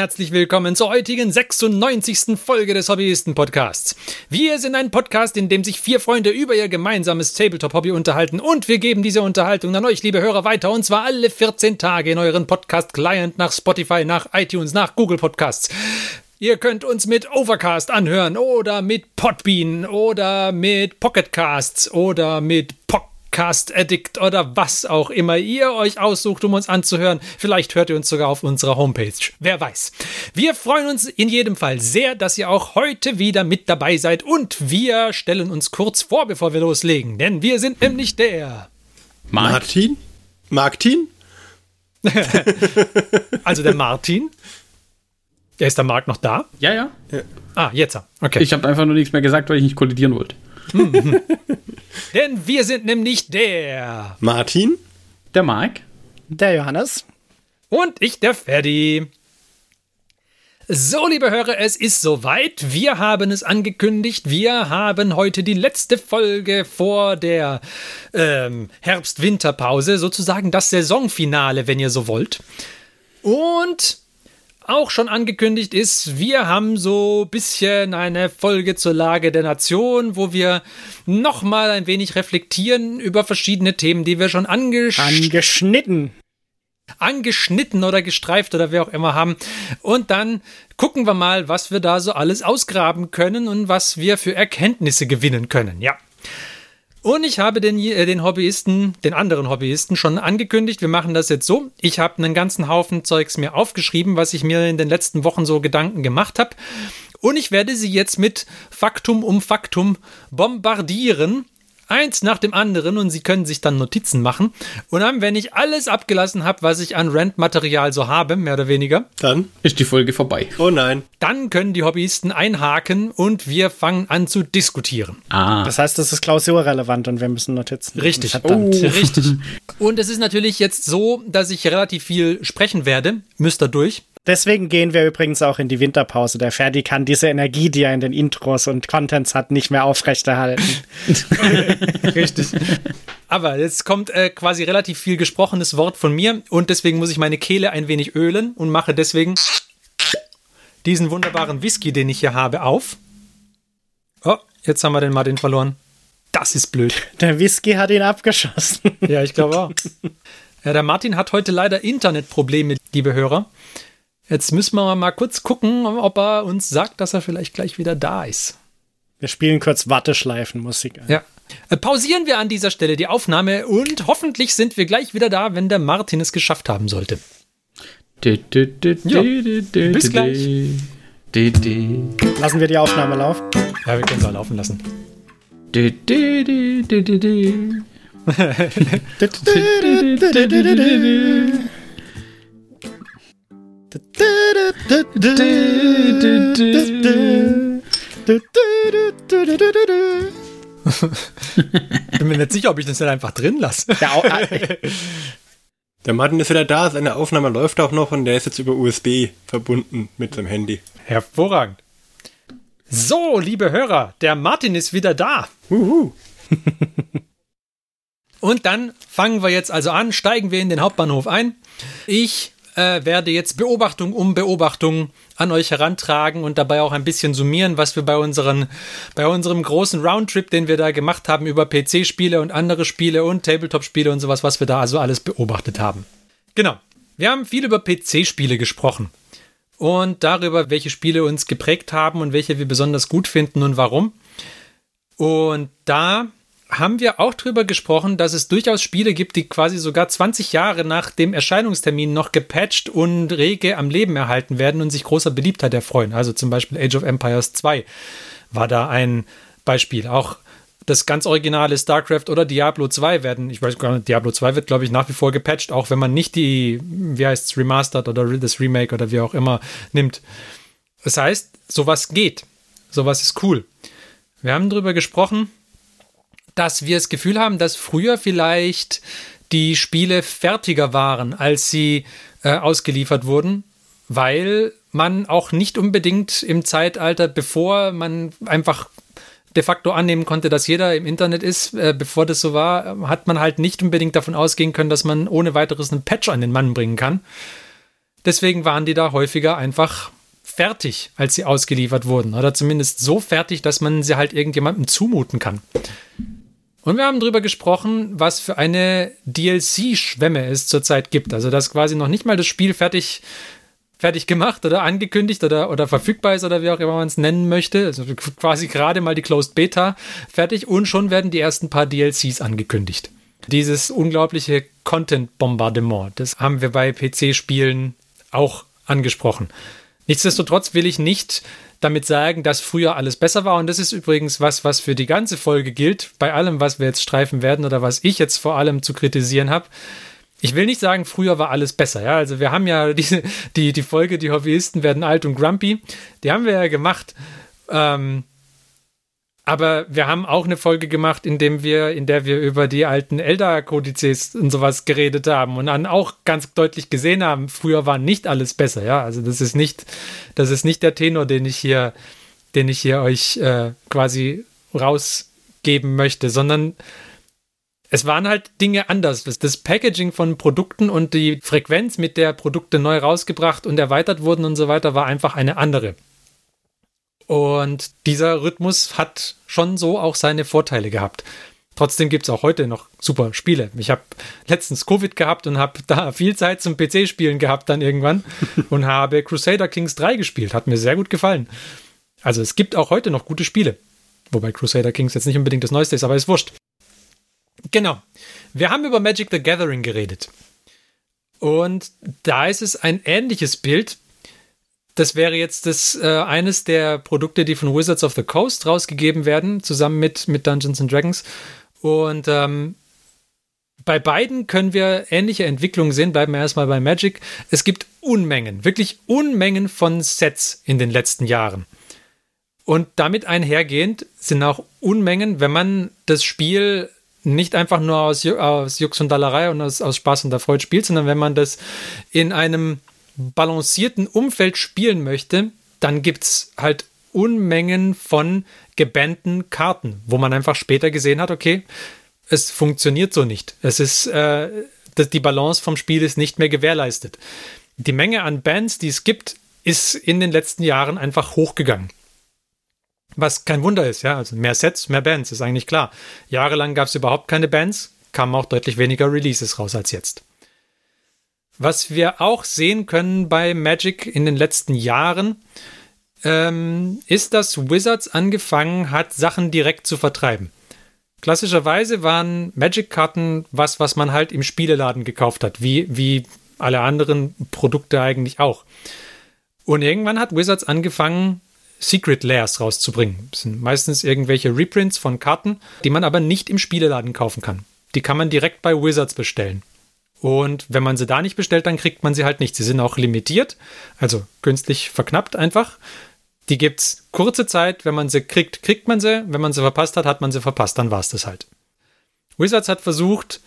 herzlich willkommen zur heutigen 96. Folge des Hobbyisten-Podcasts. Wir sind ein Podcast, in dem sich vier Freunde über ihr gemeinsames Tabletop-Hobby unterhalten und wir geben diese Unterhaltung an euch, liebe Hörer, weiter und zwar alle 14 Tage in euren Podcast-Client nach Spotify, nach iTunes, nach Google Podcasts. Ihr könnt uns mit Overcast anhören oder mit Podbean oder mit Pocketcasts oder mit Pock Podcast Addict oder was auch immer ihr euch aussucht, um uns anzuhören. Vielleicht hört ihr uns sogar auf unserer Homepage. Wer weiß. Wir freuen uns in jedem Fall sehr, dass ihr auch heute wieder mit dabei seid und wir stellen uns kurz vor, bevor wir loslegen, denn wir sind nämlich der Martin? Martin? also der Martin. Ist der Marc noch da? Ja, ja. ja. Ah, jetzt. Okay. Ich habe einfach nur nichts mehr gesagt, weil ich nicht kollidieren wollte. Mhm. Denn wir sind nämlich der Martin, der Mike, der Johannes und ich, der Ferdi. So, liebe Hörer, es ist soweit. Wir haben es angekündigt. Wir haben heute die letzte Folge vor der ähm, Herbst-Winterpause, sozusagen das Saisonfinale, wenn ihr so wollt. Und auch schon angekündigt ist, wir haben so ein bisschen eine Folge zur Lage der Nation, wo wir nochmal ein wenig reflektieren über verschiedene Themen, die wir schon angesch angeschnitten angeschnitten oder gestreift oder wie auch immer haben. Und dann gucken wir mal, was wir da so alles ausgraben können und was wir für Erkenntnisse gewinnen können. Ja. Und ich habe den, äh, den Hobbyisten, den anderen Hobbyisten schon angekündigt, wir machen das jetzt so. Ich habe einen ganzen Haufen Zeugs mir aufgeschrieben, was ich mir in den letzten Wochen so Gedanken gemacht habe. Und ich werde sie jetzt mit Faktum um Faktum bombardieren eins nach dem anderen und Sie können sich dann Notizen machen. Und dann, wenn ich alles abgelassen habe, was ich an Rent-Material so habe, mehr oder weniger, dann ist die Folge vorbei. Oh nein. Dann können die Hobbyisten einhaken und wir fangen an zu diskutieren. Ah. Das heißt, das ist klausurrelevant und wir müssen Notizen. Richtig. Oh. Richtig. Und es ist natürlich jetzt so, dass ich relativ viel sprechen werde. Müsst ihr durch. Deswegen gehen wir übrigens auch in die Winterpause. Der Ferdi kann diese Energie, die er in den Intros und Contents hat, nicht mehr aufrechterhalten. Richtig. Aber jetzt kommt äh, quasi relativ viel gesprochenes Wort von mir und deswegen muss ich meine Kehle ein wenig ölen und mache deswegen diesen wunderbaren Whisky, den ich hier habe, auf. Oh, jetzt haben wir den Martin verloren. Das ist blöd. Der Whisky hat ihn abgeschossen. Ja, ich glaube auch. Ja, der Martin hat heute leider Internetprobleme, liebe Hörer. Jetzt müssen wir mal kurz gucken, ob er uns sagt, dass er vielleicht gleich wieder da ist. Wir spielen kurz Warteschleifenmusik. Ja. Äh, pausieren wir an dieser Stelle die Aufnahme und hoffentlich sind wir gleich wieder da, wenn der Martin es geschafft haben sollte. Jo. Bis gleich. Lassen wir die Aufnahme laufen? Ja, wir können sie laufen lassen. Bin mir nicht sicher, ob ich das dann einfach drin lasse. Der Martin ist wieder da, seine Aufnahme läuft auch noch und der ist jetzt über USB verbunden mit seinem Handy. Hervorragend. So, liebe Hörer, der Martin ist wieder da. Uhu. und dann fangen wir jetzt also an, steigen wir in den Hauptbahnhof ein. Ich äh, werde jetzt Beobachtung um Beobachtung an euch herantragen und dabei auch ein bisschen summieren, was wir bei, unseren, bei unserem großen Roundtrip, den wir da gemacht haben über PC-Spiele und andere Spiele und Tabletop-Spiele und sowas, was wir da also alles beobachtet haben. Genau. Wir haben viel über PC-Spiele gesprochen und darüber, welche Spiele uns geprägt haben und welche wir besonders gut finden und warum. Und da haben wir auch drüber gesprochen, dass es durchaus Spiele gibt, die quasi sogar 20 Jahre nach dem Erscheinungstermin noch gepatcht und rege am Leben erhalten werden und sich großer Beliebtheit erfreuen. Also zum Beispiel Age of Empires 2 war da ein Beispiel. Auch das ganz originale StarCraft oder Diablo 2 werden, ich weiß gar nicht, Diablo 2 wird, glaube ich, nach wie vor gepatcht, auch wenn man nicht die, wie heißt es, Remastered oder das Remake oder wie auch immer nimmt. Das heißt, sowas geht. Sowas ist cool. Wir haben drüber gesprochen, dass wir das Gefühl haben, dass früher vielleicht die Spiele fertiger waren, als sie äh, ausgeliefert wurden, weil man auch nicht unbedingt im Zeitalter, bevor man einfach de facto annehmen konnte, dass jeder im Internet ist, äh, bevor das so war, hat man halt nicht unbedingt davon ausgehen können, dass man ohne weiteres einen Patch an den Mann bringen kann. Deswegen waren die da häufiger einfach fertig, als sie ausgeliefert wurden. Oder zumindest so fertig, dass man sie halt irgendjemandem zumuten kann. Und wir haben darüber gesprochen, was für eine DLC-Schwemme es zurzeit gibt. Also, dass quasi noch nicht mal das Spiel fertig, fertig gemacht oder angekündigt oder, oder verfügbar ist oder wie auch immer man es nennen möchte. Also quasi gerade mal die Closed Beta fertig und schon werden die ersten paar DLCs angekündigt. Dieses unglaubliche Content-Bombardement, das haben wir bei PC-Spielen auch angesprochen. Nichtsdestotrotz will ich nicht damit sagen, dass früher alles besser war. Und das ist übrigens was, was für die ganze Folge gilt, bei allem, was wir jetzt streifen werden oder was ich jetzt vor allem zu kritisieren habe. Ich will nicht sagen, früher war alles besser. Ja, also wir haben ja diese, die, die Folge, die Hobbyisten werden alt und grumpy. Die haben wir ja gemacht. Ähm, aber wir haben auch eine Folge gemacht, in, dem wir, in der wir über die alten Elder-Kodizes und sowas geredet haben und dann auch ganz deutlich gesehen haben, früher war nicht alles besser, ja. Also das ist nicht, das ist nicht der Tenor, den ich hier, den ich hier euch äh, quasi rausgeben möchte, sondern es waren halt Dinge anders. Das Packaging von Produkten und die Frequenz, mit der Produkte neu rausgebracht und erweitert wurden und so weiter, war einfach eine andere. Und dieser Rhythmus hat schon so auch seine Vorteile gehabt. Trotzdem gibt es auch heute noch super Spiele. Ich habe letztens Covid gehabt und habe da viel Zeit zum PC-Spielen gehabt dann irgendwann und habe Crusader Kings 3 gespielt. Hat mir sehr gut gefallen. Also es gibt auch heute noch gute Spiele. Wobei Crusader Kings jetzt nicht unbedingt das Neueste ist, aber ist wurscht. Genau. Wir haben über Magic the Gathering geredet. Und da ist es ein ähnliches Bild das wäre jetzt das, äh, eines der Produkte, die von Wizards of the Coast rausgegeben werden, zusammen mit, mit Dungeons and Dragons. Und ähm, bei beiden können wir ähnliche Entwicklungen sehen. Bleiben wir erstmal bei Magic. Es gibt Unmengen, wirklich Unmengen von Sets in den letzten Jahren. Und damit einhergehend sind auch Unmengen, wenn man das Spiel nicht einfach nur aus, aus Jux und Dallerei und aus, aus Spaß und Erfreut spielt, sondern wenn man das in einem balancierten Umfeld spielen möchte, dann gibt es halt Unmengen von gebannten Karten, wo man einfach später gesehen hat, okay, es funktioniert so nicht. Es ist, äh, die Balance vom Spiel ist nicht mehr gewährleistet. Die Menge an Bands, die es gibt, ist in den letzten Jahren einfach hochgegangen. Was kein Wunder ist, ja. Also mehr Sets, mehr Bands, ist eigentlich klar. Jahrelang gab es überhaupt keine Bands, kamen auch deutlich weniger Releases raus als jetzt. Was wir auch sehen können bei Magic in den letzten Jahren, ähm, ist, dass Wizards angefangen hat, Sachen direkt zu vertreiben. Klassischerweise waren Magic-Karten was, was man halt im Spieleladen gekauft hat, wie, wie alle anderen Produkte eigentlich auch. Und irgendwann hat Wizards angefangen, Secret Layers rauszubringen. Das sind meistens irgendwelche Reprints von Karten, die man aber nicht im Spieleladen kaufen kann. Die kann man direkt bei Wizards bestellen. Und wenn man sie da nicht bestellt, dann kriegt man sie halt nicht. Sie sind auch limitiert, also künstlich verknappt einfach. Die gibt es kurze Zeit. Wenn man sie kriegt, kriegt man sie. Wenn man sie verpasst hat, hat man sie verpasst. Dann war es das halt. Wizards hat versucht,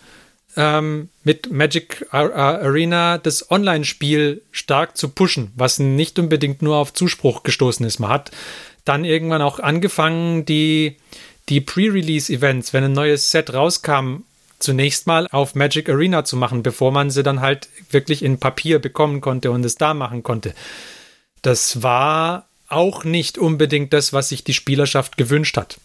ähm, mit Magic Arena das Online-Spiel stark zu pushen, was nicht unbedingt nur auf Zuspruch gestoßen ist. Man hat dann irgendwann auch angefangen, die, die Pre-Release-Events, wenn ein neues Set rauskam, zunächst mal auf Magic Arena zu machen, bevor man sie dann halt wirklich in Papier bekommen konnte und es da machen konnte. Das war auch nicht unbedingt das, was sich die Spielerschaft gewünscht hat.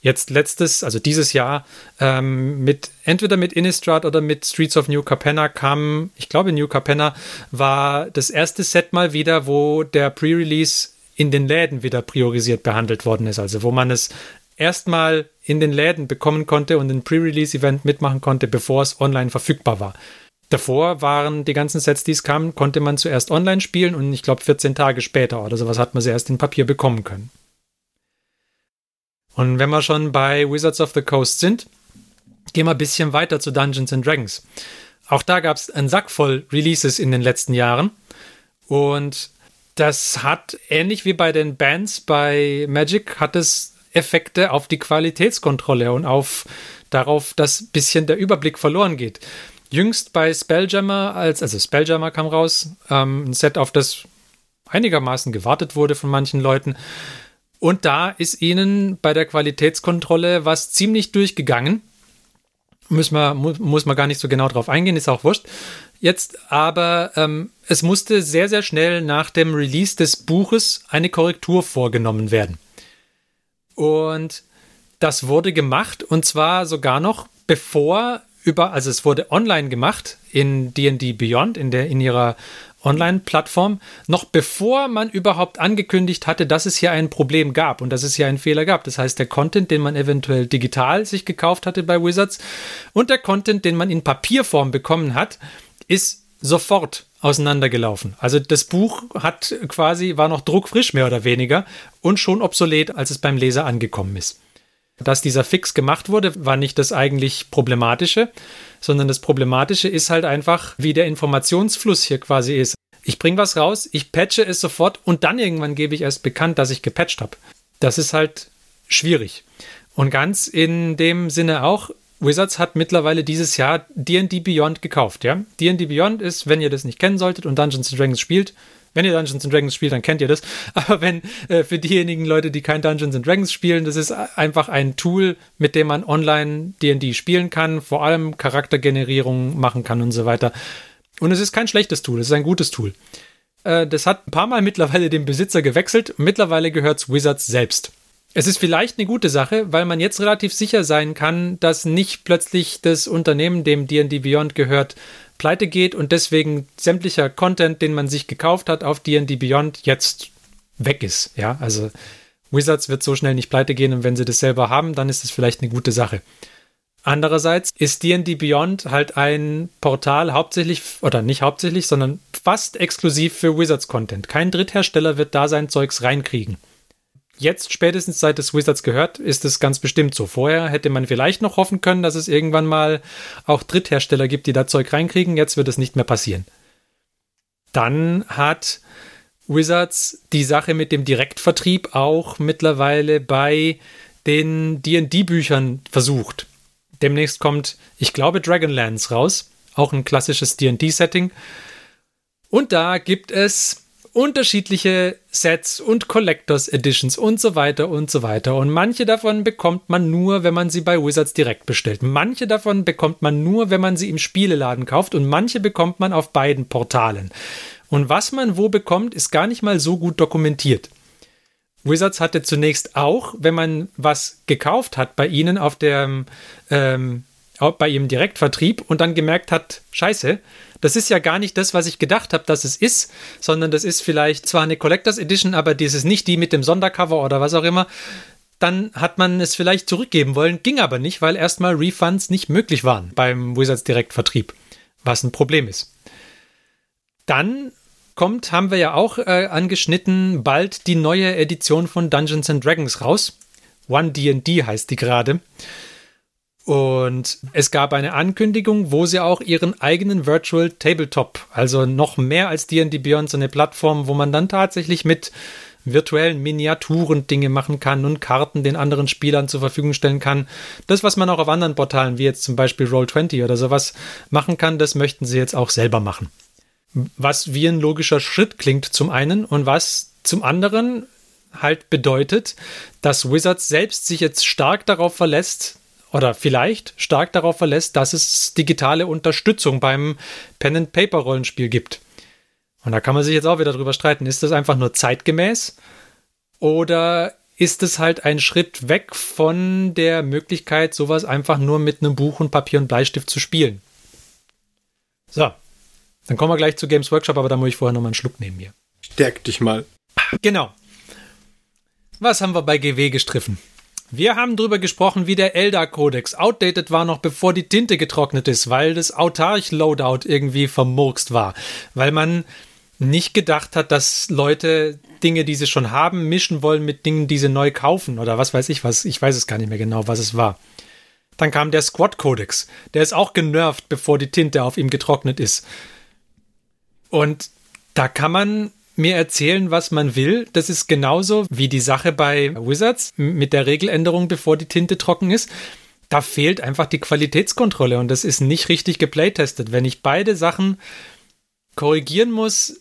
Jetzt letztes, also dieses Jahr, ähm, mit entweder mit Innistrad oder mit Streets of New Capenna kam, ich glaube, New Capenna war das erste Set mal wieder, wo der Pre-Release in den Läden wieder priorisiert behandelt worden ist. Also wo man es erstmal in den Läden bekommen konnte und ein Pre-Release-Event mitmachen konnte, bevor es online verfügbar war. Davor waren die ganzen Sets, die es kamen, konnte man zuerst online spielen und ich glaube 14 Tage später oder sowas hat man sie erst in Papier bekommen können. Und wenn wir schon bei Wizards of the Coast sind, gehen wir ein bisschen weiter zu Dungeons and Dragons. Auch da gab es einen Sack voll Releases in den letzten Jahren und das hat ähnlich wie bei den Bands bei Magic hat es Effekte auf die Qualitätskontrolle und auf darauf, dass ein bisschen der Überblick verloren geht. Jüngst bei Spelljammer, als, also Spelljammer kam raus, ähm, ein Set, auf das einigermaßen gewartet wurde von manchen Leuten. Und da ist ihnen bei der Qualitätskontrolle was ziemlich durchgegangen. Muss man, muss, man gar nicht so genau drauf eingehen, ist auch wurscht. Jetzt aber, ähm, es musste sehr, sehr schnell nach dem Release des Buches eine Korrektur vorgenommen werden. Und das wurde gemacht und zwar sogar noch bevor über, also es wurde online gemacht in D&D Beyond, in der, in ihrer Online-Plattform, noch bevor man überhaupt angekündigt hatte, dass es hier ein Problem gab und dass es hier einen Fehler gab. Das heißt, der Content, den man eventuell digital sich gekauft hatte bei Wizards und der Content, den man in Papierform bekommen hat, ist sofort auseinandergelaufen. Also das Buch hat quasi, war noch druckfrisch mehr oder weniger und schon obsolet, als es beim Leser angekommen ist. Dass dieser Fix gemacht wurde, war nicht das eigentlich Problematische, sondern das Problematische ist halt einfach, wie der Informationsfluss hier quasi ist. Ich bringe was raus, ich patche es sofort und dann irgendwann gebe ich erst bekannt, dass ich gepatcht habe. Das ist halt schwierig. Und ganz in dem Sinne auch, Wizards hat mittlerweile dieses Jahr D&D Beyond gekauft, ja? D&D Beyond ist, wenn ihr das nicht kennen solltet und Dungeons Dragons spielt, wenn ihr Dungeons Dragons spielt, dann kennt ihr das. Aber wenn äh, für diejenigen Leute, die kein Dungeons Dragons spielen, das ist einfach ein Tool, mit dem man online D&D spielen kann, vor allem Charaktergenerierung machen kann und so weiter. Und es ist kein schlechtes Tool, es ist ein gutes Tool. Äh, das hat ein paar Mal mittlerweile den Besitzer gewechselt. Mittlerweile gehört es Wizards selbst. Es ist vielleicht eine gute Sache, weil man jetzt relativ sicher sein kann, dass nicht plötzlich das Unternehmen, dem D&D Beyond gehört, pleite geht und deswegen sämtlicher Content, den man sich gekauft hat auf D&D Beyond, jetzt weg ist. Ja, also Wizards wird so schnell nicht pleite gehen und wenn sie das selber haben, dann ist es vielleicht eine gute Sache. Andererseits ist D&D Beyond halt ein Portal hauptsächlich, oder nicht hauptsächlich, sondern fast exklusiv für Wizards-Content. Kein Dritthersteller wird da sein Zeugs reinkriegen jetzt spätestens seit es Wizards gehört, ist es ganz bestimmt so. Vorher hätte man vielleicht noch hoffen können, dass es irgendwann mal auch Dritthersteller gibt, die da Zeug reinkriegen. Jetzt wird es nicht mehr passieren. Dann hat Wizards die Sache mit dem Direktvertrieb auch mittlerweile bei den D&D-Büchern versucht. Demnächst kommt, ich glaube, Dragonlance raus, auch ein klassisches D&D-Setting. Und da gibt es unterschiedliche Sets und Collectors Editions und so weiter und so weiter. Und manche davon bekommt man nur, wenn man sie bei Wizards direkt bestellt. Manche davon bekommt man nur, wenn man sie im Spieleladen kauft und manche bekommt man auf beiden Portalen. Und was man wo bekommt, ist gar nicht mal so gut dokumentiert. Wizards hatte zunächst auch, wenn man was gekauft hat bei ihnen auf der ähm, bei ihrem Direktvertrieb und dann gemerkt hat, scheiße, das ist ja gar nicht das, was ich gedacht habe, dass es ist, sondern das ist vielleicht zwar eine Collectors Edition, aber das ist nicht die mit dem Sondercover oder was auch immer. Dann hat man es vielleicht zurückgeben wollen, ging aber nicht, weil erstmal Refunds nicht möglich waren beim Wizards Direktvertrieb, was ein Problem ist. Dann kommt, haben wir ja auch äh, angeschnitten, bald die neue Edition von Dungeons and Dragons raus. One D&D heißt die gerade. Und es gab eine Ankündigung, wo sie auch ihren eigenen Virtual Tabletop, also noch mehr als D&D Beyond, so eine Plattform, wo man dann tatsächlich mit virtuellen Miniaturen Dinge machen kann und Karten den anderen Spielern zur Verfügung stellen kann. Das, was man auch auf anderen Portalen, wie jetzt zum Beispiel Roll20 oder sowas, machen kann, das möchten sie jetzt auch selber machen. Was wie ein logischer Schritt klingt zum einen und was zum anderen halt bedeutet, dass Wizards selbst sich jetzt stark darauf verlässt, oder vielleicht stark darauf verlässt, dass es digitale Unterstützung beim Pen-and-Paper-Rollenspiel gibt. Und da kann man sich jetzt auch wieder drüber streiten. Ist das einfach nur zeitgemäß? Oder ist es halt ein Schritt weg von der Möglichkeit, sowas einfach nur mit einem Buch und Papier und Bleistift zu spielen? So, dann kommen wir gleich zu Games Workshop, aber da muss ich vorher noch mal einen Schluck nehmen hier. Stärk dich mal. Genau. Was haben wir bei GW gestriffen? Wir haben darüber gesprochen, wie der Eldar-Kodex outdated war, noch bevor die Tinte getrocknet ist, weil das Autarch-Loadout irgendwie vermurkst war. Weil man nicht gedacht hat, dass Leute Dinge, die sie schon haben, mischen wollen mit Dingen, die sie neu kaufen oder was weiß ich was. Ich weiß es gar nicht mehr genau, was es war. Dann kam der Squad-Kodex. Der ist auch genervt, bevor die Tinte auf ihm getrocknet ist. Und da kann man mir erzählen, was man will. Das ist genauso wie die Sache bei Wizards mit der Regeländerung, bevor die Tinte trocken ist. Da fehlt einfach die Qualitätskontrolle und das ist nicht richtig geplaytestet. Wenn ich beide Sachen korrigieren muss,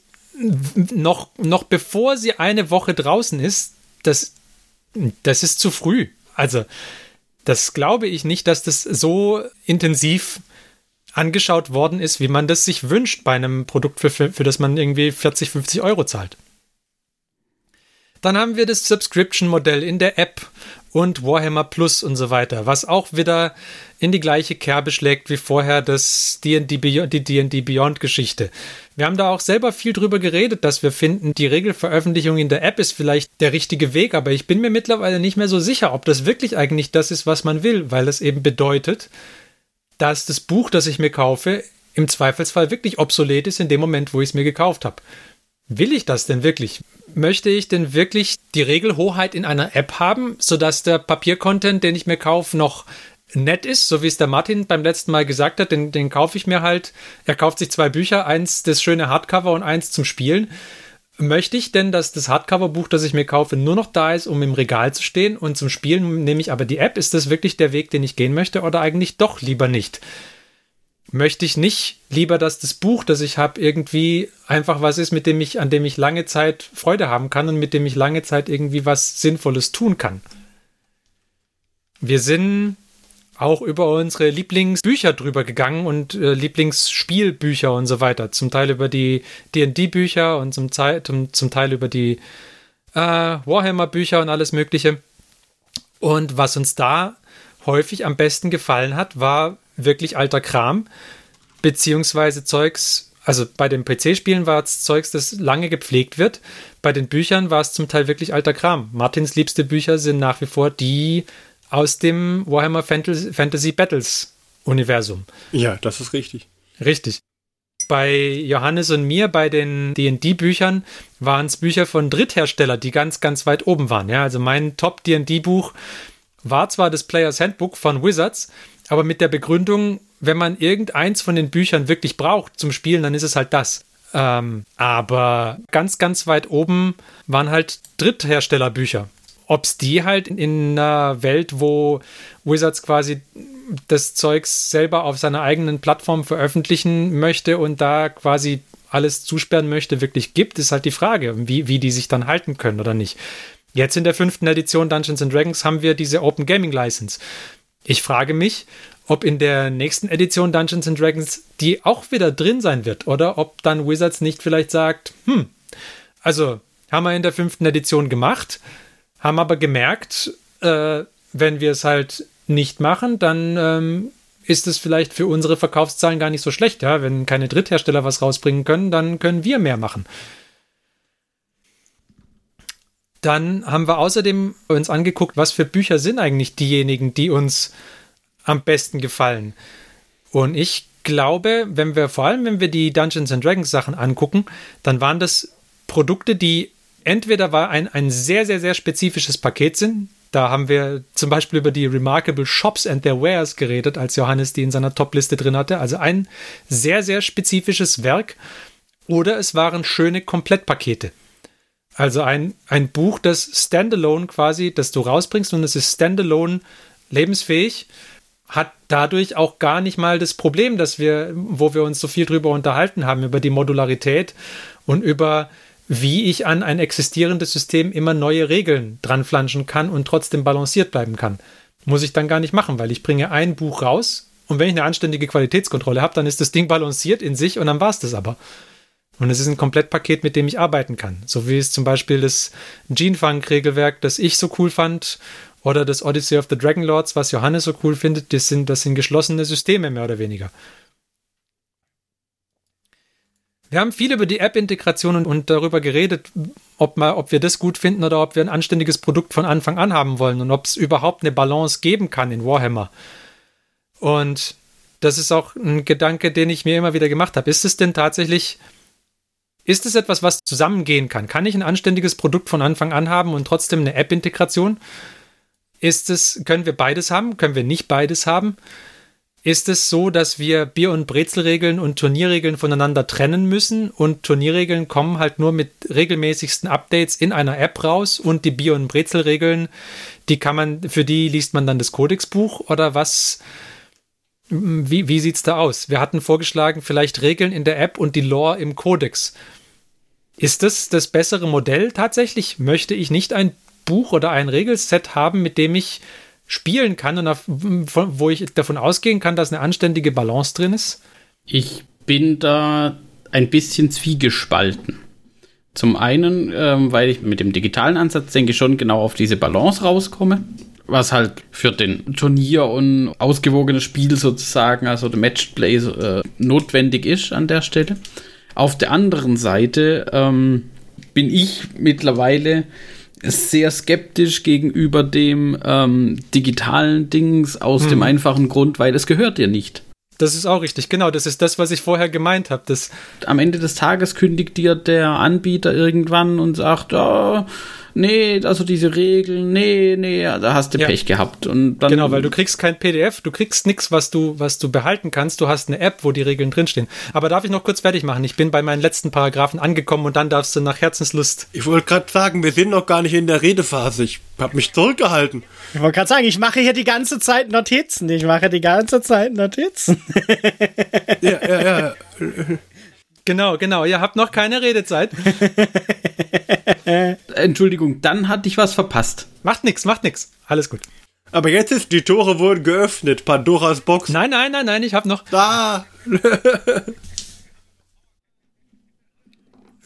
noch, noch bevor sie eine Woche draußen ist, das, das ist zu früh. Also, Das glaube ich nicht, dass das so intensiv angeschaut worden ist, wie man das sich wünscht bei einem Produkt, für, für, das man irgendwie 40, 50 Euro zahlt. Dann haben wir das Subscription-Modell in der App und Warhammer Plus und so weiter, was auch wieder in die gleiche Kerbe schlägt wie vorher das D&D Beyond, die D&D Beyond Geschichte. Wir haben da auch selber viel drüber geredet, dass wir finden, die Regelveröffentlichung in der App ist vielleicht der richtige Weg, aber ich bin mir mittlerweile nicht mehr so sicher, ob das wirklich eigentlich das ist, was man will, weil es eben bedeutet, dass das Buch, das ich mir kaufe, im Zweifelsfall wirklich obsolet ist in dem Moment, wo ich es mir gekauft habe. Will ich das denn wirklich? Möchte ich denn wirklich die Regelhoheit in einer App haben, sodass der Papiercontent, den ich mir kaufe, noch nett ist, so wie es der Martin beim letzten Mal gesagt hat, den, den kaufe ich mir halt. Er kauft sich zwei Bücher, eins das schöne Hardcover und eins zum Spielen. Möchte ich denn, dass das Hardcover-Buch, das ich mir kaufe, nur noch da ist, um im Regal zu stehen und zum Spielen nehme ich aber die App? Ist das wirklich der Weg, den ich gehen möchte oder eigentlich doch lieber nicht? Möchte ich nicht lieber, dass das Buch, das ich habe, irgendwie einfach was ist, mit dem ich, an dem ich lange Zeit Freude haben kann und mit dem ich lange Zeit irgendwie was Sinnvolles tun kann? Wir sind auch über unsere Lieblingsbücher drüber gegangen und äh, Lieblingsspielbücher und so weiter. Zum Teil über die DD-Bücher und zum, zum, zum, Teil über die äh, Warhammer-Bücher und alles Mögliche. Und was uns da häufig am besten gefallen hat, war wirklich alter Kram, beziehungsweise Zeugs. Also bei den PC-Spielen war es Zeugs, das lange gepflegt wird. Bei den Büchern war es zum Teil wirklich alter Kram. Martins liebste Bücher sind nach wie vor die aus dem Warhammer Fantasy Battles Universum. Ja, das ist richtig. Richtig. Bei Johannes und mir, bei den DD-Büchern, waren es Bücher von Drittherstellern, die ganz, ganz weit oben waren. Ja, also mein Top-DD-Buch war zwar das Players Handbook von Wizards, aber mit der Begründung, wenn man irgendeins von den Büchern wirklich braucht zum Spielen, dann ist es halt das. Ähm, aber ganz, ganz weit oben waren halt Drittherstellerbücher ob es die halt in einer Welt, wo Wizards quasi das Zeugs selber auf seiner eigenen Plattform veröffentlichen möchte und da quasi alles zusperren möchte, wirklich gibt, ist halt die Frage, wie, wie die sich dann halten können oder nicht. Jetzt in der fünften Edition Dungeons and Dragons haben wir diese Open Gaming License. Ich frage mich, ob in der nächsten Edition Dungeons and Dragons die auch wieder drin sein wird oder ob dann Wizards nicht vielleicht sagt, hm, also haben wir in der fünften Edition gemacht, haben aber gemerkt, äh, wenn wir es halt nicht machen, dann ähm, ist es vielleicht für unsere Verkaufszahlen gar nicht so schlecht. Ja? Wenn keine Dritthersteller was rausbringen können, dann können wir mehr machen. Dann haben wir außerdem uns angeguckt, was für Bücher sind eigentlich diejenigen, die uns am besten gefallen. Und ich glaube, wenn wir vor allem, wenn wir die Dungeons and Dragons Sachen angucken, dann waren das Produkte, die entweder war ein, ein sehr, sehr, sehr spezifisches Paket sind. Da haben wir zum Beispiel über die Remarkable Shops and Their Wares geredet, als Johannes die in seiner Top-Liste drin hatte. Also ein sehr, sehr spezifisches Werk. Oder es waren schöne Komplettpakete. Also ein, ein Buch, das Standalone quasi, das du rausbringst und es ist Standalone lebensfähig, hat dadurch auch gar nicht mal das Problem, dass wir, wo wir uns so viel drüber unterhalten haben, über die Modularität und über wie ich an ein existierendes System immer neue Regeln dranflanschen kann und trotzdem balanciert bleiben kann. Muss ich dann gar nicht machen, weil ich bringe ein Buch raus und wenn ich eine anständige Qualitätskontrolle habe, dann ist das Ding balanciert in sich und dann war es das aber. Und es ist ein Komplettpaket, mit dem ich arbeiten kann. So wie es zum Beispiel das Genefunk-Regelwerk, das ich so cool fand, oder das Odyssey of the Dragon Lords, was Johannes so cool findet, das sind, das sind geschlossene Systeme mehr oder weniger. Wir haben viel über die App-Integration und, und, darüber geredet, ob, mal, ob wir das gut finden oder ob wir ein anständiges Produkt von Anfang an haben wollen und ob es überhaupt eine Balance geben kann in Warhammer. Und das ist auch ein Gedanke, den ich mir immer wieder gemacht habe. Ist es denn tatsächlich, ist es etwas, was zusammengehen kann? Kann ich ein anständiges Produkt von Anfang an haben und trotzdem eine App-Integration? Ist es, können wir beides haben? Können wir nicht beides haben? Ist es so, dass wir Bier- und Brezelregeln und Turnierregeln voneinander trennen müssen und Turnierregeln kommen halt nur mit regelmäßigsten Updates in einer App raus und die Bier- und Brezelregeln, die kann man, für die liest man dann das Kodexbuch oder was? Wie, wie sieht's da aus? Wir hatten vorgeschlagen, vielleicht Regeln in der App und die Lore im Kodex. Ist das das bessere Modell tatsächlich? Möchte ich nicht ein Buch oder ein Regelset haben, mit dem ich spielen kann und auf, wo ich davon ausgehen kann, dass eine anständige Balance drin ist? Ich bin da ein bisschen zwiegespalten. Zum einen, ähm, weil ich mit dem digitalen Ansatz denke schon genau auf diese Balance rauskomme, was halt für den Turnier und ausgewogenes Spiel sozusagen, also der Matchplay äh, notwendig ist an der Stelle. Auf der anderen Seite ähm, bin ich mittlerweile sehr skeptisch gegenüber dem ähm, digitalen Dings aus hm. dem einfachen Grund, weil es gehört dir nicht. Das ist auch richtig, genau. Das ist das, was ich vorher gemeint habe. Am Ende des Tages kündigt dir der Anbieter irgendwann und sagt, oh, nee, also diese Regeln, nee, nee, da hast du ja. Pech gehabt. Und dann genau, weil du kriegst kein PDF, du kriegst nichts, was du, was du behalten kannst. Du hast eine App, wo die Regeln drinstehen. Aber darf ich noch kurz fertig machen? Ich bin bei meinen letzten Paragraphen angekommen und dann darfst du nach Herzenslust. Ich wollte gerade sagen, wir sind noch gar nicht in der Redephase. Ich habe mich zurückgehalten. Ich wollte gerade sagen, ich mache hier die ganze Zeit Notizen. Ich mache die ganze Zeit Notizen. ja, ja, ja. Genau, genau. Ihr habt noch keine Redezeit. Entschuldigung, dann hatte ich was verpasst. Macht nix, macht nix. Alles gut. Aber jetzt ist die Tore wurden geöffnet. Pandoras Box. Nein, nein, nein, nein, ich hab noch. Da.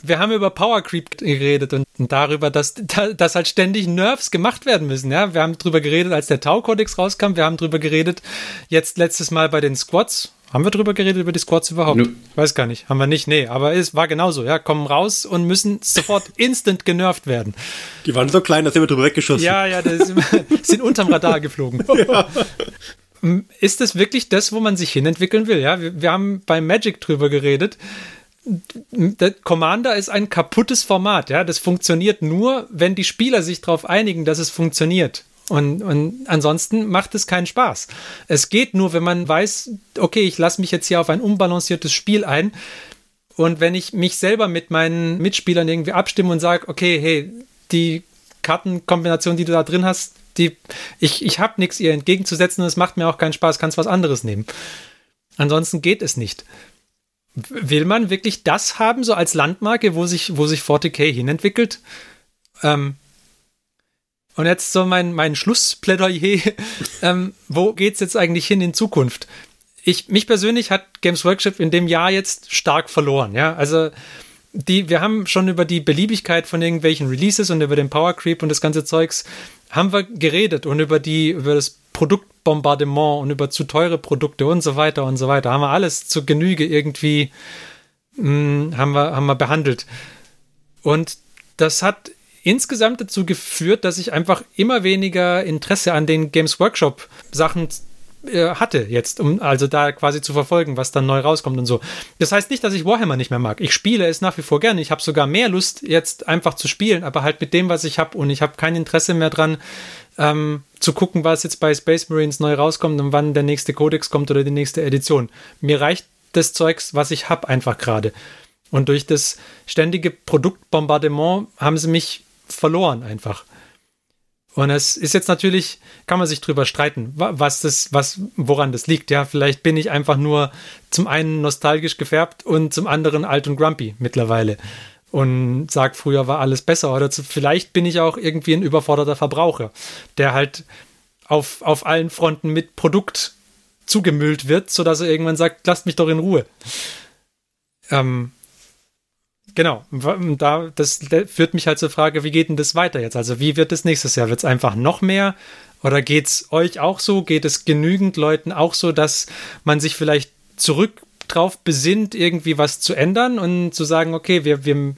wir haben über Power Creep geredet und darüber, dass, dass halt ständig Nerves gemacht werden müssen. Ja, wir haben drüber geredet, als der Tau-Kodex rauskam. Wir haben drüber geredet, jetzt letztes Mal bei den Squads. Haben wir drüber geredet, über die Squads überhaupt? Nö. Weiß gar nicht. Haben wir nicht. Nee, aber es war genauso. Ja, kommen raus und müssen sofort instant genervt werden. Die waren so klein, dass wir drüber weggeschossen. Ja, ja, das sind unterm Radar geflogen. Ja. Ist das wirklich das, wo man sich hinentwickeln will? Ja, wir, wir haben bei Magic drüber geredet. Der Commander ist ein kaputtes Format, ja. Das funktioniert nur, wenn die Spieler sich darauf einigen, dass es funktioniert. Und, und ansonsten macht es keinen Spaß. Es geht nur, wenn man weiß, okay, ich lasse mich jetzt hier auf ein unbalanciertes Spiel ein. Und wenn ich mich selber mit meinen Mitspielern irgendwie abstimme und sage, okay, hey, die Kartenkombination, die du da drin hast, die, ich, ich habe nichts ihr entgegenzusetzen und es macht mir auch keinen Spaß, kannst was anderes nehmen. Ansonsten geht es nicht. Will man wirklich das haben, so als Landmarke, wo sich, wo sich 40k hinentwickelt? Ähm, und jetzt so mein, mein Schlussplädoyer. ähm, wo geht's jetzt eigentlich hin in Zukunft? Ich, mich persönlich hat Games Workshop in dem Jahr jetzt stark verloren, ja. Also, die, wir haben schon über die Beliebigkeit von irgendwelchen Releases und über den Power Creep und das ganze Zeugs haben wir geredet und über die, über das Produktbombardement und über zu teure Produkte und so weiter und so weiter. Haben wir alles zu Genüge irgendwie, mh, hm, haben wir, haben wir behandelt. Und das hat insgesamt dazu geführt, dass ich einfach immer weniger Interesse an den Games Workshop Sachen äh, hatte jetzt, um also da quasi zu verfolgen, was dann neu rauskommt und so. Das heißt nicht, dass ich Warhammer nicht mehr mag. Ich spiele es nach wie vor gerne. Ich habe sogar mehr Lust, jetzt einfach zu spielen, aber halt mit dem, was ich habe und ich habe kein Interesse mehr dran, ähm, zu gucken, was jetzt bei Space Marines neu rauskommt und wann der nächste Codex kommt oder die nächste Edition. Mir reicht das Zeugs, was ich habe, einfach gerade. Und durch das ständige Produktbombardement haben sie mich verloren einfach. Und es ist jetzt natürlich, kann man sich drüber streiten, was das, was, woran das liegt. Ja, vielleicht bin ich einfach nur zum einen nostalgisch gefärbt und zum anderen alt und grumpy mittlerweile und sag, früher war alles besser. Oder zu, vielleicht bin ich auch irgendwie ein überforderter Verbraucher, der halt auf, auf allen Fronten mit Produkt zugemüllt wird, sodass er irgendwann sagt, lasst mich doch in Ruhe. Ähm, Genau, da, das führt mich halt zur Frage, wie geht denn das weiter jetzt? Also, wie wird es nächstes Jahr? Wird es einfach noch mehr? Oder geht es euch auch so? Geht es genügend Leuten auch so, dass man sich vielleicht zurück drauf besinnt, irgendwie was zu ändern und zu sagen, okay, wir, wir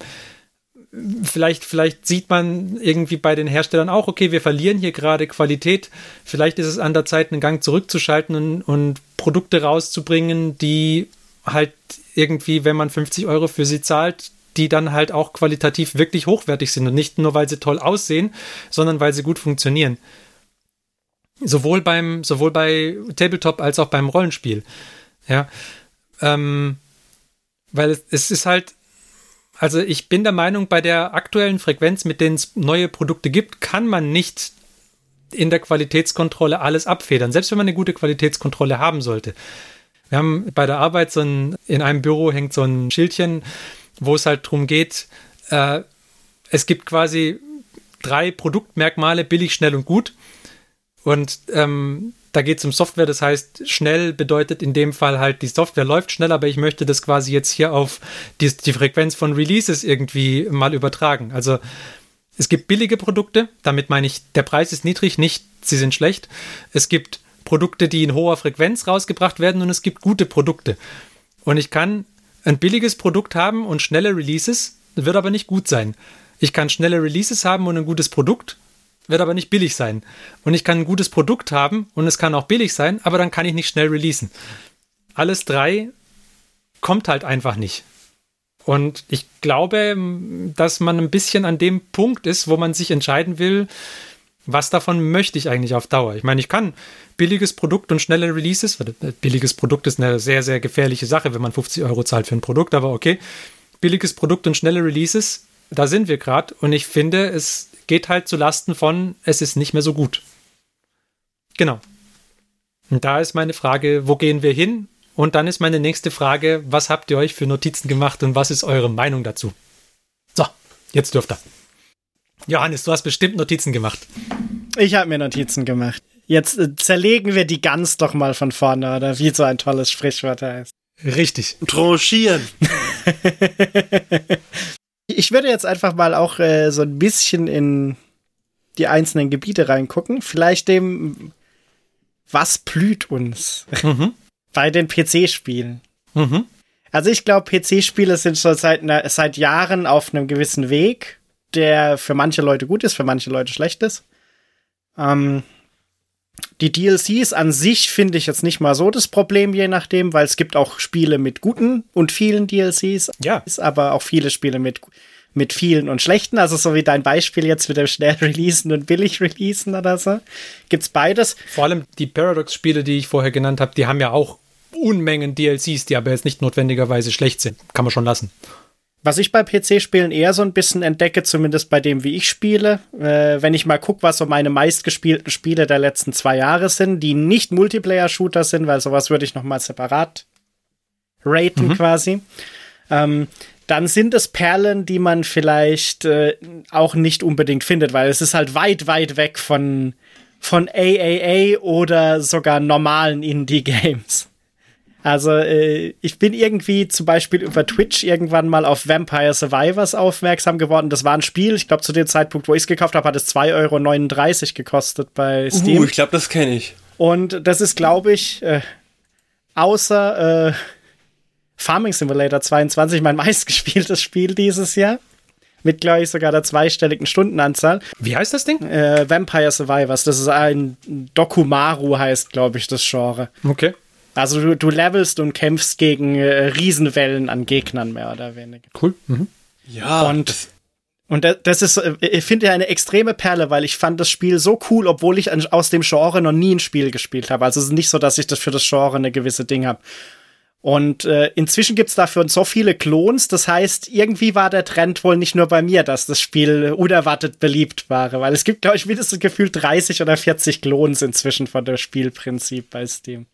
vielleicht, vielleicht sieht man irgendwie bei den Herstellern auch, okay, wir verlieren hier gerade Qualität. Vielleicht ist es an der Zeit, einen Gang zurückzuschalten und, und Produkte rauszubringen, die halt irgendwie, wenn man 50 Euro für sie zahlt, die dann halt auch qualitativ wirklich hochwertig sind und nicht nur, weil sie toll aussehen, sondern weil sie gut funktionieren. Sowohl beim, sowohl bei Tabletop als auch beim Rollenspiel. Ja. Ähm, weil es, es ist halt, also ich bin der Meinung, bei der aktuellen Frequenz, mit denen es neue Produkte gibt, kann man nicht in der Qualitätskontrolle alles abfedern, selbst wenn man eine gute Qualitätskontrolle haben sollte. Wir haben bei der Arbeit so ein, in einem Büro hängt so ein Schildchen, wo es halt darum geht, äh, es gibt quasi drei Produktmerkmale, billig, schnell und gut. Und ähm, da geht es um Software, das heißt, schnell bedeutet in dem Fall halt, die Software läuft schnell, aber ich möchte das quasi jetzt hier auf die, die Frequenz von Releases irgendwie mal übertragen. Also es gibt billige Produkte, damit meine ich, der Preis ist niedrig, nicht sie sind schlecht. Es gibt Produkte, die in hoher Frequenz rausgebracht werden und es gibt gute Produkte. Und ich kann ein billiges Produkt haben und schnelle Releases, wird aber nicht gut sein. Ich kann schnelle Releases haben und ein gutes Produkt, wird aber nicht billig sein. Und ich kann ein gutes Produkt haben und es kann auch billig sein, aber dann kann ich nicht schnell releasen. Alles drei kommt halt einfach nicht. Und ich glaube, dass man ein bisschen an dem Punkt ist, wo man sich entscheiden will, was davon möchte ich eigentlich auf Dauer? Ich meine, ich kann billiges Produkt und schnelle Releases, äh, billiges Produkt ist eine sehr, sehr gefährliche Sache, wenn man 50 Euro zahlt für ein Produkt, aber okay, billiges Produkt und schnelle Releases, da sind wir gerade und ich finde, es geht halt zu Lasten von, es ist nicht mehr so gut. Genau. Und da ist meine Frage, wo gehen wir hin? Und dann ist meine nächste Frage, was habt ihr euch für Notizen gemacht und was ist eure Meinung dazu? So, jetzt dürft ihr. Johannes, du hast bestimmt Notizen gemacht. Ich habe mir Notizen gemacht. Jetzt äh, zerlegen wir die Gans doch mal von vorne, oder wie so ein tolles Sprichwort heißt. Richtig. Tranchieren. ich würde jetzt einfach mal auch äh, so ein bisschen in die einzelnen Gebiete reingucken. Vielleicht dem, was blüht uns mhm. bei den PC-Spielen. Mhm. Also ich glaube, PC-Spiele sind schon seit, seit Jahren auf einem gewissen Weg der für manche Leute gut ist, für manche Leute schlecht ist. Ähm, die DLCs an sich finde ich jetzt nicht mal so das Problem, je nachdem, weil es gibt auch Spiele mit guten und vielen DLCs. Ja. Ist aber auch viele Spiele mit, mit vielen und schlechten. Also so wie dein Beispiel jetzt mit dem schnell releasen und billig releasen oder so. Gibt's beides. Vor allem die Paradox-Spiele, die ich vorher genannt habe, die haben ja auch Unmengen DLCs, die aber jetzt nicht notwendigerweise schlecht sind. Kann man schon lassen. Was ich bei PC-Spielen eher so ein bisschen entdecke, zumindest bei dem, wie ich spiele, äh, wenn ich mal gucke, was so meine meistgespielten Spiele der letzten zwei Jahre sind, die nicht Multiplayer-Shooter sind, weil sowas würde ich noch mal separat raten mhm. quasi. Ähm, dann sind es Perlen, die man vielleicht äh, auch nicht unbedingt findet, weil es ist halt weit, weit weg von, von AAA oder sogar normalen Indie-Games. Also äh, ich bin irgendwie zum Beispiel über Twitch irgendwann mal auf Vampire Survivors aufmerksam geworden. Das war ein Spiel, ich glaube zu dem Zeitpunkt, wo ich es gekauft habe, hat es 2,39 Euro gekostet bei Steam. Uh, ich glaube, das kenne ich. Und das ist, glaube ich, äh, außer äh, Farming Simulator 22 mein meistgespieltes Spiel dieses Jahr. Mit, glaube ich, sogar der zweistelligen Stundenanzahl. Wie heißt das Ding? Äh, Vampire Survivors. Das ist ein Dokumaru, heißt, glaube ich, das Genre. Okay. Also du, du levelst und kämpfst gegen äh, Riesenwellen an Gegnern mehr oder weniger. Cool. Mhm. Ja. Und und das ist, äh, ich finde ja eine extreme Perle, weil ich fand das Spiel so cool, obwohl ich aus dem Genre noch nie ein Spiel gespielt habe. Also es ist nicht so, dass ich das für das Genre eine gewisse Ding habe. Und äh, inzwischen gibt's dafür so viele Klons, das heißt, irgendwie war der Trend wohl nicht nur bei mir, dass das Spiel unerwartet beliebt war, weil es gibt, glaube ich, mindestens gefühlt 30 oder 40 Klons inzwischen von dem Spielprinzip bei Steam.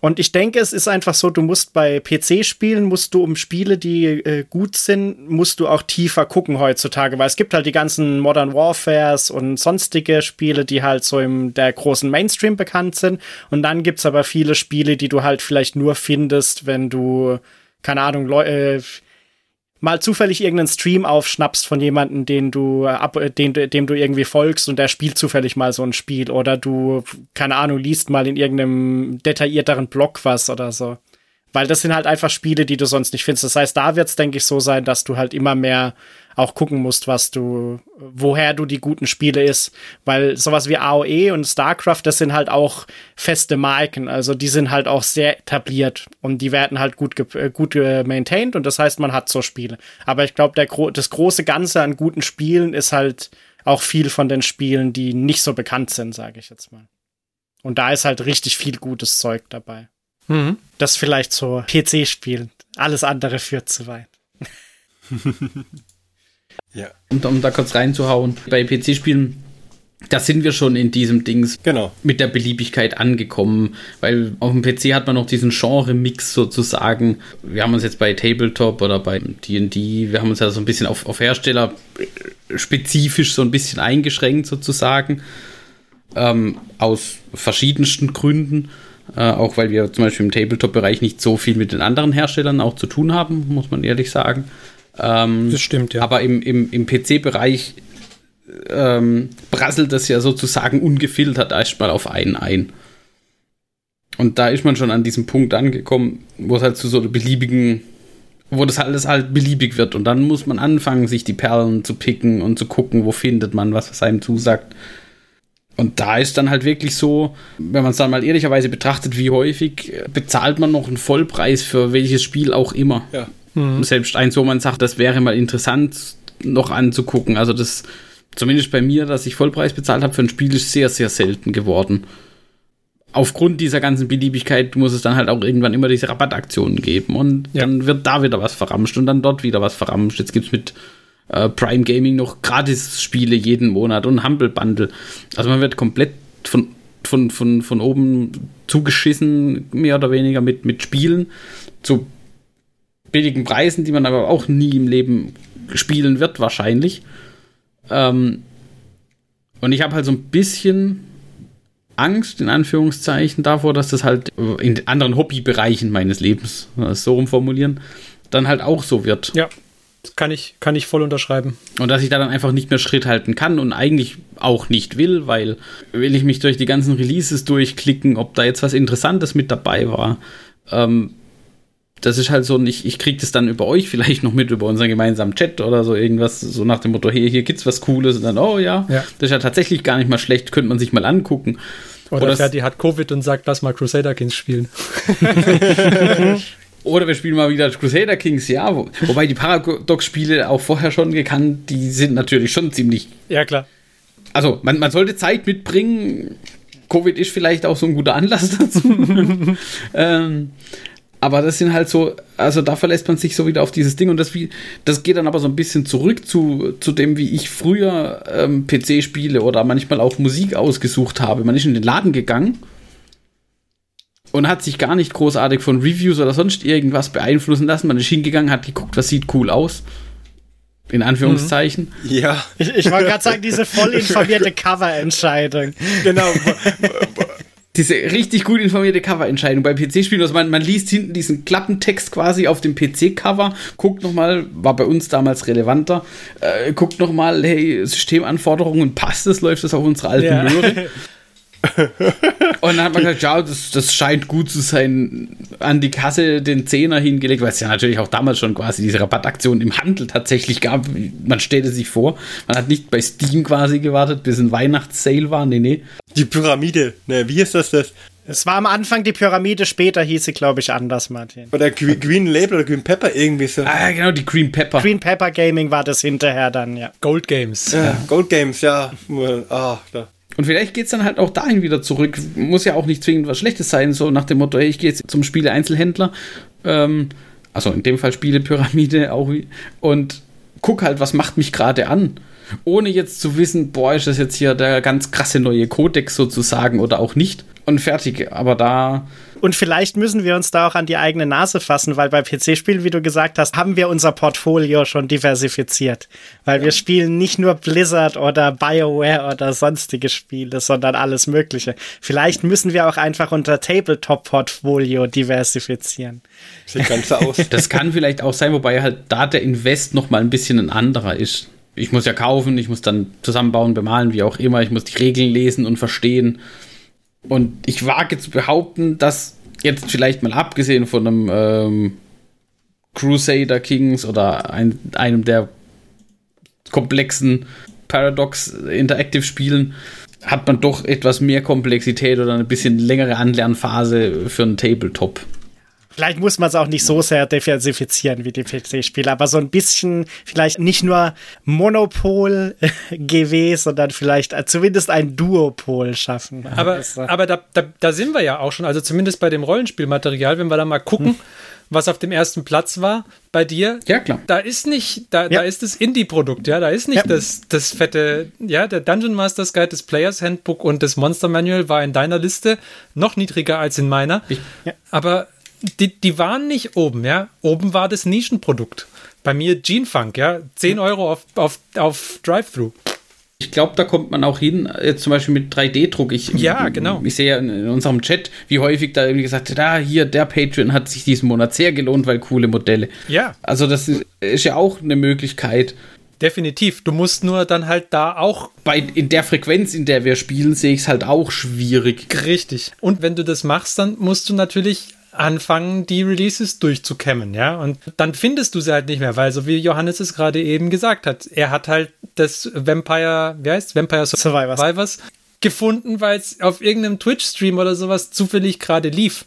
Und ich denke, es ist einfach so, du musst bei PC-Spielen, musst du um Spiele, die äh, gut sind, musst du auch tiefer gucken heutzutage, weil es gibt halt die ganzen Modern Warfares und sonstige Spiele, die halt so im der großen Mainstream bekannt sind. Und dann gibt's aber viele Spiele, die du halt vielleicht nur findest, wenn du, keine Ahnung, Leu äh, mal zufällig irgendeinen Stream aufschnappst von jemandem, den du ab, den, dem du irgendwie folgst und der spielt zufällig mal so ein Spiel oder du, keine Ahnung, liest mal in irgendeinem detaillierteren Blog was oder so. Weil das sind halt einfach Spiele, die du sonst nicht findest. Das heißt, da wird es, denke ich, so sein, dass du halt immer mehr auch gucken musst, was du, woher du die guten Spiele ist. Weil sowas wie AOE und StarCraft, das sind halt auch feste Marken. Also die sind halt auch sehr etabliert und die werden halt gut, äh, gut maintained und das heißt, man hat so Spiele. Aber ich glaube, Gro das große Ganze an guten Spielen ist halt auch viel von den Spielen, die nicht so bekannt sind, sage ich jetzt mal. Und da ist halt richtig viel gutes Zeug dabei. Mhm. Das vielleicht so PC-Spielen. Alles andere führt zu weit. ja. Und um da kurz reinzuhauen, bei PC-Spielen, da sind wir schon in diesem Dings genau. mit der Beliebigkeit angekommen, weil auf dem PC hat man noch diesen Genre-Mix sozusagen. Wir haben uns jetzt bei Tabletop oder bei D&D, wir haben uns ja so ein bisschen auf, auf Hersteller spezifisch so ein bisschen eingeschränkt sozusagen. ähm, aus verschiedensten Gründen. Äh, auch weil wir zum Beispiel im Tabletop-Bereich nicht so viel mit den anderen Herstellern auch zu tun haben, muss man ehrlich sagen. Ähm, Das stimmt, ja. Aber im, im, im PC-Bereich ähm, prasselt das ja sozusagen ungefiltert erstmal auf einen ein. Und da ist man schon an diesem Punkt angekommen, wo es halt zu so einer beliebigen, wo das alles halt beliebig wird. Und dann muss man anfangen, sich die Perlen zu picken und zu gucken, wo findet man was, was einem zusagt. Und da ist dann halt wirklich so, wenn man es dann mal ehrlicherweise betrachtet, wie häufig bezahlt man noch einen Vollpreis für welches Spiel auch immer. Ja. Selbst eins, wo man sagt, das wäre mal interessant noch anzugucken. Also das, zumindest bei mir, dass ich Vollpreis bezahlt habe für ein Spiel, ist sehr, sehr selten geworden. Aufgrund dieser ganzen Beliebigkeit muss es dann halt auch irgendwann immer diese Rabattaktionen geben und Ja. dann wird da wieder was verramscht und dann dort wieder was verramscht. Jetzt gibt es mit äh, Prime Gaming noch Gratis-Spiele jeden Monat und Humble Bundle. Also man wird komplett von, von, von, von oben zugeschissen, mehr oder weniger mit, mit Spielen zu billigen Preisen, die man aber auch nie im Leben spielen wird, wahrscheinlich. Ähm, und ich habe halt so ein bisschen Angst, in Anführungszeichen, davor, dass das halt in anderen Hobbybereichen meines Lebens, äh, so rumformulieren, dann halt auch so wird. Ja, das kann ich, kann ich voll unterschreiben. Und dass ich da dann einfach nicht mehr Schritt halten kann und eigentlich auch nicht will, weil will ich mich durch die ganzen Releases durchklicken, ob da jetzt was Interessantes mit dabei war. Ähm, das ist halt so, ich, ich kriege das dann über euch vielleicht noch mit, über unseren gemeinsamen Chat oder so irgendwas, so nach dem Motto, hey, hier gibt's was Cooles und dann, oh ja, Ja. das ist ja tatsächlich gar nicht mal schlecht, könnte man sich mal angucken. Oder, Oder Ferdi hat Covid und sagt, lass mal Crusader Kings spielen. Oder wir spielen mal wieder Crusader Kings, ja, wo, wobei die Paradox-Spiele auch vorher schon gekannt, die sind natürlich schon ziemlich Ja, klar. also man, man sollte Zeit mitbringen. Covid ist vielleicht auch so ein guter Anlass dazu. ähm, aber das sind halt so, also da verlässt man sich so wieder auf dieses Ding und das, wie, das geht dann aber so ein bisschen zurück zu, zu dem, wie ich früher ähm, PC-Spiele oder manchmal auch Musik ausgesucht habe. Man ist in den Laden gegangen und hat sich gar nicht großartig von Reviews oder sonst irgendwas beeinflussen lassen. Man ist hingegangen, hat geguckt, was sieht cool aus. In Anführungszeichen. Ja, Ich, ich wollte gerade sagen, diese voll informierte Cover-Entscheidung. genau. diese richtig gut informierte Coverentscheidung bei PC-Spielen. Also man, man liest hinten diesen Klappentext quasi auf dem PC-Cover, guckt nochmal, war bei uns damals relevanter, äh, guckt nochmal, hey, Systemanforderungen, passt das, läuft das auf unsere alten Ja. Möhre? Und dann hat man gesagt, ja, das, das scheint gut zu sein, an die Kasse den Zehner hingelegt, weil es ja natürlich auch damals schon quasi diese Rabattaktion im Handel tatsächlich gab. Man stellte sich vor, man hat nicht bei Steam quasi gewartet, bis ein Weihnachtssale war, nee, nee. Die Pyramide. Ne, wie ist das das? Es war am Anfang die Pyramide, später hieß sie, glaube ich, anders, Martin. Oder Gre- Green Label oder Green Pepper irgendwie so. Ah, genau, die Green Pepper. Green Pepper Gaming war das hinterher dann, ja. Gold Games. Ja, Gold Games, ja. Ah, da. Und vielleicht geht es dann halt auch dahin wieder zurück. Muss ja auch nicht zwingend was Schlechtes sein, so nach dem Motto, hey, ich gehe jetzt zum Spiele-Einzelhändler. Ähm, also in dem Fall Spiele-Pyramide auch. Und guck halt, was macht mich gerade an. Ohne jetzt zu wissen, boah, ist das jetzt hier der ganz krasse neue Kodex sozusagen oder auch nicht. Und fertig. Aber da Und vielleicht müssen wir uns da auch an die eigene Nase fassen, weil bei PC-Spielen, wie du gesagt hast, haben wir unser Portfolio schon diversifiziert. Weil wir spielen nicht nur Blizzard oder BioWare oder sonstige Spiele, sondern alles Mögliche. Vielleicht müssen wir auch einfach unser Tabletop-Portfolio diversifizieren. Sieht ganz so aus. Das kann vielleicht auch sein, wobei halt da der Invest noch mal ein bisschen ein anderer ist. Ich muss ja kaufen, ich muss dann zusammenbauen, bemalen, wie auch immer. Ich muss die Regeln lesen und verstehen. Und ich wage zu behaupten, dass jetzt vielleicht mal abgesehen von einem ähm, Crusader Kings oder ein, einem der komplexen Paradox Interactive Spielen, hat man doch etwas mehr Komplexität oder eine bisschen längere Anlernphase für einen Tabletop. Vielleicht muss man es auch nicht so sehr diversifizieren wie die PC-Spiele, aber so ein bisschen vielleicht nicht nur Monopol GW, sondern vielleicht zumindest ein Duopol schaffen. Aber, Also, aber da, da, da sind wir ja auch schon, also zumindest bei dem Rollenspielmaterial, wenn wir da mal gucken, was auf dem ersten Platz war bei dir. Ja, klar. Da ist nicht, da, Ja. da ist das Indie-Produkt, ja, da ist nicht Ja. das, das fette, ja, der Dungeon Masters Guide, das Players Handbook und das Monster Manual war in deiner Liste noch niedriger als in meiner. Ja. Aber die, die waren nicht oben, ja. Oben war das Nischenprodukt. Bei mir Gene Funk, ja. 10 Euro auf, auf, auf Drive-Thru. Ich glaube, da kommt man auch hin, jetzt zum Beispiel mit 3D-Druck. Ich, Ja, genau. Ich sehe ja in, unserem Chat, wie häufig da irgendwie gesagt wird, ah, hier, der Patreon hat sich diesen Monat sehr gelohnt, weil coole Modelle. Ja, Also das ist, ist ja auch eine Möglichkeit. definitiv. Du musst nur dann halt da auch Bei, in der Frequenz, in der wir spielen, sehe ich es halt auch schwierig. richtig. Und wenn du das machst, dann musst du natürlich anfangen, die Releases durchzukämmen, ja. Und dann findest du sie halt nicht mehr, weil so wie Johannes es gerade eben gesagt hat, er hat halt das Vampire, wie heißt Vampire Survivors. Survivors gefunden, weil es auf irgendeinem Twitch-Stream oder sowas zufällig gerade lief.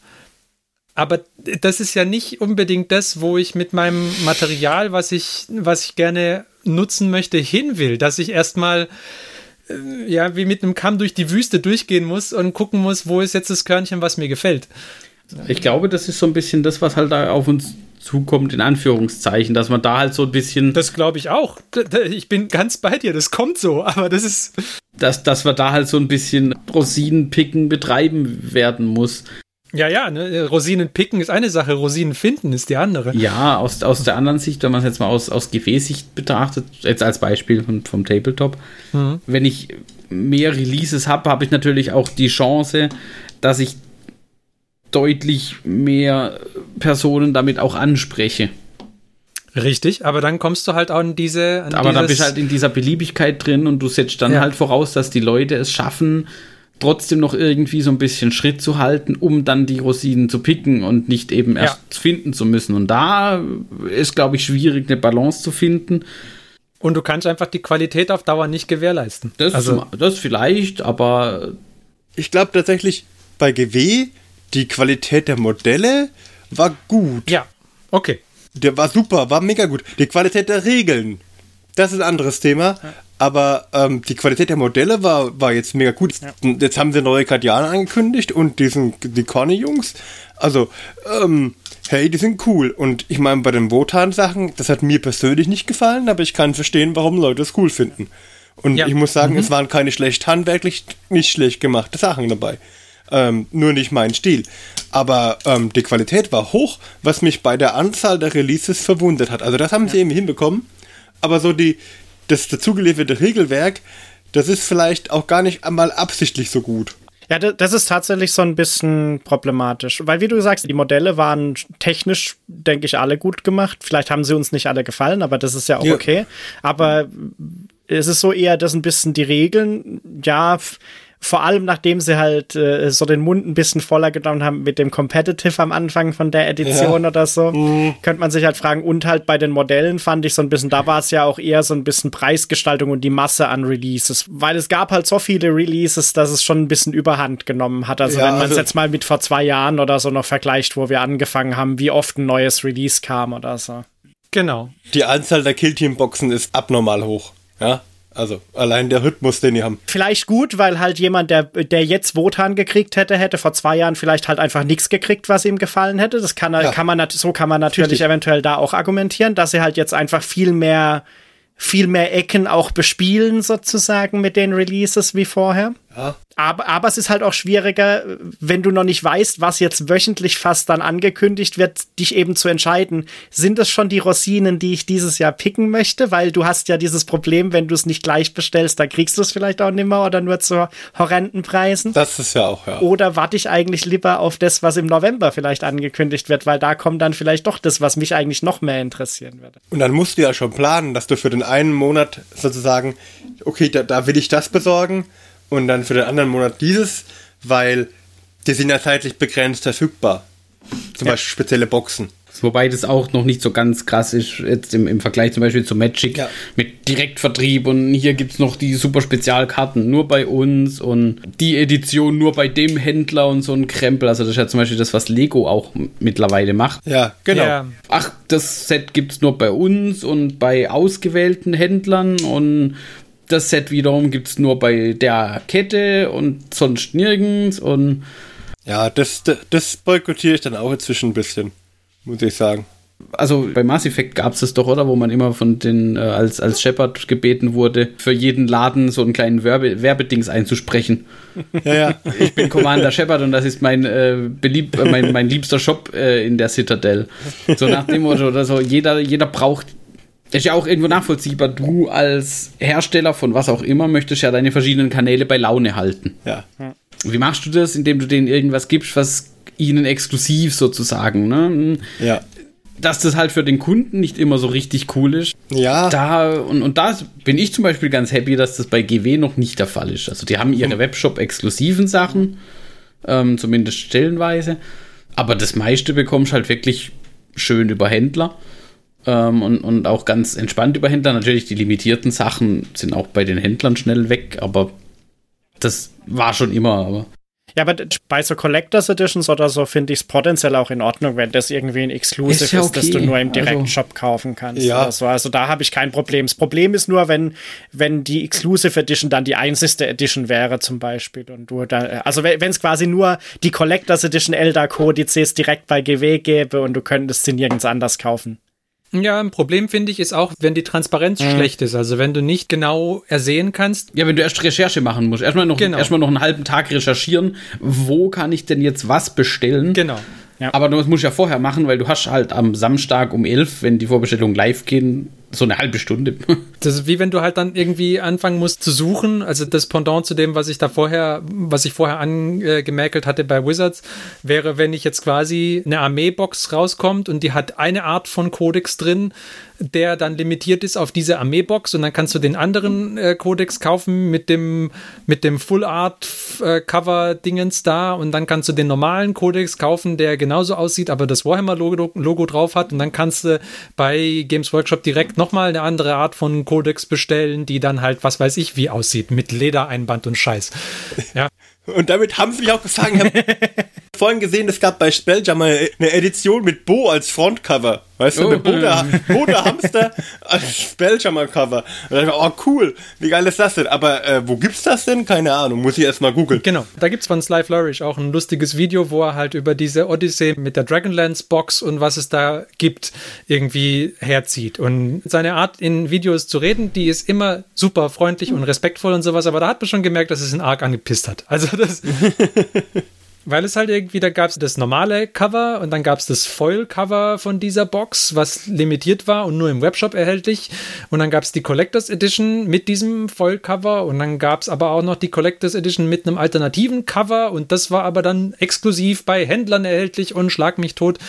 Aber das ist ja nicht unbedingt das, wo ich mit meinem Material, was ich, was ich gerne nutzen möchte, hin will. Dass ich erstmal äh, ja, wie mit einem Kamm durch die Wüste durchgehen muss und gucken muss, wo ist jetzt das Körnchen, was mir gefällt. Ich glaube, das ist so ein bisschen das, was halt da auf uns zukommt, in Anführungszeichen, dass man da halt so ein bisschen, Das glaube ich auch. Ich bin ganz bei dir, das kommt so, aber das ist. dass, dass wir da halt so ein bisschen Rosinenpicken betreiben werden muss. Ja, ja, ne? Rosinen picken ist eine Sache, Rosinen finden ist die andere. Ja, aus, aus der anderen Sicht, wenn man es jetzt mal aus, aus GW-Sicht betrachtet, jetzt als Beispiel vom, vom Tabletop, wenn ich mehr Releases habe, habe ich natürlich auch die Chance, dass ich deutlich mehr Personen damit auch anspreche. Richtig, aber dann kommst du halt auch in diese. An Aber da bist du halt in dieser Beliebigkeit drin und du setzt dann Ja. halt voraus, dass die Leute es schaffen, trotzdem noch irgendwie so ein bisschen Schritt zu halten, um dann die Rosinen zu picken und nicht eben erst finden zu müssen. Und da ist, glaube ich, schwierig, eine Balance zu finden. Und du kannst einfach die Qualität auf Dauer nicht gewährleisten. Das, also, das vielleicht, aber Ich glaube tatsächlich, bei GW, die Qualität der Modelle war gut. ja, okay. Der war super, war mega gut. Die Qualität der Regeln, das ist ein anderes Thema. Aber ähm, die Qualität der Modelle war, war jetzt mega gut. Jetzt haben sie neue Kardianer angekündigt und diesen, die Conny-Jungs. Also, ähm, hey, die sind cool. Und ich meine, bei den Wotan-Sachen, das hat mir persönlich nicht gefallen, aber ich kann verstehen, warum Leute es cool finden. Und Ja. ich muss sagen, es waren keine schlecht handwerklich nicht schlecht gemachte Sachen dabei. Ähm, nur nicht mein Stil. Aber ähm, die Qualität war hoch, was mich bei der Anzahl der Releases verwundert hat. Also das haben sie irgendwie hinbekommen. Aber so die, das dazugelieferte Regelwerk, das ist vielleicht auch gar nicht einmal absichtlich so gut. Ja, da- das ist tatsächlich so ein bisschen problematisch. Weil, wie du sagst, die Modelle waren technisch, denke ich, alle gut gemacht. Vielleicht haben sie uns nicht alle gefallen, aber das ist ja auch Ja. okay. Aber es ist so eher, dass ein bisschen die Regeln, ja, vor allem nachdem sie halt äh, so den Mund ein bisschen voller genommen haben mit dem Competitive am Anfang von der Edition Ja. oder so, könnte man sich halt fragen. Und halt bei den Modellen fand ich so ein bisschen, da war es ja auch eher so ein bisschen Preisgestaltung und die Masse an Releases. Weil es gab halt so viele Releases, dass es schon ein bisschen Überhand genommen hat. Also Ja, wenn man es also- jetzt mal mit vor zwei Jahren oder so noch vergleicht, wo wir angefangen haben, wie oft ein neues Release kam oder so. Genau. Die Anzahl der Killteam-Boxen ist abnormal hoch. Ja, also allein der Rhythmus, den die haben. Vielleicht gut, weil halt jemand, der, der jetzt Wotan gekriegt hätte, hätte vor zwei Jahren vielleicht halt einfach nichts gekriegt, was ihm gefallen hätte. Das kann, Ja. kann man, so kann man natürlich Richtig. eventuell da auch argumentieren, dass sie halt jetzt einfach viel mehr, viel mehr Ecken auch bespielen sozusagen mit den Releases wie vorher. Ja. Aber, aber es ist halt auch schwieriger, wenn du noch nicht weißt, was jetzt wöchentlich fast dann angekündigt wird, dich eben zu entscheiden, sind es schon die Rosinen, die ich dieses Jahr picken möchte? Weil du hast ja dieses Problem, wenn du es nicht gleich bestellst, dann kriegst du es vielleicht auch nimmer oder nur zu horrenden Preisen. Das ist ja auch, ja. Oder warte ich eigentlich lieber auf das, was im November vielleicht angekündigt wird, weil da kommt dann vielleicht doch das, was mich eigentlich noch mehr interessieren würde. Und dann musst du ja schon planen, dass du für den einen Monat sozusagen, okay, da, da will ich das besorgen und dann für den anderen Monat dieses, weil die sind ja zeitlich begrenzt verfügbar. Zum Beispiel spezielle Boxen. Wobei das auch noch nicht so ganz krass ist, jetzt im, im Vergleich zum Beispiel zu Magic Ja. mit Direktvertrieb und hier gibt es noch die super Spezialkarten nur bei uns und die Edition nur bei dem Händler und so ein Krempel. Also das ist ja zum Beispiel das, was Lego auch mittlerweile macht. Ja, genau. Ja, Ach, das Set gibt es nur bei uns und bei ausgewählten Händlern und das Set wiederum gibt es nur bei der Kette und sonst nirgends und Ja, das, das, das boykottiere ich dann auch inzwischen ein bisschen, muss ich sagen. also bei Mass Effect gab es das doch, oder? Wo man immer von den, äh, als, als Shepard gebeten wurde, für jeden Laden so einen kleinen Werbe Werbedings einzusprechen. Ja, ja. Ich bin Commander Shepard und das ist mein, äh, belieb äh, mein, mein liebster Shop äh, in der Citadel. So nach dem Motto oder so, jeder, jeder braucht ist ja auch irgendwo nachvollziehbar. Du als Hersteller von was auch immer möchtest ja deine verschiedenen Kanäle bei Laune halten. Ja. Wie machst du das, indem du denen irgendwas gibst, was ihnen exklusiv sozusagen, ne? Ja. Dass das halt für den Kunden nicht immer so richtig cool ist. Ja. Da, und, und da bin ich zum Beispiel ganz happy, dass das bei GW noch nicht der Fall ist. Also die haben ihre Webshop-exklusiven Sachen, ähm, zumindest stellenweise. Aber das meiste bekommst halt wirklich schön über Händler. Ähm, und, und auch ganz entspannt über Händler. Natürlich, die limitierten Sachen sind auch bei den Händlern schnell weg, aber das war schon immer. Aber Ja, aber bei so Collectors Editions oder so finde ich es potenziell auch in Ordnung, wenn das irgendwie ein Exclusive Ist ist, ja das okay. du nur im direkten Also- Shop kaufen kannst. Ja. Oder so. Also da habe ich kein Problem. Das Problem ist nur, wenn, wenn die Exclusive Edition dann die einzigste Edition wäre, zum Beispiel. Und du da, also wenn es quasi nur die Collectors Edition Eldar Kodizes direkt bei GW gäbe und du könntest sie nirgends anders kaufen. Ja, ein Problem finde ich ist auch, wenn die Transparenz schlecht ist. Also wenn du nicht genau ersehen kannst, Ja, wenn du erst Recherche machen musst, erstmal noch, Genau. erstmal noch einen halben Tag recherchieren, wo kann ich denn jetzt was bestellen? genau. Aber das musst du ja vorher machen, weil du hast halt am Samstag um 11, wenn die Vorbestellungen live gehen, so eine halbe Stunde. Das ist wie wenn du halt dann irgendwie anfangen musst zu suchen. Also das Pendant zu dem, was ich da vorher, was ich vorher angemäkelt hatte bei Wizards, wäre, wenn ich jetzt quasi eine Armeebox rauskommt und die hat eine Art von Codex drin, der dann limitiert ist auf diese Armeebox und dann kannst du den anderen äh, Codex kaufen mit dem, mit dem Full Art äh, Cover Dingens da und dann kannst du den normalen Codex kaufen, der genauso aussieht, aber das Warhammer Logo, Logo drauf hat und dann kannst du bei Games Workshop direkt nochmal eine andere Art von Codex bestellen, die dann halt, was weiß ich, wie aussieht, mit Ledereinband und Scheiß. Ja. Und damit haben sie mich auch gefangen. Ich habe vorhin gesehen, es gab bei Spelljammer eine Edition mit Bo als Frontcover. Weißt du, Oh. mit Bo der, Bo der Hamster als Spelljammer-Cover. Und da dachte ich, oh cool, wie geil ist das denn? Aber äh, wo gibt's das denn? Keine Ahnung, muss ich erst mal googeln. Genau. Da gibt es von Sly Flourish auch ein lustiges Video, wo er halt über diese Odyssey mit der Dragonlance Box und was es da gibt, irgendwie herzieht. Und seine Art in Videos zu reden, die ist immer super freundlich und respektvoll und sowas, aber da hat man schon gemerkt, dass es ihn arg angepisst hat. Also das. Weil es halt irgendwie, da gab es das normale Cover und dann gab es das Foil-Cover von dieser Box, was limitiert war und nur im Webshop erhältlich. Und dann gab es die Collectors Edition mit diesem Foil-Cover und dann gab es aber auch noch die Collectors Edition mit einem alternativen Cover und das war aber dann exklusiv bei Händlern erhältlich und schlag mich tot.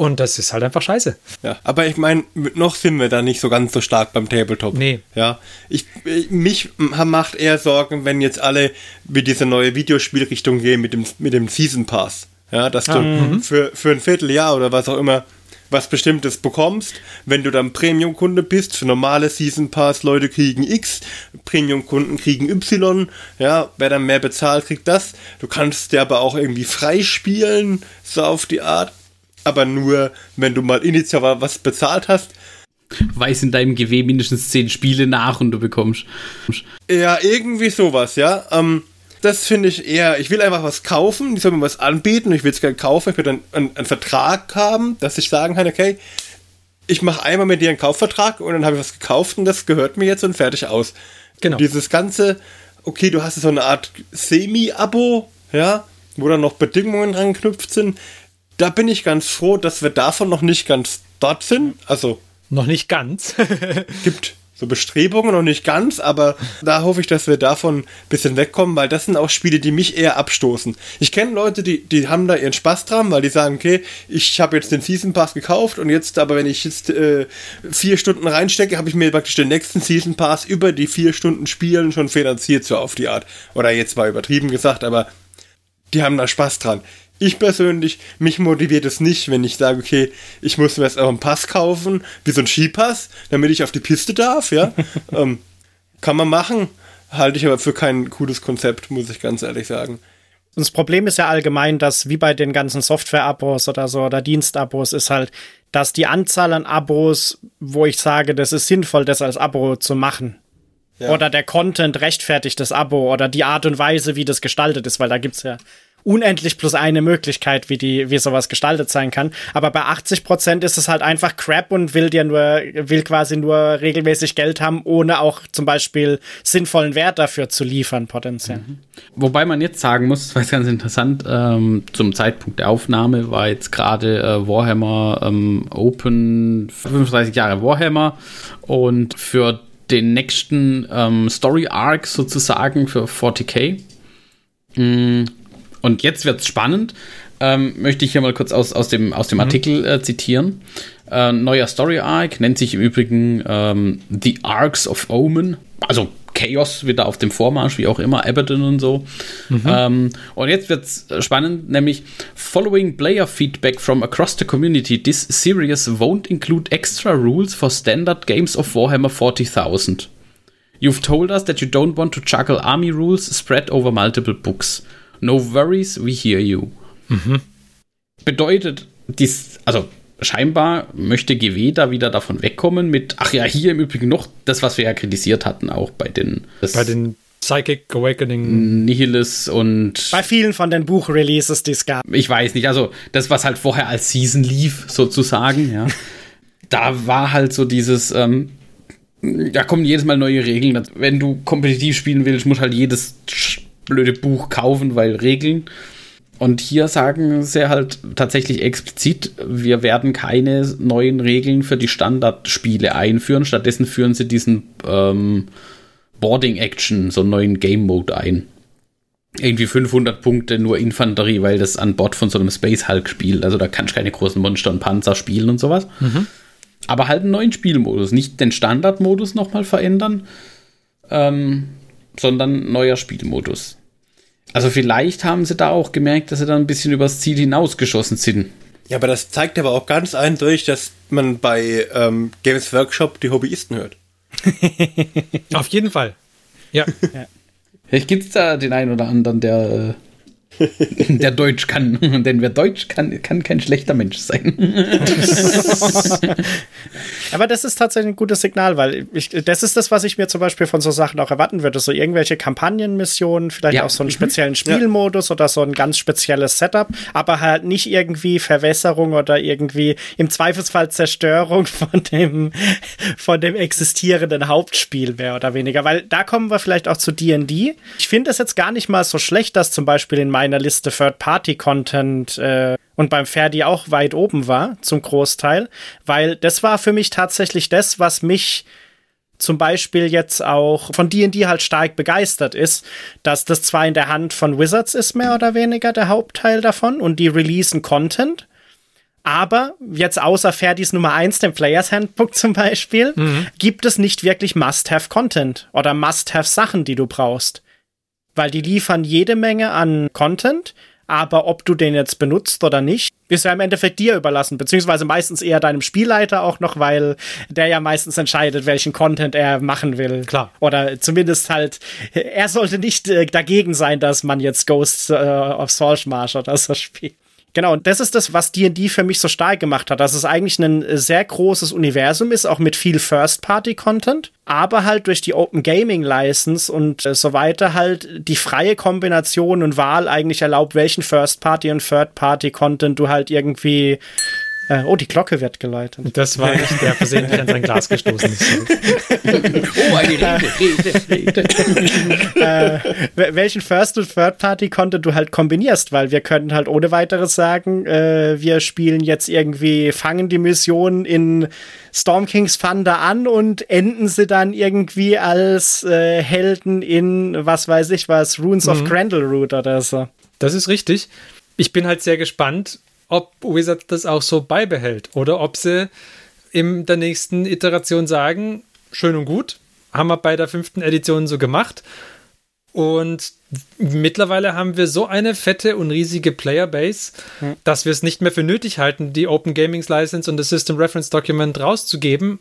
Und das ist halt einfach scheiße. Ja, aber ich meine, noch sind wir da nicht so ganz so stark beim Tabletop. Nee. Ja, ich, ich- mich macht eher Sorgen, wenn jetzt alle mit dieser neue Videospielrichtung gehen mit dem, mit dem Season Pass. Ja, dass du für, für ein Vierteljahr oder was auch immer was Bestimmtes bekommst. Wenn du dann Premium-Kunde bist, für normale Season Pass, Leute kriegen X, Premium-Kunden kriegen Y. Ja, wer dann mehr bezahlt, kriegt das. Du kannst dir aber auch irgendwie freispielen, so auf die Art. Aber nur, wenn du mal initial was bezahlt hast. Weiß in deinem GW mindestens 10 Spiele nach und du bekommst. Ja, irgendwie sowas, ja. Ähm, das finde ich eher, ich will einfach was kaufen, die sollen mir was anbieten, ich will es gerne kaufen, ich will dann einen, einen Vertrag haben, dass ich sagen kann, okay, ich mache einmal mit dir einen Kaufvertrag und dann habe ich was gekauft und das gehört mir jetzt und fertig aus. Genau. Dieses ganze, okay, du hast so eine Art Semi-Abo, ja, wo dann noch Bedingungen dran geknüpft sind. Da bin ich ganz froh, dass wir davon noch nicht ganz dort sind. Also Noch nicht ganz. gibt so Bestrebungen, noch nicht ganz, aber da hoffe ich, dass wir davon ein bisschen wegkommen, weil das sind auch Spiele, die mich eher abstoßen. Ich kenne Leute, die, die haben da ihren Spaß dran, weil die sagen, okay, ich habe jetzt den Season Pass gekauft und jetzt, aber wenn ich jetzt äh, vier Stunden reinstecke, habe ich mir praktisch den nächsten Season Pass über die vier Stunden Spielen schon finanziert, so auf die Art. Oder jetzt mal übertrieben gesagt, aber die haben da Spaß dran. Ich persönlich, mich motiviert es nicht, wenn ich sage, okay, ich muss mir jetzt auch einen Pass kaufen, wie so ein Skipass, damit ich auf die Piste darf, ja. ähm, kann man machen, halte ich aber für kein cooles Konzept, muss ich ganz ehrlich sagen. Und das Problem ist ja allgemein, dass wie bei den ganzen Software-Abos oder so oder Dienst-Abos ist halt, dass die Anzahl an Abos, wo ich sage, das ist sinnvoll, das als Abo zu machen. Ja. Oder der Content rechtfertigt das Abo oder die Art und Weise, wie das gestaltet ist, weil da gibt's ja unendlich plus eine Möglichkeit, wie die, wie sowas gestaltet sein kann. Aber bei 80 Prozent ist es halt einfach Crap und will dir nur, will quasi nur regelmäßig Geld haben, ohne auch zum Beispiel sinnvollen Wert dafür zu liefern, potenziell. Mhm. Wobei man jetzt sagen muss, das war jetzt ganz interessant, ähm, zum Zeitpunkt der Aufnahme war jetzt gerade äh, Warhammer ähm, Open 35 Jahre Warhammer und für den nächsten ähm, Story Arc sozusagen für 40k. Mm, und jetzt wird es spannend. Ähm, möchte ich hier mal kurz aus, aus dem, aus dem mhm. Artikel äh, zitieren. Äh, neuer Story Arc nennt sich im Übrigen ähm, The Arcs of Omen. Also Chaos wieder auf dem Vormarsch, wie auch immer, Abaddon und so. Mhm. Ähm, und jetzt wird es spannend, nämlich Following player feedback from across the community, this series won't include extra rules for standard games of Warhammer 40,000. You've told us that you don't want to juggle army rules spread over multiple books. No worries, we hear you. Mhm. Bedeutet, dies, also scheinbar möchte GW da wieder davon wegkommen mit, ach ja, hier im Übrigen noch das, was wir ja kritisiert hatten, auch bei den. bei den Psychic Awakening. Nihilus und. Bei vielen von den Buchreleases, die es gab. Ich weiß nicht, also das, was halt vorher als Season lief, sozusagen, ja. da war halt so dieses, ähm, da kommen jedes Mal neue Regeln. Wenn du kompetitiv spielen willst, musst halt jedes blöde Buch kaufen, weil Regeln. Und hier sagen sie halt tatsächlich explizit, wir werden keine neuen Regeln für die Standardspiele einführen. Stattdessen führen sie diesen ähm, Boarding Action, so einen neuen Game Mode ein. Irgendwie 500 Punkte nur Infanterie, weil das an Bord von so einem Space Hulk spielt. Also da kannst du keine großen Monster und Panzer spielen und sowas. Mhm. Aber halt einen neuen Spielmodus. Nicht den Standardmodus nochmal verändern, ähm, sondern neuer Spielmodus. Also vielleicht haben sie da auch gemerkt, dass sie da ein bisschen übers Ziel hinausgeschossen sind. Ja, aber das zeigt aber auch ganz eindeutig, dass man bei ähm, Games Workshop die Hobbyisten hört. Auf jeden Fall. Ja. ja. Vielleicht gibt es da den einen oder anderen, der äh, der Deutsch kann. Denn wer Deutsch kann, kann kein schlechter Mensch sein. Aber das ist tatsächlich ein gutes Signal, weil ich, das ist das, was ich mir zum Beispiel von so Sachen auch erwarten würde. So irgendwelche Kampagnenmissionen, vielleicht ja. auch so einen mhm. speziellen Spielmodus ja. oder so ein ganz spezielles Setup, aber halt nicht irgendwie Verwässerung oder irgendwie im Zweifelsfall Zerstörung von dem, von dem existierenden Hauptspiel mehr oder weniger. Weil da kommen wir vielleicht auch zu D&D. Ich finde es jetzt gar nicht mal so schlecht, dass zum Beispiel in meiner Liste Third-Party-Content äh, und beim Ferdi auch weit oben war, zum Großteil, weil das war für mich tatsächlich das, was mich zum Beispiel jetzt auch von D&D halt stark begeistert ist, dass das zwar in der Hand von Wizards ist, mehr oder weniger der Hauptteil davon und die releasen Content, aber jetzt außer Ferdis Nummer 1, dem Players Handbook zum Beispiel, mhm. gibt es nicht wirklich Must-Have-Content oder Must-Have-Sachen, die du brauchst weil die liefern jede Menge an Content, aber ob du den jetzt benutzt oder nicht, ist ja im Endeffekt dir überlassen, beziehungsweise meistens eher deinem Spielleiter auch noch, weil der ja meistens entscheidet, welchen Content er machen will. Klar. Oder zumindest halt, er sollte nicht äh, dagegen sein, dass man jetzt Ghosts äh, of Saltmarsh oder so spielt. Genau, und das ist das, was D&D für mich so stark gemacht hat, dass es eigentlich ein äh, sehr großes Universum ist, auch mit viel First-Party-Content, aber halt durch die Open Gaming License und äh, so weiter halt die freie Kombination und Wahl eigentlich erlaubt, welchen First-Party und Third-Party-Content du halt irgendwie äh, oh, die Glocke wird geleitet. Das war nicht der versehentlich an sein Glas gestoßen ist. oh, eine Rede, Rede, Rede. äh, welchen First- und Third-Party-Content du halt kombinierst, weil wir können halt ohne weiteres sagen, äh, wir spielen jetzt irgendwie, fangen die Mission in Storm Kings Thunder an und enden sie dann irgendwie als äh, Helden in, was weiß ich was, Runes mhm. of Grendel-Root oder so. Das ist richtig. Ich bin halt sehr gespannt, ob Wizard das auch so beibehält oder ob sie in der nächsten Iteration sagen, schön und gut, haben wir bei der fünften Edition so gemacht. Und mittlerweile haben wir so eine fette und riesige Playerbase, hm. dass wir es nicht mehr für nötig halten, die Open Gaming License und das System Reference Document rauszugeben,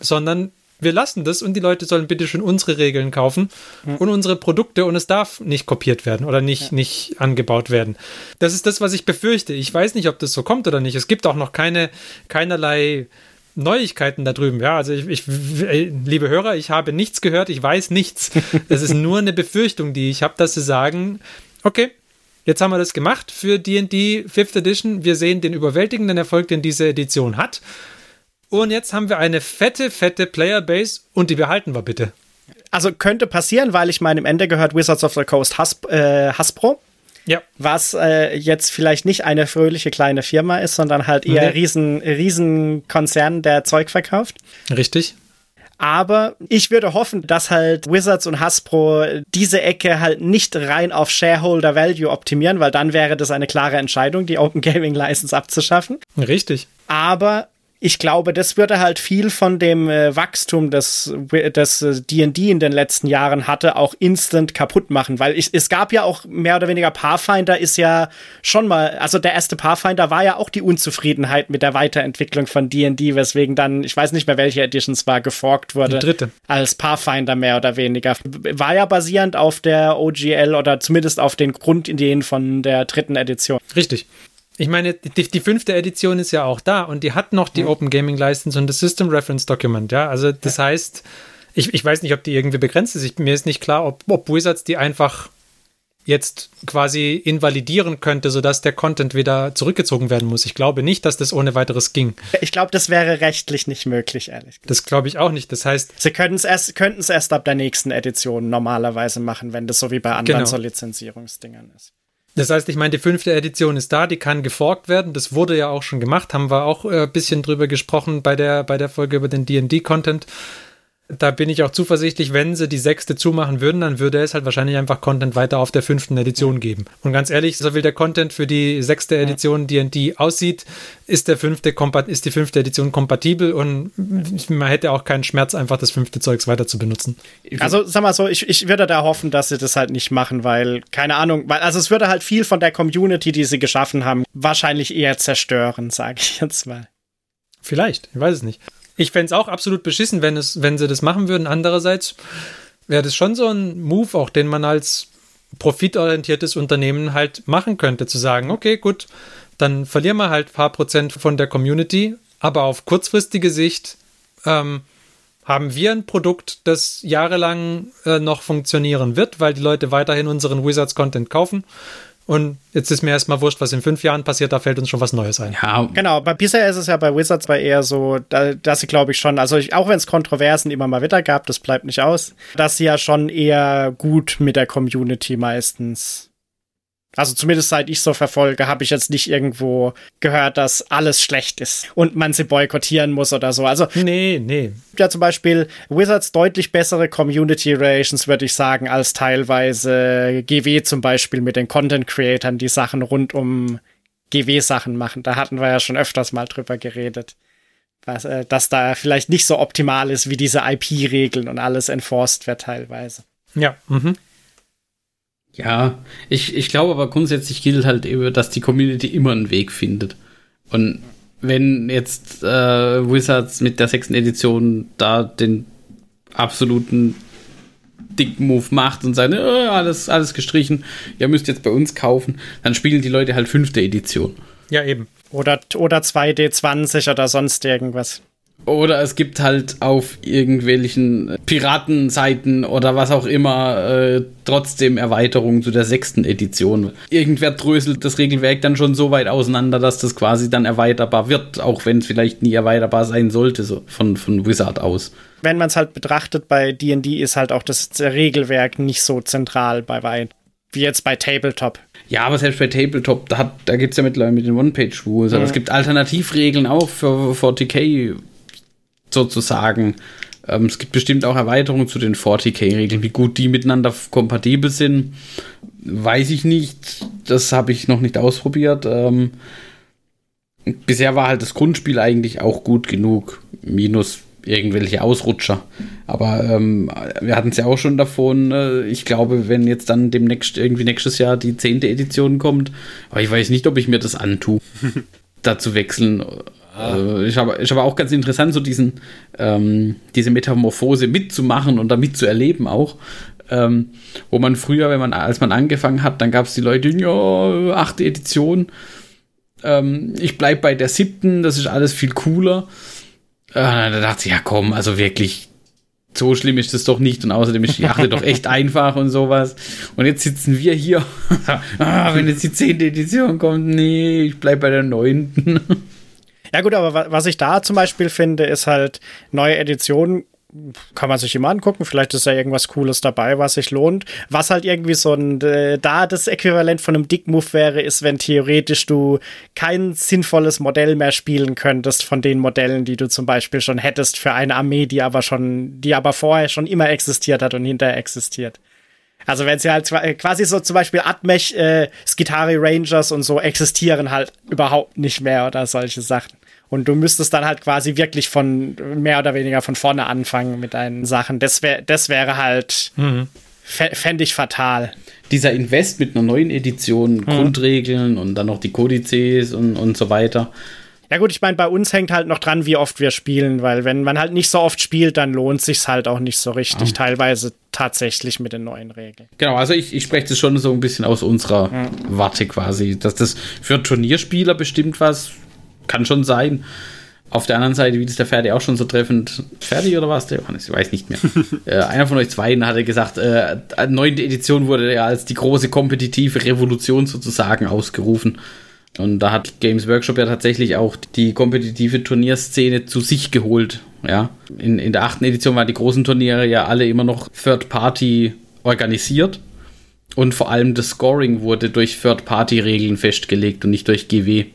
sondern wir lassen das und die Leute sollen bitte schon unsere Regeln kaufen ja. und unsere Produkte und es darf nicht kopiert werden oder nicht, ja. nicht angebaut werden. Das ist das, was ich befürchte. Ich weiß nicht, ob das so kommt oder nicht. Es gibt auch noch keine, keinerlei Neuigkeiten da drüben. Ja, also ich, ich, liebe Hörer, ich habe nichts gehört, ich weiß nichts. Das ist nur eine Befürchtung, die ich habe, dass sie sagen, okay, Jetzt haben wir das gemacht für D&D 5th Edition. Wir sehen den überwältigenden Erfolg, den diese Edition hat. Und jetzt haben wir eine fette, fette Playerbase und die behalten wir bitte. Also könnte passieren, weil ich meine, im Ende gehört Wizards of the Coast Has äh, Hasbro. Ja. Was äh, jetzt vielleicht nicht eine fröhliche kleine Firma ist, sondern halt eher Nee. riesen, riesen Konzern, der Zeug verkauft. Richtig. Aber ich würde hoffen, dass halt Wizards und Hasbro diese Ecke halt nicht rein auf Shareholder Value optimieren, weil dann wäre das eine klare Entscheidung, die Open Gaming License abzuschaffen. Richtig. Aber ich glaube, das würde halt viel von dem äh, Wachstum, das das D&D in den letzten Jahren hatte, auch instant kaputt machen, weil ich, es gab ja auch mehr oder weniger Pathfinder ist ja schon mal, also der erste Pathfinder war ja auch die Unzufriedenheit mit der Weiterentwicklung von D&D, weswegen dann, ich weiß nicht mehr welche Edition es war, geforkt wurde. Die dritte. Als Pathfinder mehr oder weniger. War ja basierend auf der OGL oder zumindest auf den Grundideen von der dritten Edition. Richtig. Ich meine, die, die fünfte Edition ist ja auch da und die hat noch die Open Gaming License und das System Reference Document, ja. Also das heißt, ich, ich weiß nicht, ob die irgendwie begrenzt ist. Ich, mir ist nicht klar, ob, ob Wizards die einfach jetzt quasi invalidieren könnte, sodass der Content wieder zurückgezogen werden muss. Ich glaube nicht, dass das ohne weiteres ging. Ich glaube, das wäre rechtlich nicht möglich, ehrlich gesagt. Das glaube ich auch nicht. Das heißt, Sie könnten es erst, könnten es erst ab der nächsten Edition normalerweise machen, wenn das so wie bei anderen Genau. so Lizenzierungsdingern ist. Das heißt, ich meine, die fünfte Edition ist da, die kann geforkt werden. Das wurde ja auch schon gemacht, haben wir auch äh, ein bisschen drüber gesprochen bei der, bei der Folge über den DD-Content. Da bin ich auch zuversichtlich, wenn sie die sechste zumachen würden, dann würde es halt wahrscheinlich einfach Content weiter auf der fünften Edition geben. Und ganz ehrlich, so wie der Content für die sechste Edition D&D aussieht, ist der fünfte ist die fünfte Edition kompatibel und man hätte auch keinen Schmerz, einfach das fünfte Zeugs weiter zu benutzen. Also, sag mal so, ich, ich würde da hoffen, dass sie das halt nicht machen, weil, keine Ahnung, weil, also es würde halt viel von der Community, die sie geschaffen haben, wahrscheinlich eher zerstören, sage ich jetzt mal. Vielleicht, ich weiß es nicht. Ich fände es auch absolut beschissen, wenn, es, wenn sie das machen würden. Andererseits wäre das schon so ein Move, auch den man als profitorientiertes Unternehmen halt machen könnte, zu sagen, okay, gut, dann verlieren wir halt ein paar Prozent von der Community, aber auf kurzfristige Sicht ähm, haben wir ein Produkt, das jahrelang äh, noch funktionieren wird, weil die Leute weiterhin unseren Wizards-Content kaufen. Und jetzt ist mir erstmal wurscht, was in fünf Jahren passiert, da fällt uns schon was Neues ein. Ja, Genau, aber bisher ist es ja bei Wizards war eher so, da, dass sie, glaube ich, schon, also ich, auch wenn es Kontroversen immer mal wieder gab, das bleibt nicht aus, dass sie ja schon eher gut mit der Community meistens. Also zumindest seit ich so verfolge, habe ich jetzt nicht irgendwo gehört, dass alles schlecht ist und man sie boykottieren muss oder so. Also Nee, nee. ja zum Beispiel Wizards deutlich bessere Community Relations, würde ich sagen, als teilweise GW zum Beispiel mit den Content Creatern, die Sachen rund um GW-Sachen machen. Da hatten wir ja schon öfters mal drüber geredet. Was, äh, dass da vielleicht nicht so optimal ist, wie diese IP-Regeln und alles enforced wird teilweise. Ja, mhm. Ja, ich, ich glaube aber grundsätzlich gilt halt eben, dass die Community immer einen Weg findet. Und wenn jetzt äh, Wizards mit der sechsten Edition da den absoluten Dick-Move macht und sagt, äh, alles, alles gestrichen, ihr müsst jetzt bei uns kaufen, dann spielen die Leute halt fünfte Edition. ja eben. Oder, oder 2D20 oder sonst irgendwas. Oder es gibt halt auf irgendwelchen Piratenseiten oder was auch immer äh, trotzdem Erweiterungen zu der sechsten Edition. Irgendwer dröselt das Regelwerk dann schon so weit auseinander, dass das quasi dann erweiterbar wird, auch wenn es vielleicht nie erweiterbar sein sollte, so von, von Wizard aus. Wenn man es halt betrachtet, bei D&D ist halt auch das Regelwerk nicht so zentral bei weit. Wie jetzt bei Tabletop. Ja, aber selbst bei Tabletop, da, hat- da gibt es ja mittlerweile mit den One-Page-Rules, aber es gibt Alternativregeln auch für 40k sozusagen. Ähm, es gibt bestimmt auch Erweiterungen zu den 40k-Regeln. Wie gut die miteinander kompatibel sind, weiß ich nicht. Das habe ich noch nicht ausprobiert. Ähm, bisher war halt das Grundspiel eigentlich auch gut genug, minus irgendwelche Ausrutscher. Aber ähm, wir hatten es ja auch schon davon. Äh, ich glaube, wenn jetzt dann demnächst irgendwie nächstes Jahr die zehnte Edition kommt, aber ich weiß nicht, ob ich mir das antue, da zu wechseln. Äh, ist, aber, ist aber auch ganz interessant, so diesen, ähm, diese Metamorphose mitzumachen und da mitzuerleben auch. Ähm, wo man früher, wenn man, als man angefangen hat, dann gab es die Leute, ja, achte Edition. Ähm, ich bleib bei der siebten, das ist alles viel cooler. Äh, da dachte ich, ja komm, also wirklich, so schlimm ist das doch nicht und außerdem ist die achte doch echt einfach und sowas. Und jetzt sitzen wir hier, ah, wenn jetzt die zehnte Edition kommt, nee, ich bleib bei der neunten. Ja gut, aber was ich da zum Beispiel finde, ist halt neue Editionen kann man sich immer angucken. Vielleicht ist da irgendwas Cooles dabei, was sich lohnt. Was halt irgendwie so ein, äh, da das Äquivalent von einem Dick-Move wäre, ist, wenn theoretisch du kein sinnvolles Modell mehr spielen könntest von den Modellen, die du zum Beispiel schon hättest für eine Armee, die aber schon, die aber vorher schon immer existiert hat und hinterher existiert. Also wenn sie halt äh, quasi so zum Beispiel Atmech, äh, Skitari Rangers und so existieren halt überhaupt nicht mehr oder solche Sachen. Und du müsstest dann halt quasi wirklich von mehr oder weniger von vorne anfangen mit deinen Sachen. Das, wär, das wäre halt, mhm. fände ich fatal. Dieser Invest mit einer neuen Edition, mhm. Grundregeln und dann noch die Kodizes und, und so weiter. Ja gut, ich meine, bei uns hängt halt noch dran, wie oft wir spielen, weil wenn man halt nicht so oft spielt, dann lohnt sich's halt auch nicht so richtig, oh. teilweise tatsächlich mit den neuen Regeln. Genau, also ich, ich spreche das schon so ein bisschen aus unserer ja. Warte quasi, dass das für Turnierspieler bestimmt was kann schon sein. Auf der anderen Seite, wie das der Ferdi auch schon so treffend, Ferdi oder was der Johannes, ich weiß nicht mehr. äh, einer von euch zwei hatte gesagt, äh, neunte Edition wurde ja als die große kompetitive Revolution sozusagen ausgerufen. Und da hat Games Workshop ja tatsächlich auch die kompetitive Turnierszene zu sich geholt. Ja, in, in der achten Edition waren die großen Turniere ja alle immer noch Third Party organisiert. Und vor allem das Scoring wurde durch Third Party Regeln festgelegt und nicht durch GW.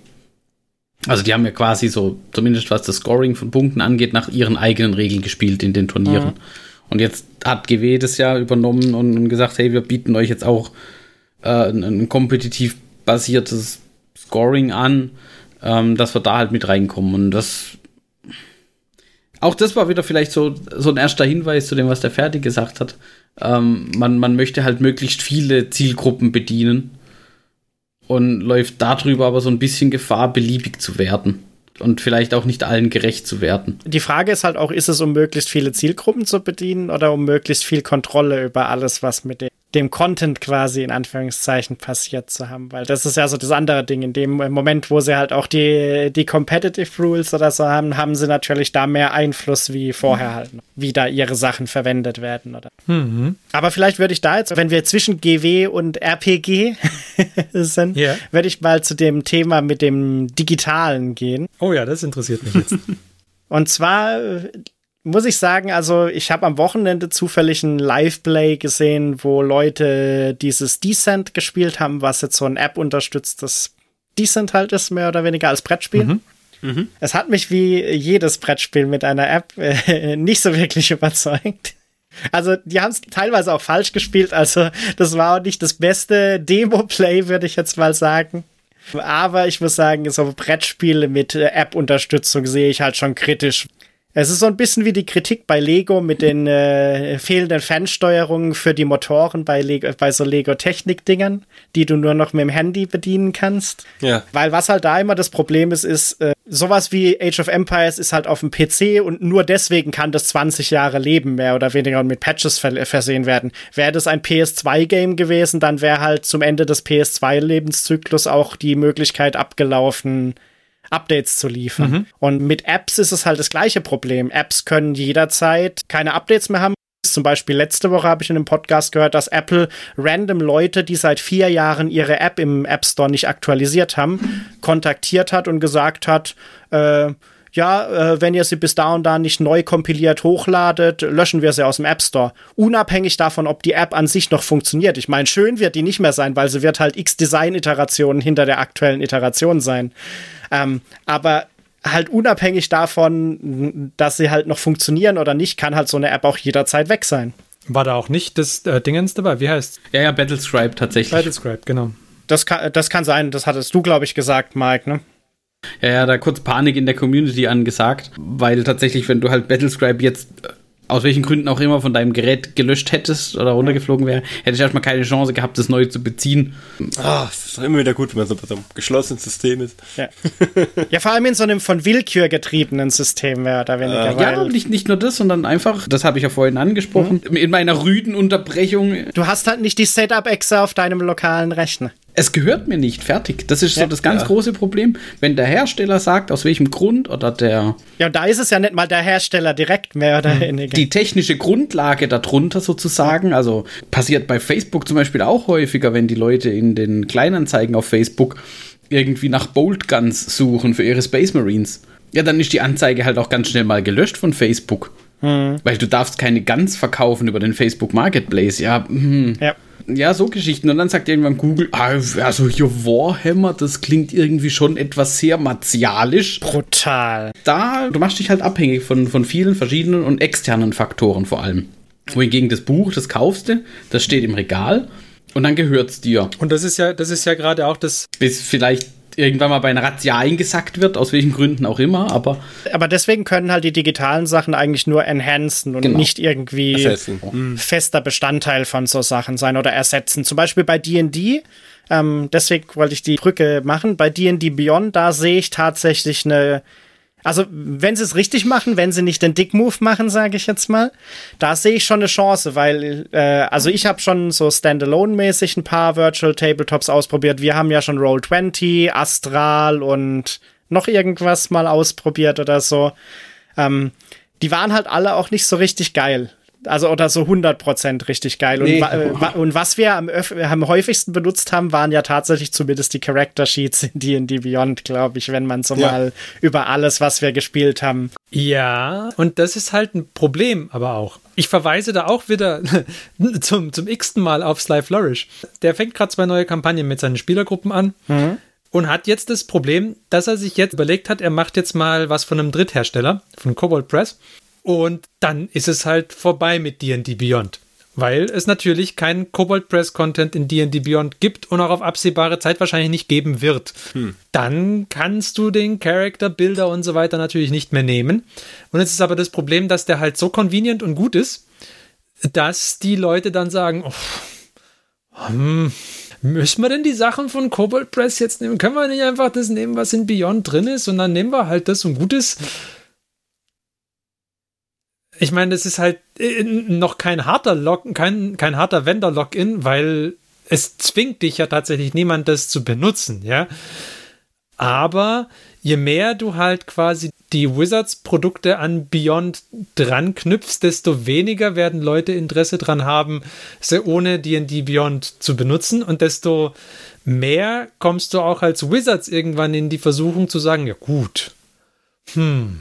Also die haben ja quasi so, zumindest was das Scoring von Punkten angeht, nach ihren eigenen Regeln gespielt in den Turnieren. Mhm. Und jetzt hat GW das ja übernommen und gesagt, hey, wir bieten euch jetzt auch äh, ein, ein, kompetitiv basiertes Scoring an, ähm, dass wir da halt mit reinkommen. Und das auch das war wieder vielleicht so, so ein erster Hinweis zu dem, was der Ferdi gesagt hat. Ähm, man, man möchte halt möglichst viele Zielgruppen bedienen und läuft darüber aber so ein bisschen Gefahr, beliebig zu werden und vielleicht auch nicht allen gerecht zu werden. Die Frage ist halt auch, ist es um möglichst viele Zielgruppen zu bedienen oder um möglichst viel Kontrolle über alles, was mit dem dem Content quasi in Anführungszeichen passiert zu haben, weil das ist ja so das andere Ding. In dem Moment, wo sie halt auch die, die Competitive Rules oder so haben, haben sie natürlich da mehr Einfluss wie vorher halt, wie da ihre Sachen verwendet werden oder. Mhm. Aber vielleicht würde ich da jetzt, wenn wir zwischen GW und RPG sind, yeah. würde ich mal zu dem Thema mit dem Digitalen gehen. Oh ja, das interessiert mich jetzt. Und zwar muss ich sagen, also ich habe am Wochenende zufällig ein Live-Play gesehen, wo Leute dieses Descent gespielt haben, was jetzt so ein App unterstütztes Descent halt ist, mehr oder weniger als Brettspiel. Mhm. Mhm. Es hat mich wie jedes Brettspiel mit einer App äh, nicht so wirklich überzeugt. Also, die haben es teilweise auch falsch gespielt. Also, das war auch nicht das beste Demo-Play, würde ich jetzt mal sagen. Aber ich muss sagen, so Brettspiele mit äh, App-Unterstützung sehe ich halt schon kritisch. Es ist so ein bisschen wie die Kritik bei Lego mit den äh, fehlenden Fernsteuerungen für die Motoren bei, Lego, bei so Lego-Technik-Dingern, die du nur noch mit dem Handy bedienen kannst. Ja. Weil was halt da immer das Problem ist, ist, äh, sowas wie Age of Empires ist halt auf dem PC und nur deswegen kann das 20 Jahre leben, mehr oder weniger, und mit Patches ver versehen werden. Wäre das ein PS2-Game gewesen, dann wäre halt zum Ende des PS2-Lebenszyklus auch die Möglichkeit abgelaufen, Updates zu liefern. Mhm. Und mit Apps ist es halt das gleiche Problem. Apps können jederzeit keine Updates mehr haben. Zum Beispiel letzte Woche habe ich in einem Podcast gehört, dass Apple random Leute, die seit vier Jahren ihre App im App Store nicht aktualisiert haben, kontaktiert hat und gesagt hat, äh, ja, äh, wenn ihr sie bis da und da nicht neu kompiliert hochladet, löschen wir sie aus dem App Store. Unabhängig davon, ob die App an sich noch funktioniert. Ich meine, schön wird die nicht mehr sein, weil sie wird halt x Design-Iterationen hinter der aktuellen Iteration sein. Ähm, aber halt unabhängig davon, dass sie halt noch funktionieren oder nicht, kann halt so eine App auch jederzeit weg sein. War da auch nicht das äh, Dingens dabei? Wie heißt Ja, ja, Battlescribe tatsächlich. Battlescribe, genau. Das kann, das kann sein, das hattest du, glaube ich, gesagt, Mike, ne? Ja, ja, da kurz Panik in der Community angesagt, weil tatsächlich, wenn du halt Battlescribe jetzt äh, aus welchen Gründen auch immer von deinem Gerät gelöscht hättest oder runtergeflogen wäre, hätte ich erstmal keine Chance gehabt, das neu zu beziehen. Ah, es ist doch immer wieder gut, wenn man so bei so einem geschlossenen System ist. Ja, ja vor allem in so einem von Willkür getriebenen System mehr oder weniger. Äh, ja, nicht, nicht nur das, sondern einfach, das habe ich ja vorhin angesprochen, mhm. in meiner rüden Unterbrechung. Du hast halt nicht die Setup-Exe auf deinem lokalen Rechner. Es gehört mir nicht, fertig. Das ist Ja, so das ganz ja. große Problem. Wenn der Hersteller sagt, aus welchem Grund oder der, Ja, und da ist es ja nicht mal der Hersteller direkt mehr oder weniger. die technische Grundlage darunter sozusagen, also passiert bei Facebook zum Beispiel auch häufiger, wenn die Leute in den Kleinanzeigen auf Facebook irgendwie nach Bolt Guns suchen für ihre Space Marines. Ja, dann ist die Anzeige halt auch ganz schnell mal gelöscht von Facebook. Weil du darfst keine Guns verkaufen über den Facebook Marketplace. Ja, hm. ja. Ja, so Geschichten. Und dann sagt irgendwann Google, ah, also hier Warhammer, das klingt irgendwie schon etwas sehr martialisch. Brutal. Da, du machst dich halt abhängig von, von vielen verschiedenen und externen Faktoren vor allem. Wohingegen das Buch, das kaufst du, das steht im Regal und dann gehört's dir. Und das ist ja, das ist ja gerade auch das, Bis vielleicht irgendwann mal bei einer Razzia eingesackt wird, aus welchen Gründen auch immer, aber Aber deswegen können halt die digitalen Sachen eigentlich nur enhancen und Genau. nicht irgendwie Ersetzen. fester Bestandteil von so Sachen sein oder ersetzen. Zum Beispiel bei D&D, ähm, deswegen wollte ich die Brücke machen, bei D&D Beyond, da sehe ich tatsächlich eine, also wenn sie es richtig machen, wenn sie nicht den Dick-Move machen, sage ich jetzt mal, da sehe ich schon eine Chance, weil, äh, also ich habe schon so Standalone-mäßig ein paar Virtual Tabletops ausprobiert. Wir haben ja schon Roll20, Astral und noch irgendwas mal ausprobiert oder so. Ähm, die waren halt alle auch nicht so richtig geil. Also oder so 100% richtig geil. Und, Nee. wa äh, wa und was wir am, öf- am häufigsten benutzt haben, waren ja tatsächlich zumindest die Character Sheets in D&D Beyond, glaube ich, wenn man so Ja. mal über alles, was wir gespielt haben. Ja, und das ist halt ein Problem, aber auch. Ich verweise da auch wieder zum, zum x-ten Mal auf Sly Flourish. Der fängt gerade zwei neue Kampagnen mit seinen Spielergruppen an und hat jetzt das Problem, dass er sich jetzt überlegt hat, er macht jetzt mal was von einem Dritthersteller, von Cobalt Press. Und dann ist es halt vorbei mit D&D Beyond. Weil es natürlich keinen Cobalt Press Content in D&D Beyond gibt und auch auf absehbare Zeit wahrscheinlich nicht geben wird. Dann kannst du den Character, Bilder und so weiter natürlich nicht mehr nehmen. Und jetzt ist aber das Problem, dass der halt so convenient und gut ist, dass die Leute dann sagen, oh, hm, müssen wir denn die Sachen von Cobalt Press jetzt nehmen? Können wir nicht einfach das nehmen, was in Beyond drin ist und dann nehmen wir halt das und gut ist? Ich meine, das ist halt äh, noch kein harter Log, kein, kein harter Vendor-Login, weil es zwingt dich ja tatsächlich niemand, das zu benutzen, ja. Aber je mehr du halt quasi die Wizards-Produkte an Beyond dran knüpfst, desto weniger werden Leute Interesse dran haben, sie ohne D&D Beyond zu benutzen und desto mehr kommst du auch als Wizards irgendwann in die Versuchung zu sagen, ja gut, hm,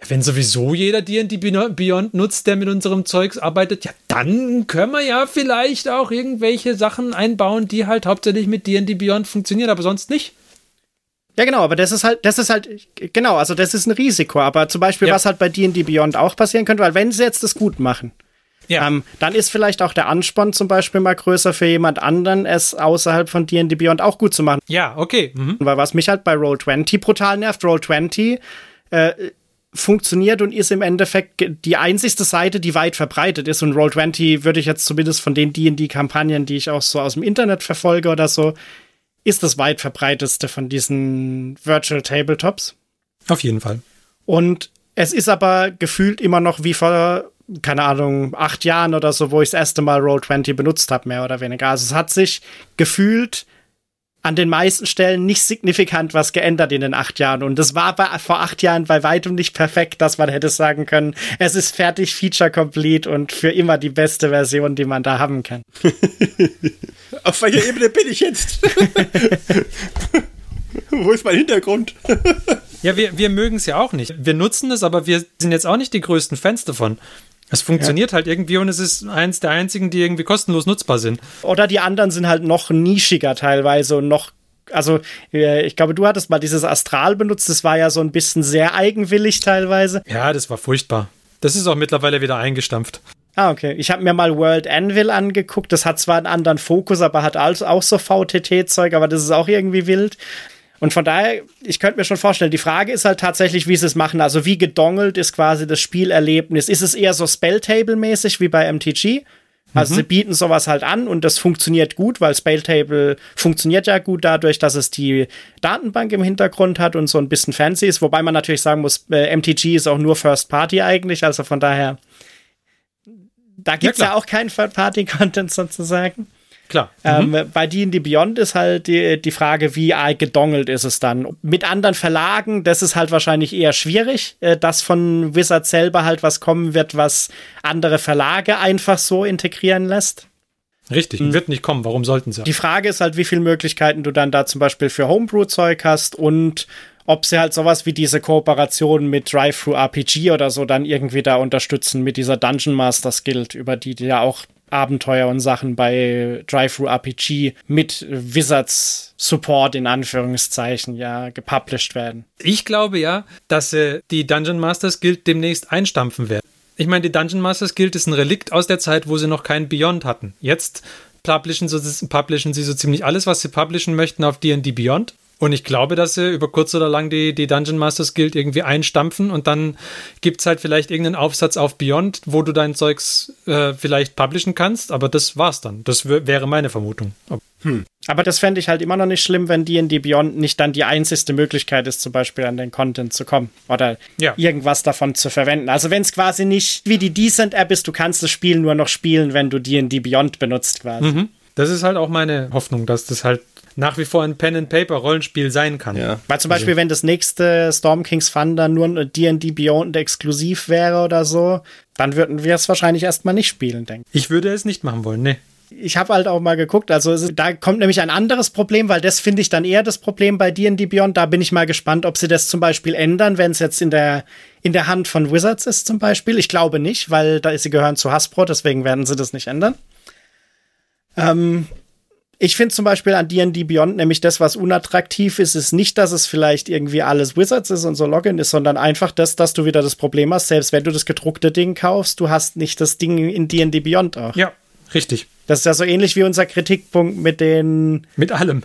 ja, wenn sowieso jeder D&D Beyond nutzt, der mit unserem Zeugs arbeitet, ja, dann können wir ja vielleicht auch irgendwelche Sachen einbauen, die halt hauptsächlich mit D&D Beyond funktionieren, aber sonst nicht. Ja, genau, aber das ist halt, das ist halt, genau, also das ist ein Risiko. Aber zum Beispiel, Ja. was halt bei D&D Beyond auch passieren könnte, weil wenn sie jetzt das gut machen, Ja. ähm, dann ist vielleicht auch der Ansporn zum Beispiel mal größer für jemand anderen, es außerhalb von D&D Beyond auch gut zu machen. ja, okay. Mhm. Weil was mich halt bei Roll20 brutal nervt, Roll20 äh, funktioniert und ist im Endeffekt die einzigste Seite, die weit verbreitet ist. Und Roll20 würde ich jetzt zumindest von den D&D-Kampagnen, die ich auch so aus dem Internet verfolge oder so, ist das weit verbreiteste von diesen Virtual Tabletops. Auf jeden Fall. Und es ist aber gefühlt immer noch wie vor, keine Ahnung, acht Jahren oder so, wo ich das erste Mal Roll20 benutzt habe, mehr oder weniger. Also es hat sich gefühlt an den meisten Stellen nicht signifikant was geändert in den acht Jahren. Und das war bei, vor acht Jahren bei weitem nicht perfekt, dass man hätte sagen können, es ist fertig, Feature complete und für immer die beste Version, die man da haben kann. Auf welcher Ebene bin ich jetzt? Wo ist mein Hintergrund? Ja, wir, wir mögen es ja auch nicht. Wir nutzen es, aber wir sind jetzt auch nicht die größten Fans davon. Es funktioniert halt irgendwie und es ist eins der einzigen, die irgendwie kostenlos nutzbar sind. Oder die anderen sind halt noch nischiger teilweise und noch. Also, äh, ich glaube, du hattest mal dieses Astral benutzt. Das war ja so ein bisschen sehr eigenwillig teilweise. Ja, das war furchtbar. Das ist auch mittlerweile wieder eingestampft. Ah, okay. Ich habe mir mal World Anvil angeguckt. Das hat zwar einen anderen Fokus, aber hat also auch so VTT-Zeug, aber das ist auch irgendwie wild. Und von daher, ich könnte mir schon vorstellen, die Frage ist halt tatsächlich, wie sie es machen. Also wie gedongelt ist quasi das Spielerlebnis? Ist es eher so Spelltable-mäßig wie bei MTG? Also sie bieten sowas halt an und das funktioniert gut, weil Spelltable funktioniert ja gut dadurch, dass es die Datenbank im Hintergrund hat und so ein bisschen fancy ist. Wobei man natürlich sagen muss, äh, MTG ist auch nur First Party eigentlich, also von daher da gibt's ja, klar. auch keinen Third-Party-Content sozusagen. Klar. Ähm, mhm. Bei D&D Beyond ist halt die, die Frage, wie gedongelt ist es dann. Mit anderen Verlagen, das ist halt wahrscheinlich eher schwierig, äh, dass von Wizard selber halt was kommen wird, was andere Verlage einfach so integrieren lässt. Richtig, hm. wird nicht kommen. Warum sollten sie? Die Frage ist halt, wie viele Möglichkeiten du dann da zum Beispiel für Homebrew-Zeug hast und ob sie halt sowas wie diese Kooperation mit Drive-Thru-RPG oder so dann irgendwie da unterstützen mit dieser Dungeon Masters Guild, über die die ja auch Abenteuer und Sachen bei Drive-Thru-RPG mit Wizards Support in Anführungszeichen ja gepublished werden. Ich glaube ja, dass äh, die Dungeon Masters Guild demnächst einstampfen werden. Ich meine, die Dungeon Masters Guild ist ein Relikt aus der Zeit, wo sie noch keinen Beyond hatten. Jetzt publishen, so, publishen sie so ziemlich alles, was sie publishen möchten auf D&D Beyond. Und ich glaube, dass sie über kurz oder lang die, die Dungeon Masters Guild irgendwie einstampfen und dann gibt es halt vielleicht irgendeinen Aufsatz auf Beyond, wo du dein Zeugs äh, vielleicht publishen kannst, aber das war's dann. Das wäre meine Vermutung. Hm. Aber das fände ich halt immer noch nicht schlimm, wenn D&D Beyond nicht dann die einzigste Möglichkeit ist, zum Beispiel an den Content zu kommen oder ja. irgendwas davon zu verwenden. Also wenn es quasi nicht wie die Decent App ist, du kannst das Spiel nur noch spielen, wenn du D&D Beyond benutzt quasi. Mhm. Das ist halt auch meine Hoffnung, dass das halt nach wie vor ein Pen-and-Paper-Rollenspiel sein kann. Ja. Weil zum Beispiel, also. wenn das nächste Storm Kings Thunder nur ein D&D Beyond exklusiv wäre oder so, dann würden wir es wahrscheinlich erstmal nicht spielen, denke ich. Ich würde es nicht machen wollen, ne. Ich habe halt auch mal geguckt, also es, da kommt nämlich ein anderes Problem, weil das finde ich dann eher das Problem bei D&D Beyond. Da bin ich mal gespannt, ob sie das zum Beispiel ändern, wenn es jetzt in der, in der Hand von Wizards ist zum Beispiel. Ich glaube nicht, weil da ist sie gehören zu Hasbro, deswegen werden sie das nicht ändern. Ähm, ich finde zum Beispiel an D&D Beyond nämlich das, was unattraktiv ist, ist nicht, dass es vielleicht irgendwie alles Wizards ist und so Login ist, sondern einfach das, dass du wieder das Problem hast, selbst wenn du das gedruckte Ding kaufst, du hast nicht das Ding in D&D Beyond auch. Ja, richtig. Das ist ja so ähnlich wie unser Kritikpunkt mit den. Mit allem.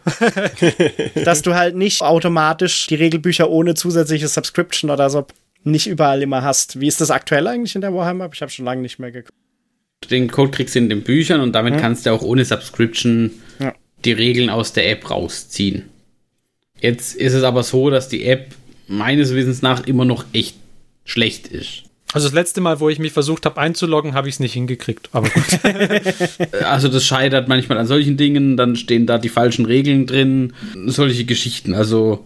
dass du halt nicht automatisch die Regelbücher ohne zusätzliche Subscription oder so nicht überall immer hast. Wie ist das aktuell eigentlich in der Warhammer? Ich habe schon lange nicht mehr geguckt den Code kriegst du in den Büchern und damit ja. kannst du auch ohne Subscription ja. die Regeln aus der App rausziehen. Jetzt ist es aber so, dass die App meines Wissens nach immer noch echt schlecht ist. Also das letzte Mal, wo ich mich versucht habe einzuloggen, habe ich es nicht hingekriegt. Aber gut. also das scheitert manchmal an solchen Dingen, dann stehen da die falschen Regeln drin, solche Geschichten. Also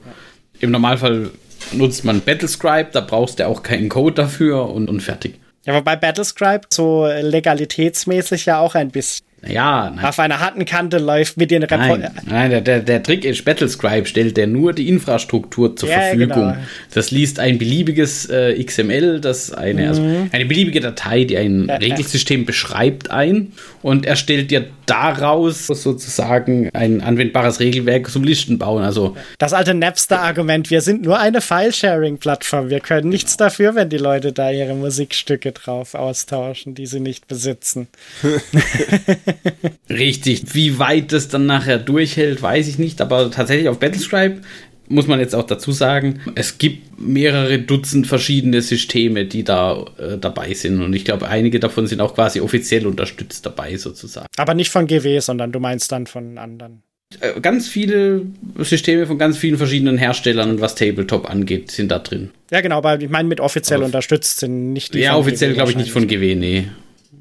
im Normalfall nutzt man Battlescribe, da brauchst du auch keinen Code dafür und, und fertig. Ja, wobei Battlescribe so legalitätsmäßig ja auch ein bisschen ja, nein. auf einer harten Kante läuft mit den Report Nein, nein der, der, der Trick ist, Battlescribe stellt der nur die Infrastruktur zur ja, Verfügung. Genau. Das liest ein beliebiges äh, XML, das eine, also mhm. also eine beliebige Datei, die ein ja, Regelsystem ja. beschreibt, ein und er stellt dir daraus sozusagen ein anwendbares Regelwerk zum Listen bauen. Also das alte Napster-Argument, wir sind nur eine File-Sharing-Plattform, wir können nichts dafür, wenn die Leute da ihre Musikstücke drauf austauschen, die sie nicht besitzen. Richtig. Wie weit das dann nachher durchhält, weiß ich nicht. Aber tatsächlich auf Battlescribe muss man jetzt auch dazu sagen, es gibt mehrere Dutzend verschiedene Systeme, die da äh, dabei sind. Und ich glaube, einige davon sind auch quasi offiziell unterstützt dabei, sozusagen. Aber nicht von GW, sondern du meinst dann von anderen. Äh, ganz viele Systeme von ganz vielen verschiedenen Herstellern, was Tabletop angeht, sind da drin. Ja, genau, aber ich meine, mit offiziell Auf unterstützt sind nicht die. Ja, offiziell glaube ich nicht von GW, nee.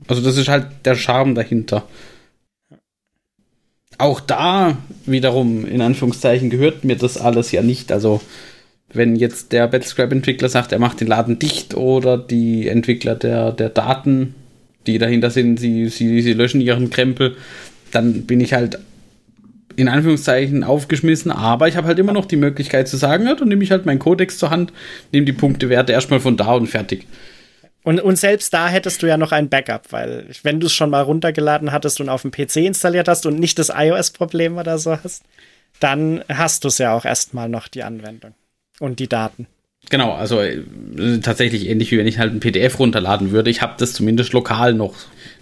Also, das ist halt der Charme dahinter. Auch da wiederum, in Anführungszeichen, gehört mir das alles ja nicht. Also, wenn jetzt der Battlescribe-Entwickler sagt, er macht den Laden dicht oder die Entwickler der, der Daten, die dahinter sind, sie, sie, sie löschen ihren Krempel, dann bin ich halt in Anführungszeichen aufgeschmissen, aber ich habe halt immer noch die Möglichkeit zu sagen, ja, dann nehme ich halt meinen Codex zur Hand, nehme die Punktewerte erstmal von da und fertig. Und, und selbst da hättest du ja noch ein Backup, weil wenn du es schon mal runtergeladen hattest und auf dem PC installiert hast und nicht das iOS-Problem oder so hast, dann hast du es ja auch erstmal noch die Anwendung und die Daten. Genau, also äh, tatsächlich ähnlich wie wenn ich halt ein PDF runterladen würde. Ich habe das zumindest lokal noch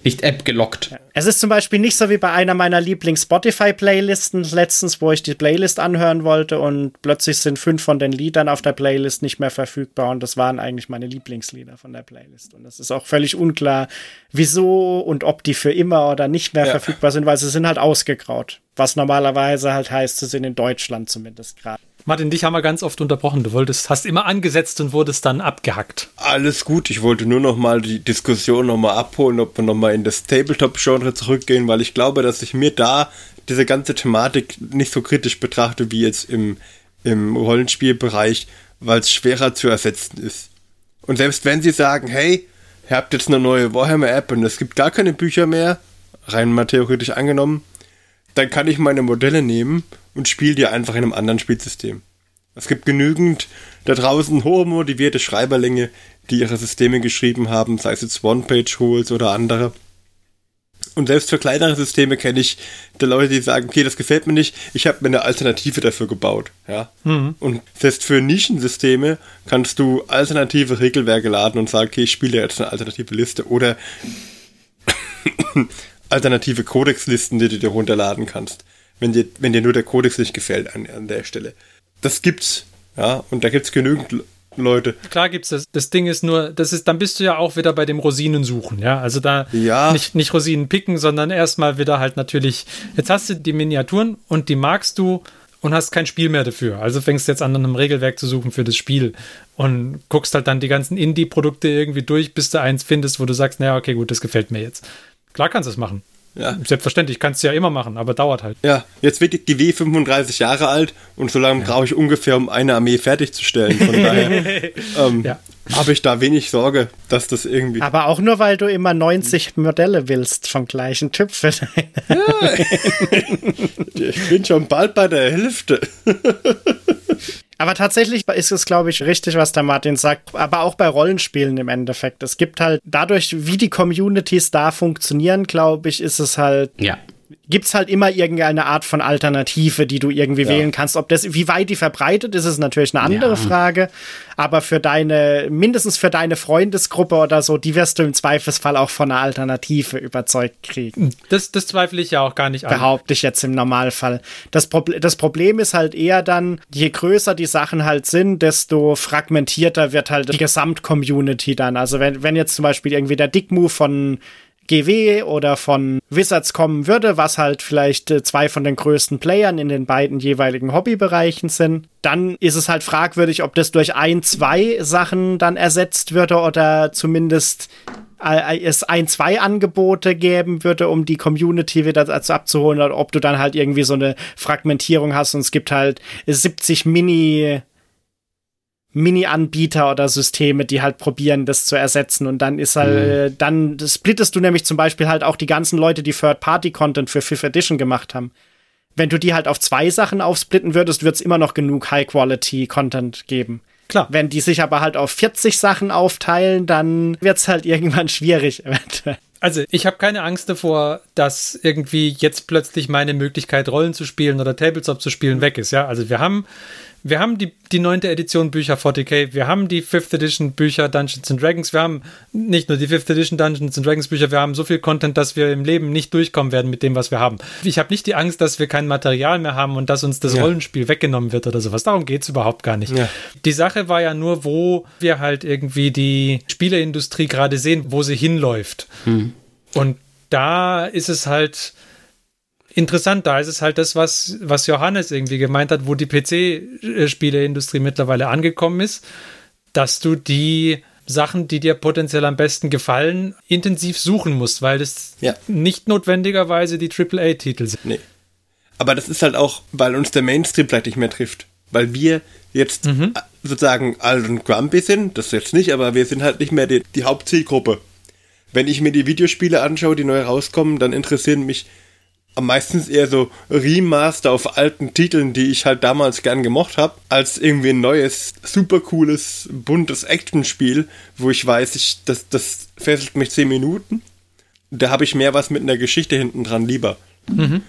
nicht App gelockt. Es ist zum Beispiel nicht so wie bei einer meiner Lieblings-Spotify-Playlisten letztens, wo ich die Playlist anhören wollte und plötzlich sind fünf von den Liedern auf der Playlist nicht mehr verfügbar und das waren eigentlich meine Lieblingslieder von der Playlist. Und es ist auch völlig unklar, wieso und ob die für immer oder nicht mehr ja. verfügbar sind, weil sie sind halt ausgegraut. Was normalerweise halt heißt, sie sind in Deutschland zumindest gerade. Martin, dich haben wir ganz oft unterbrochen. Du wolltest, hast immer angesetzt und wurdest dann abgehackt. Alles gut, ich wollte nur noch mal die Diskussion noch mal abholen, ob wir noch mal in das Tabletop-Genre zurückgehen, weil ich glaube, dass ich mir da diese ganze Thematik nicht so kritisch betrachte wie jetzt im, im Rollenspielbereich, weil es schwerer zu ersetzen ist. Und selbst wenn sie sagen, hey, ihr habt jetzt eine neue Warhammer-App und es gibt gar keine Bücher mehr, rein mal theoretisch angenommen, dann kann ich meine Modelle nehmen und spiele die einfach in einem anderen Spielsystem. Es gibt genügend da draußen hochmotivierte Schreiberlinge, die ihre Systeme geschrieben haben, sei es jetzt One-Page-Rules oder andere. Und selbst für kleinere Systeme kenne ich da Leute, die sagen, okay, das gefällt mir nicht, ich habe mir eine Alternative dafür gebaut. Ja? Mhm. Und selbst für Nischensysteme kannst du alternative Regelwerke laden und sagen, okay, ich spiele jetzt eine alternative Liste oder alternative Codexlisten, die du dir runterladen kannst, wenn dir, wenn dir nur der Codex nicht gefällt an, an der Stelle. Das gibt's, ja, und da gibt's genügend Leute. Klar gibt's das. Das Ding ist nur, das ist, dann bist du ja auch wieder bei dem Rosinen suchen, ja. Also da ja. nicht, nicht Rosinen picken, sondern erstmal wieder halt natürlich, jetzt hast du die Miniaturen und die magst du und hast kein Spiel mehr dafür. Also fängst du jetzt an, einem Regelwerk zu suchen für das Spiel und guckst halt dann die ganzen Indie-Produkte irgendwie durch, bis du eins findest, wo du sagst, naja, okay, gut, das gefällt mir jetzt. Klar kannst du es machen. Ja. Selbstverständlich, kannst du ja immer machen, aber dauert halt. Ja, jetzt wird die GW 35 Jahre alt und so lange ja. brauche ich ungefähr, um eine Armee fertigzustellen. Von daher ähm, ja. habe ich da wenig Sorge, dass das irgendwie. Aber auch nur, weil du immer 90 Modelle willst vom gleichen Typ für deine. Ja. ich bin schon bald bei der Hälfte. Aber tatsächlich ist es, glaube ich, richtig, was der Martin sagt. Aber auch bei Rollenspielen im Endeffekt. Es gibt halt dadurch, wie die Communities da funktionieren, glaube ich, ist es halt. Ja gibt es halt immer irgendeine Art von Alternative, die du irgendwie ja. wählen kannst. Ob das, wie weit die verbreitet ist, ist natürlich eine andere ja. Frage. Aber für deine, mindestens für deine Freundesgruppe oder so, die wirst du im Zweifelsfall auch von einer Alternative überzeugt kriegen. Das, das zweifle ich ja auch gar nicht an. Behaupte ich jetzt im Normalfall. Das, Proble das Problem ist halt eher dann, je größer die Sachen halt sind, desto fragmentierter wird halt die Gesamtcommunity dann. Also wenn, wenn jetzt zum Beispiel irgendwie der Dickmove von GW oder von Wizards kommen würde, was halt vielleicht äh, zwei von den größten Playern in den beiden jeweiligen Hobbybereichen sind, dann ist es halt fragwürdig, ob das durch ein, zwei Sachen dann ersetzt würde oder zumindest äh, es ein, zwei Angebote geben würde, um die Community wieder dazu abzuholen, oder ob du dann halt irgendwie so eine Fragmentierung hast und es gibt halt 70 Mini Mini-Anbieter oder Systeme, die halt probieren, das zu ersetzen. Und dann ist halt, mhm. dann splittest du nämlich zum Beispiel halt auch die ganzen Leute, die Third-Party-Content für Fifth Edition gemacht haben. Wenn du die halt auf zwei Sachen aufsplitten würdest, wird es immer noch genug High-Quality-Content geben. Klar. Wenn die sich aber halt auf 40 Sachen aufteilen, dann wird es halt irgendwann schwierig Also ich habe keine Angst davor, dass irgendwie jetzt plötzlich meine Möglichkeit, Rollen zu spielen oder Tabletop zu spielen, weg ist. Ja, also wir haben wir haben die, die 9. Edition Bücher 40k, wir haben die 5th Edition Bücher Dungeons and Dragons, wir haben nicht nur die 5th Edition Dungeons and Dragons Bücher, wir haben so viel Content, dass wir im Leben nicht durchkommen werden mit dem, was wir haben. Ich habe nicht die Angst, dass wir kein Material mehr haben und dass uns das ja. Rollenspiel weggenommen wird oder sowas. Darum geht es überhaupt gar nicht. Ja. Die Sache war ja nur, wo wir halt irgendwie die Spieleindustrie gerade sehen, wo sie hinläuft. Hm. Und da ist es halt interessant. Da ist es halt das, was, was Johannes irgendwie gemeint hat, wo die PC-Spieleindustrie mittlerweile angekommen ist, dass du die Sachen, die dir potenziell am besten gefallen, intensiv suchen musst, weil das ja. nicht notwendigerweise die AAA-Titel sind. Nee. Aber das ist halt auch, weil uns der Mainstream vielleicht nicht mehr trifft. Weil wir jetzt mhm. sozusagen alt und grumpy sind, das jetzt nicht, aber wir sind halt nicht mehr die, die Hauptzielgruppe. Wenn ich mir die Videospiele anschaue, die neu rauskommen, dann interessieren mich am meisten eher so Remaster auf alten Titeln, die ich halt damals gern gemocht habe, als irgendwie ein neues, super cooles, buntes Actionspiel, wo ich weiß, ich, das, das fesselt mich 10 Minuten. Da habe ich mehr was mit einer Geschichte hinten dran lieber. Mhm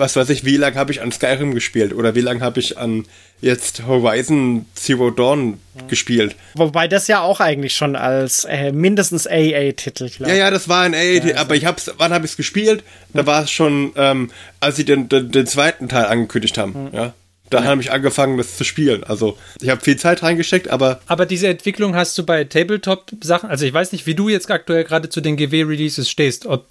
was weiß ich, wie lange habe ich an Skyrim gespielt oder wie lange habe ich an jetzt Horizon Zero Dawn ja. gespielt. Wobei das ja auch eigentlich schon als äh, mindestens AA-Titel, glaube Ja, ja, das war ein AA-Titel, ja, also. aber ich hab's, wann habe ich es gespielt? Da war es schon, ähm, als sie den, den, den, zweiten Teil angekündigt haben, mhm. ja. Da habe ich angefangen, das zu spielen. Also ich habe viel Zeit reingesteckt, aber. Aber diese Entwicklung hast du bei Tabletop-Sachen. Also ich weiß nicht, wie du jetzt aktuell gerade zu den GW-Releases stehst. Ob,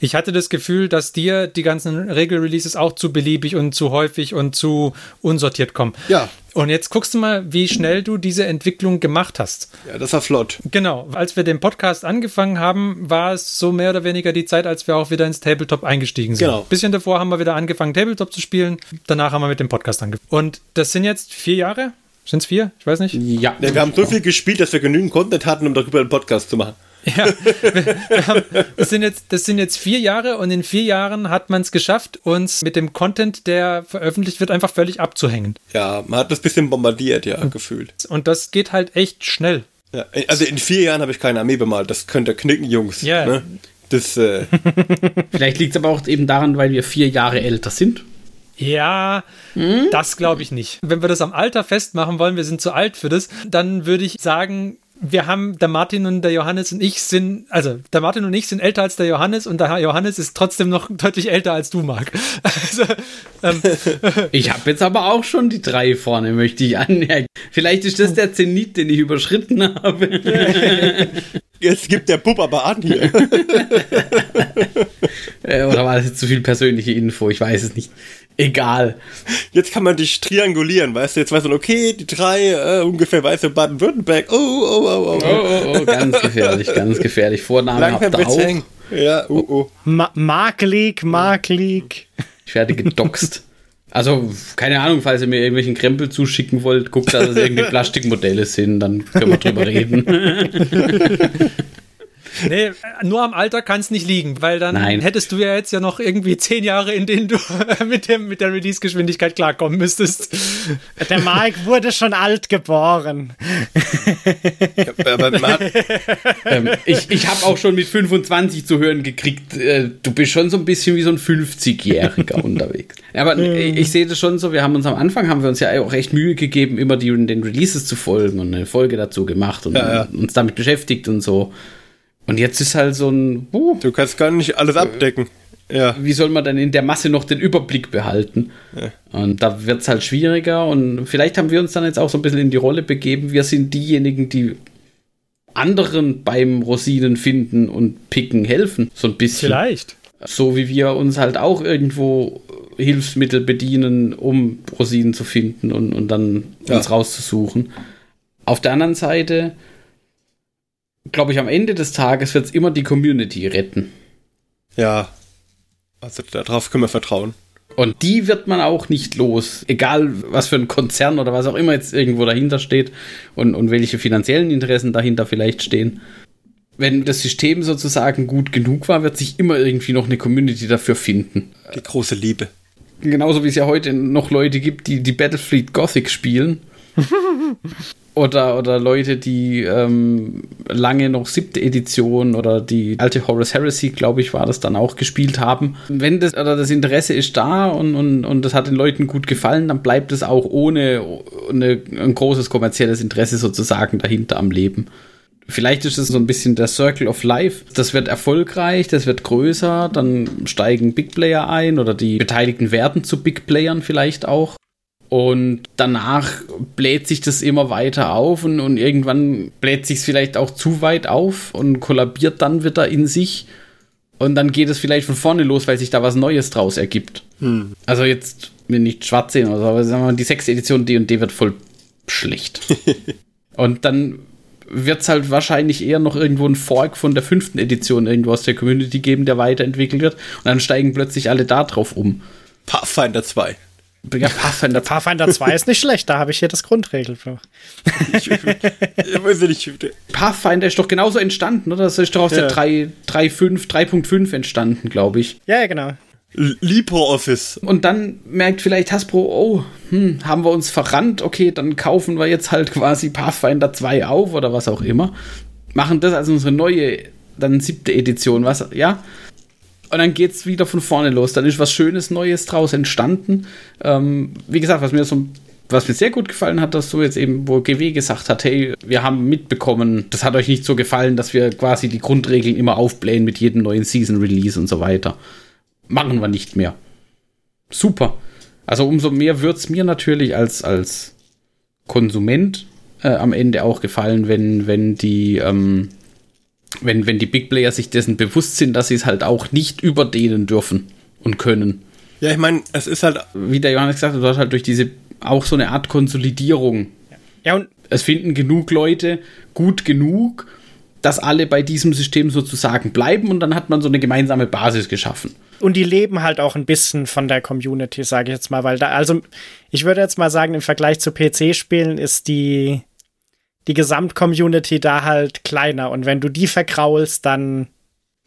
ich hatte das Gefühl, dass dir die ganzen Regel-Releases auch zu beliebig und zu häufig und zu unsortiert kommen. Ja. Und jetzt guckst du mal, wie schnell du diese Entwicklung gemacht hast. Ja, das war flott. Genau. Als wir den Podcast angefangen haben, war es so mehr oder weniger die Zeit, als wir auch wieder ins Tabletop eingestiegen sind. Genau. Bisschen davor haben wir wieder angefangen, Tabletop zu spielen. Danach haben wir mit dem Podcast angefangen. Und das sind jetzt vier Jahre? Sind es vier? Ich weiß nicht. Ja. Ja, wir haben so viel gespielt, dass wir genügend Content hatten, um darüber einen Podcast zu machen. Ja, wir, wir haben, das, sind jetzt, das sind jetzt vier Jahre und in vier Jahren hat man es geschafft, uns mit dem Content, der veröffentlicht wird, einfach völlig abzuhängen. Ja, man hat das bisschen bombardiert, ja, gefühlt. Und das geht halt echt schnell. Ja, also in vier Jahren habe ich keine Armee bemalt. Das könnt ihr knicken, Jungs. Ja. Ne? Das, äh, Vielleicht liegt es aber auch eben daran, weil wir vier Jahre älter sind. Ja, das glaube ich nicht. Wenn wir das am Alter festmachen wollen, wir sind zu alt für das, dann würde ich sagen, wir haben, der Martin und der Johannes und ich sind, also der Martin und ich sind älter als der Johannes und der Johannes ist trotzdem noch deutlich älter als du, Marc. Also, ähm, Ich habe jetzt aber auch schon die drei vorne, möchte ich anmerken. Vielleicht ist das der Zenit, den ich überschritten habe. jetzt gibt der Bub aber an hier. Äh, Oder war das jetzt zu viel persönliche Info? Ich weiß es nicht. Egal. Jetzt kann man dich triangulieren, weißt du? Jetzt weiß man, okay, die drei äh, ungefähr weiße Baden-Württemberg. Oh, oh, oh, oh. Oh, ganz gefährlich, ganz gefährlich. Vorname Langsam habt ihr auch. Ja, oh, oh. Ma Mark League, Mark League. Ich werde gedoxt. Also, keine Ahnung, falls ihr mir irgendwelchen Krempel zuschicken wollt, guckt, dass es irgendwie Plastikmodelle sind, dann können wir drüber reden. nee, nur am Alter kann es nicht liegen, weil dann Nein. hättest du ja jetzt ja noch irgendwie zehn Jahre, in denen du mit, dem, mit der Release-Geschwindigkeit klarkommen müsstest. Der Mike wurde schon alt geboren. Hat, ähm, ich ich habe auch schon mit 25 zu hören gekriegt, äh, du bist schon so ein bisschen wie so ein 50-Jähriger unterwegs. Aber ich, ich sehe das schon so, wir haben uns am Anfang, haben wir uns ja auch echt Mühe gegeben, immer die, den Releases zu folgen und eine Folge dazu gemacht und Ja, ja. uns damit beschäftigt und so. Und jetzt ist halt so ein, uh, du kannst gar nicht alles abdecken. Ja. wie soll man denn in der Masse noch den Überblick behalten? Und da wird es halt schwieriger und vielleicht haben wir uns dann jetzt auch so ein bisschen in die Rolle begeben. Wir sind diejenigen, die anderen beim Rosinen finden und picken helfen, so ein bisschen. Vielleicht. So wie wir uns halt auch irgendwo Hilfsmittel bedienen, um Rosinen zu finden und, und dann Ja. uns rauszusuchen. Auf der anderen Seite, glaube ich, am Ende des Tages wird es immer die Community retten. Ja. Also darauf können wir vertrauen. Und die wird man auch nicht los. Egal, was für ein Konzern oder was auch immer jetzt irgendwo dahinter steht und, und welche finanziellen Interessen dahinter vielleicht stehen. Wenn das System sozusagen gut genug war, wird sich immer irgendwie noch eine Community dafür finden. Die große Liebe. Genauso wie es ja heute noch Leute gibt, die die Battlefleet Gothic spielen. oder, oder Leute, die ähm, lange noch siebte Edition oder die alte Horus Heresy, glaube ich, war das dann auch gespielt haben. Wenn das oder das Interesse ist da und, und, und das hat den Leuten gut gefallen, dann bleibt es auch ohne eine, ein großes kommerzielles Interesse sozusagen dahinter am Leben. Vielleicht ist es so ein bisschen der Circle of Life. Das wird erfolgreich, das wird größer, dann steigen Big Player ein oder die Beteiligten werden zu Big Playern vielleicht auch. Und danach bläht sich das immer weiter auf und, und irgendwann bläht sich es vielleicht auch zu weit auf und kollabiert dann wieder in sich. Und dann geht es vielleicht von vorne los, weil sich da was Neues draus ergibt. Also jetzt, wenn nicht schwarz sehen oder so, aber sagen wir mal, die sechste Edition D&D wird voll schlecht. und dann wird es halt wahrscheinlich eher noch irgendwo ein Fork von der fünften Edition irgendwo aus der Community geben, der weiterentwickelt wird. Und dann steigen plötzlich alle da drauf um. Pathfinder 2. Ja, Pathfinder Pathfinder 2 ist nicht schlecht, da habe ich hier das Grundregelbuch. Ich, ich weiß nicht. Pathfinder ist doch genauso entstanden, oder? Das ist doch aus Ja. der 3, 3.5, 3.5 entstanden, glaube ich. Ja, ja, genau. LibreOffice. Und dann merkt vielleicht Hasbro, oh, hm, haben wir uns verrannt, okay, dann kaufen wir jetzt halt quasi Pathfinder 2 auf oder was auch immer. Machen das als unsere neue, dann siebte Edition, was, ja. Und dann geht's wieder von vorne los. Dann ist was Schönes Neues draus entstanden. Ähm, wie gesagt, was mir so was mir sehr gut gefallen hat, dass so jetzt eben, wo GW gesagt hat, hey, wir haben mitbekommen, das hat euch nicht so gefallen, dass wir quasi die Grundregeln immer aufblähen mit jedem neuen Season Release und so weiter. Machen wir nicht mehr. Super. Also umso mehr wird es mir natürlich als, als Konsument äh, am Ende auch gefallen, wenn, wenn die, ähm, wenn, wenn die Big Player sich dessen bewusst sind, dass sie es halt auch nicht überdehnen dürfen und können. Ja, ich meine, es ist halt. Wie der Johannes gesagt hat, du hast halt durch diese auch so eine Art Konsolidierung. Ja, und Es finden genug Leute gut genug, dass alle bei diesem System sozusagen bleiben und dann hat man so eine gemeinsame Basis geschaffen. Und die leben halt auch ein bisschen von der Community, sage ich jetzt mal, weil da, also ich würde jetzt mal sagen, im Vergleich zu PC-Spielen ist die, die Gesamt-Community da halt kleiner. Und wenn du die verkraulst, dann,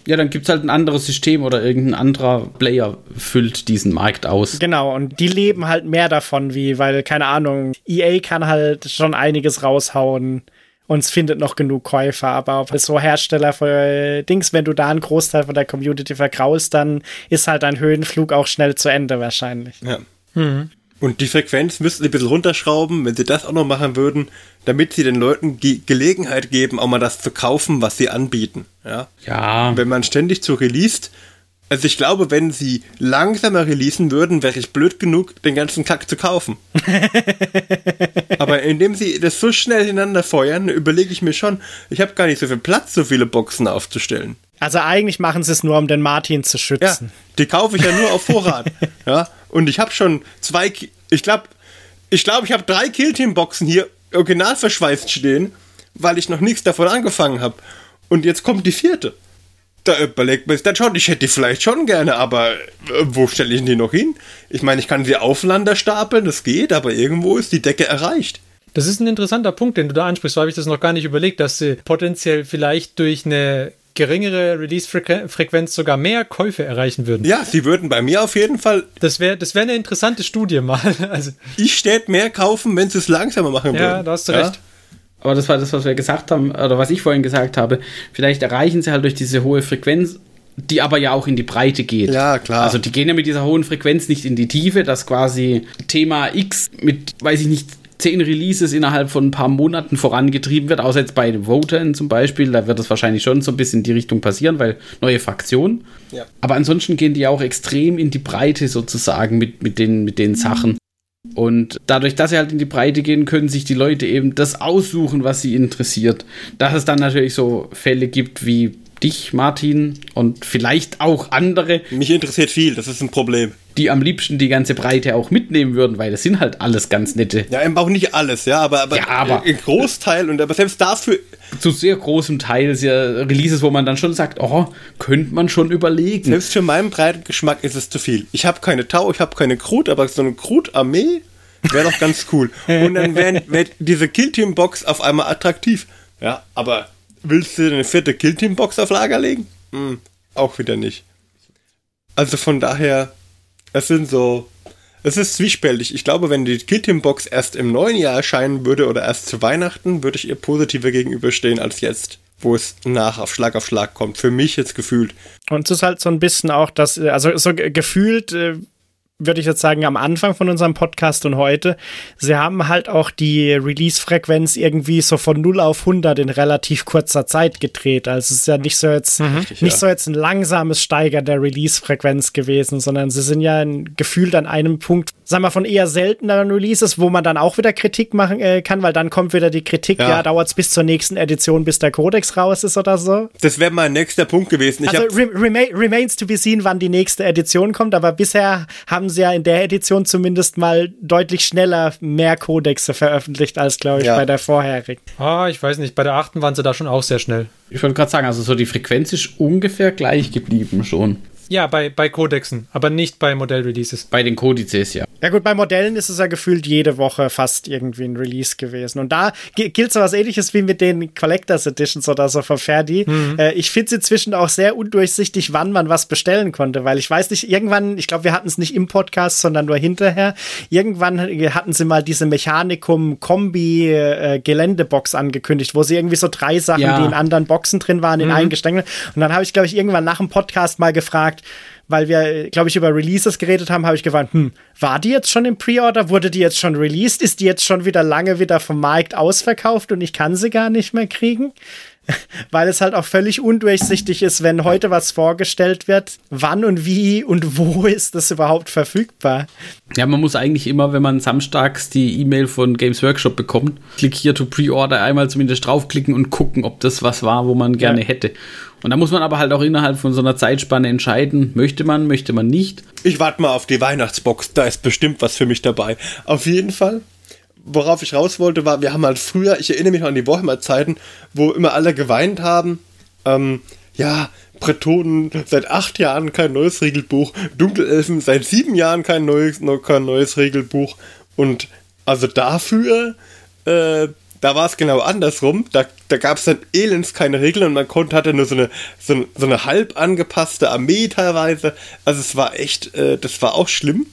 Ja, dann gibt es halt ein anderes System oder irgendein anderer Player füllt diesen Markt aus. genau, und die leben halt mehr davon, wie, weil, keine Ahnung, EA kann halt schon einiges raushauen und es findet noch genug Käufer, aber ob es so Hersteller für Dings, wenn du da einen Großteil von der Community verkraulst, dann ist halt ein Höhenflug auch schnell zu Ende wahrscheinlich. Ja. Und die Frequenz müssten sie ein bisschen runterschrauben, wenn sie das auch noch machen würden, damit sie den Leuten Ge Gelegenheit geben, auch mal das zu kaufen, was sie anbieten. Ja. Ja, Wenn man ständig zu released, also ich glaube, wenn sie langsamer releasen würden, wäre ich blöd genug, den ganzen Kack zu kaufen. Aber indem sie das so schnell hintereinander feuern, überlege ich mir schon, ich habe gar nicht so viel Platz, so viele Boxen aufzustellen. Also eigentlich machen sie es nur, um den Martin zu Ja, schützen. die kaufe ich ja nur auf Vorrat. ja, und ich habe schon zwei, ich glaube, ich glaube, ich habe drei Killteam-Boxen hier original verschweißt stehen, weil ich noch nichts davon angefangen habe. Und jetzt kommt die vierte. Da überlegt man sich dann schon, ich hätte die vielleicht schon gerne, aber äh, wo stelle ich die noch hin? Ich meine, ich kann sie aufeinander stapeln, das geht, aber irgendwo ist die Decke erreicht. Das ist ein interessanter Punkt, den du da ansprichst. So habe ich das noch gar nicht überlegt, dass sie potenziell vielleicht durch eine geringere Release-Frequenz sogar mehr Käufe erreichen würden. Ja, sie würden bei mir auf jeden Fall, Das wäre das wär eine interessante Studie mal. Also, ich täte mehr kaufen, wenn sie es langsamer machen würden. ja, da hast du recht. aber das war das, was wir gesagt haben, oder was ich vorhin gesagt habe. Vielleicht erreichen sie halt durch diese hohe Frequenz, die aber ja auch in die Breite geht. Ja, klar. Also die gehen ja mit dieser hohen Frequenz nicht in die Tiefe, dass quasi Thema X mit, weiß ich nicht, zehn Releases innerhalb von ein paar Monaten vorangetrieben wird, außer jetzt bei den Votern zum Beispiel, da wird es wahrscheinlich schon so ein bisschen in die Richtung passieren, weil neue Fraktionen. Ja. Aber ansonsten gehen die auch extrem in die Breite sozusagen mit, mit, den, mit den Sachen. Und dadurch, dass sie halt in die Breite gehen, können sich die Leute eben das aussuchen, was sie interessiert. Dass es dann natürlich so Fälle gibt wie dich, Martin, und vielleicht auch andere, Mich interessiert viel, das ist ein Problem. die am liebsten die ganze Breite auch mitnehmen würden, weil das sind halt alles ganz nette, Ja, eben auch nicht alles, ja, aber, aber, Ja, aber- ein Großteil und aber selbst dafür, zu sehr großem Teil sehr Releases, wo man dann schon sagt, oh, könnte man schon überlegen. selbst für meinen breiten Geschmack ist es zu viel. Ich habe keine Tau, ich habe keine Krut, aber so eine Krut-Armee wäre doch ganz cool. Und dann wäre wär diese Killteam-Box auf einmal attraktiv. Ja, aber willst du eine vierte Killteam-Box auf Lager legen? Hm, auch wieder nicht. Also von daher, es sind so, es ist zwiespältig. Ich glaube, wenn die Killteam-Box erst im neuen Jahr erscheinen würde oder erst zu Weihnachten, würde ich ihr positiver gegenüberstehen als jetzt, wo es nach auf Schlag auf Schlag kommt. Für mich jetzt gefühlt. Und es ist halt so ein bisschen auch das, äh, also so ge- gefühlt, äh, würde ich jetzt sagen, am Anfang von unserem Podcast und heute, sie haben halt auch die Release-Frequenz irgendwie so von 0 auf 100 in relativ kurzer Zeit gedreht. Also es ist ja nicht so jetzt, nicht ja. so jetzt ein langsames Steigern der Release-Frequenz gewesen, sondern sie sind ja gefühlt an einem Punkt, sagen wir von eher selteneren Releases, wo man dann auch wieder Kritik machen äh, kann, weil dann kommt wieder die Kritik, ja, Ja. dauert es bis zur nächsten Edition, bis der Codex raus ist oder so. Das wäre mein nächster Punkt gewesen. Ich Also hab, re rema remains to be seen, wann die nächste Edition kommt, aber bisher haben sie ja in der Edition zumindest mal deutlich schneller mehr Codexe veröffentlicht als, glaube ich, Ja. bei der vorherigen. Ah, ich weiß nicht, bei der achten waren sie da schon auch sehr schnell. Ich wollte gerade sagen, also so die Frequenz ist ungefähr gleich geblieben schon. Ja, bei, bei Codexen, aber nicht bei Modellreleases. Bei den Kodizes, ja. Ja gut, bei Modellen ist es ja gefühlt jede Woche fast irgendwie ein Release gewesen. Und da gi- gilt so was ähnliches wie mit den Collectors Editions oder so von Ferdi. Äh, ich finde es inzwischen auch sehr undurchsichtig, wann man was bestellen konnte, weil ich weiß nicht, irgendwann, ich glaube, wir hatten es nicht im Podcast, sondern nur hinterher. Irgendwann hatten sie mal diese Mechanikum Kombi äh, Geländebox angekündigt, wo sie irgendwie so drei Sachen, Ja. die in anderen Boxen drin waren, in einen gesteckt haben. Und dann habe ich, glaube ich, irgendwann nach dem Podcast mal gefragt, weil wir, glaube ich, über Releases geredet haben, habe ich gefragt, hm, war die jetzt schon im Pre-Order? Wurde die jetzt schon released? Ist die jetzt schon wieder lange wieder vom Markt ausverkauft und ich kann sie gar nicht mehr kriegen? weil es halt auch völlig undurchsichtig ist, wenn heute was vorgestellt wird, wann und wie und wo ist das überhaupt verfügbar? Ja, man muss eigentlich immer, wenn man samstags die E-Mail von Games Workshop bekommt, klick hier to Pre-Order, einmal zumindest draufklicken und gucken, ob das was war, wo man gerne Ja. hätte. Und da muss man aber halt auch innerhalb von so einer Zeitspanne entscheiden, möchte man, möchte man nicht. Ich warte mal auf die Weihnachtsbox, da ist bestimmt was für mich dabei. Auf jeden Fall. Worauf ich raus wollte, war, wir haben halt früher, ich erinnere mich noch an die Warhammer-Zeiten, wo immer alle geweint haben. Ähm, ja, Bretonen seit acht Jahren kein neues Regelbuch, Dunkelelfen seit sieben Jahren kein neues, kein neues Regelbuch. Und also dafür äh, da war es genau andersrum. Da, da gab es dann elends keine Regeln und man konnte, hatte nur so eine, so, so eine halb angepasste Armee teilweise. Also es war echt, äh, das war auch schlimm,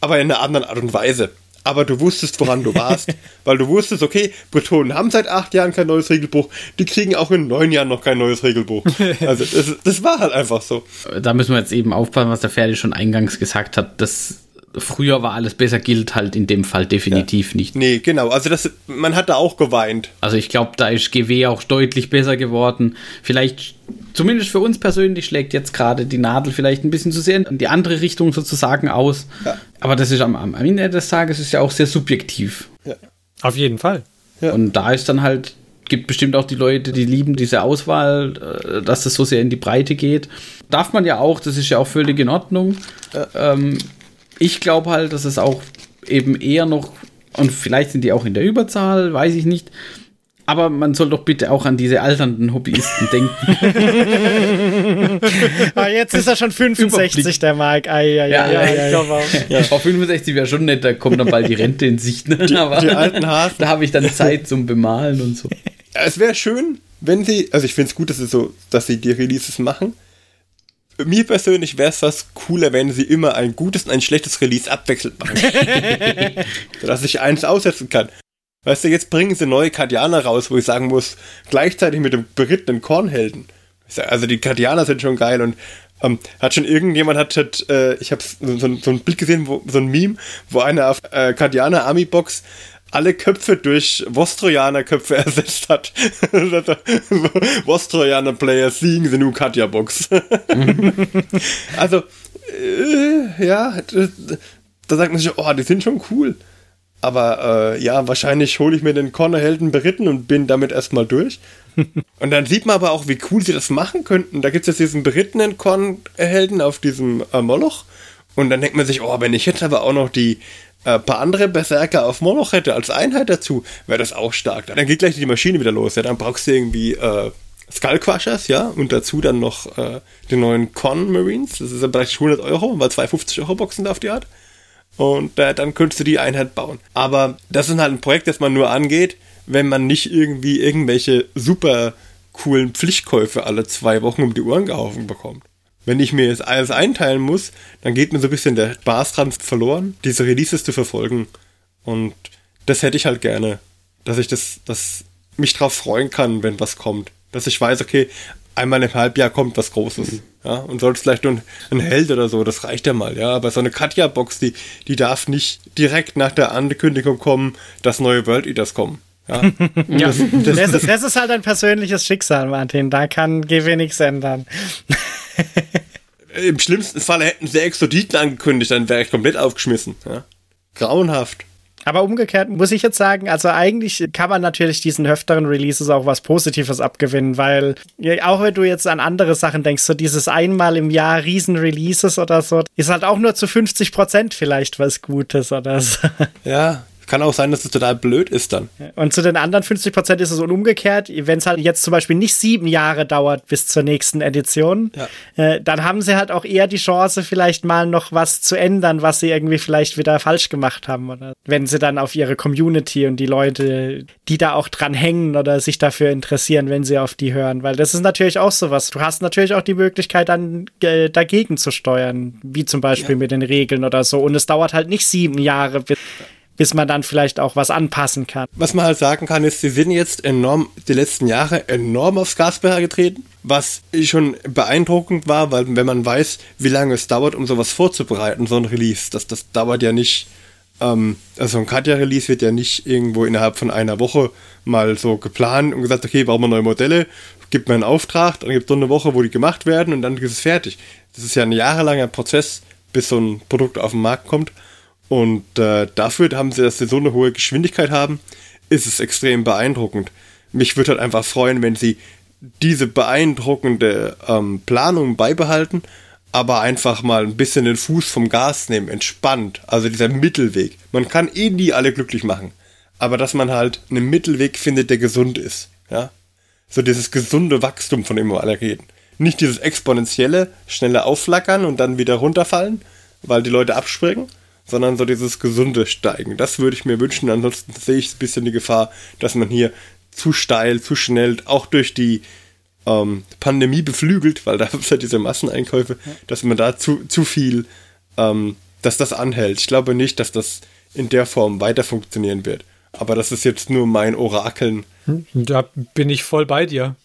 aber in einer anderen Art und Weise. Aber du wusstest, woran du warst, weil du wusstest, okay, Bretonen haben seit acht Jahren kein neues Regelbuch, die kriegen auch in neun Jahren noch kein neues Regelbuch. Also das, das war halt einfach so. Da müssen wir jetzt eben aufpassen, was der Ferdi schon eingangs gesagt hat. Das früher war alles besser, gilt halt in dem Fall definitiv ja. nicht. Nee, genau. Also das, man hat da auch geweint. Also ich glaube, da ist GW auch deutlich besser geworden. Vielleicht, zumindest für uns persönlich, schlägt jetzt gerade die Nadel vielleicht ein bisschen zu sehr in die andere Richtung sozusagen aus. Ja. Aber das ist am, am Ende des Tages ist ja auch sehr subjektiv. Ja. Auf jeden Fall. Ja. Und da ist dann halt gibt bestimmt auch die Leute, die lieben diese Auswahl, äh, dass das so sehr in die Breite geht. Darf man ja auch, das ist ja auch völlig in Ordnung. Ja. Ähm, ich glaube halt, dass es auch eben eher noch, und vielleicht sind die auch in der Überzahl, weiß ich nicht. Aber man soll doch bitte auch an diese alternden Hobbyisten denken. ah, jetzt ist er schon 65, der Marc. Ai, ai, ja, ai, ja, ai, ich glaube auch. Ja, auf 65 wäre schon nett, da kommt dann bald die Rente in Sicht. Ne? Die, Aber die alten Hasen. Da habe ich dann Zeit zum Bemalen und so. Es wäre schön, wenn sie, also ich finde es gut, dass sie so, dass sie die Releases machen, mir persönlich wäre es was cooler, wenn sie immer ein gutes und ein schlechtes Release abwechselnd machen. Dass ich eins aussetzen kann. Weißt du, jetzt bringen sie neue Kardianer raus, wo ich sagen muss, gleichzeitig mit dem berittenen Kornhelden. Also die Kardianer sind schon geil und ähm, hat schon irgendjemand hat, hat äh, ich habe so, so, so, ein Bild gesehen, wo, so ein Meme, wo einer auf äh, Kardianer Army Box alle Köpfe durch Vostrojaner-Köpfe ersetzt hat. Vostrojaner-Player seeing the new Katja-Box. also, äh, ja, da sagt man sich, oh, die sind schon cool. Aber äh, ja, wahrscheinlich hole ich mir den Cornerhelden beritten und bin damit erstmal durch. und dann sieht man aber auch, wie cool sie das machen könnten. Da gibt es jetzt diesen berittenen Kornhelden auf diesem äh, Moloch. Und dann denkt man sich, oh, wenn ich jetzt aber auch noch die, ein äh, paar andere Berserker auf Moloch hätte als Einheit dazu, wäre das auch stark. Dann geht gleich die Maschine wieder los. Ja, dann brauchst du irgendwie äh, Skullcrushers, ja, und dazu dann noch äh, den neuen Con Marines. Das ist dann praktisch 100 Euro, weil zwei 50 Euro Boxen auf die Art. Und äh, dann könntest du die Einheit bauen. Aber das ist halt ein Projekt, das man nur angeht, wenn man nicht irgendwie irgendwelche super coolen Pflichtkäufe alle zwei Wochen um die Ohren gehauen bekommt wenn ich mir jetzt alles einteilen muss, dann geht mir so ein bisschen der Spaß dran verloren, diese Releases zu verfolgen. Und das hätte ich halt gerne, dass ich das, dass mich drauf freuen kann, wenn was kommt. Dass ich weiß, okay, einmal im Halbjahr kommt was Großes. Mhm. Ja, und soll es vielleicht nur ein, ein, Held oder so, das reicht ja mal, ja. Aber so eine Katja-Box, die, die darf nicht direkt nach der Ankündigung kommen, dass neue World Eaters kommen. Ja, ja. Das, das, das, das, ist halt ein persönliches Schicksal, Martin. Da kann GW nichts ändern. Im schlimmsten Fall hätten sie Exoditen angekündigt, dann wäre ich komplett aufgeschmissen. Ja. Grauenhaft. Aber umgekehrt muss ich jetzt sagen, also eigentlich kann man natürlich diesen öfteren Releases auch was Positives abgewinnen, weil auch wenn du jetzt an andere Sachen denkst, so dieses einmal im Jahr Riesen-Releases oder so, ist halt auch nur zu 50 Prozent vielleicht was Gutes oder so. Ja, kann auch sein, dass es total blöd ist dann. Und zu den anderen 50 Prozent ist es umgekehrt. Wenn es halt jetzt zum Beispiel nicht sieben Jahre dauert bis zur nächsten Edition, ja. äh, dann haben sie halt auch eher die Chance, vielleicht mal noch was zu ändern, was sie irgendwie vielleicht wieder falsch gemacht haben. Oder wenn sie dann auf ihre Community und die Leute, die da auch dran hängen oder sich dafür interessieren, wenn sie auf die hören. Weil das ist natürlich auch sowas. Du hast natürlich auch die Möglichkeit, dann äh, dagegen zu steuern, wie zum Beispiel ja. mit den Regeln oder so. Und es dauert halt nicht sieben Jahre, bis bis man dann vielleicht auch was anpassen kann. Was man halt sagen kann, ist, sie sind jetzt enorm, die letzten Jahre enorm aufs Gasbecher getreten, was schon beeindruckend war, weil wenn man weiß, wie lange es dauert, um sowas vorzubereiten, so ein Release, das, das dauert ja nicht, ähm, also ein Katja-Release wird ja nicht irgendwo innerhalb von einer Woche mal so geplant und gesagt, okay, brauchen wir neue Modelle, gibt mir einen Auftrag, dann gibt es so eine Woche, wo die gemacht werden und dann ist es fertig. Das ist ja ein jahrelanger Prozess, bis so ein Produkt auf den Markt kommt. Und äh, dafür haben sie, dass sie so eine hohe Geschwindigkeit haben, ist es extrem beeindruckend. Mich würde halt einfach freuen, wenn sie diese beeindruckende ähm, Planung beibehalten, aber einfach mal ein bisschen den Fuß vom Gas nehmen, entspannt. Also dieser Mittelweg. Man kann eh nie alle glücklich machen, aber dass man halt einen Mittelweg findet, der gesund ist. Ja, so dieses gesunde Wachstum, von dem wir alle reden. Nicht dieses exponentielle, schnelle Aufflackern und dann wieder runterfallen, weil die Leute abspringen, sondern so dieses gesunde Steigen. Das würde ich mir wünschen. Ansonsten sehe ich ein bisschen die Gefahr, dass man hier zu steil, zu schnell, auch durch die ähm, Pandemie beflügelt, weil da gibt ja diese Masseneinkäufe, dass man da zu, zu viel, ähm, dass das anhält. Ich glaube nicht, dass das in der Form weiter funktionieren wird. Aber das ist jetzt nur mein Orakeln. Da bin ich voll bei dir.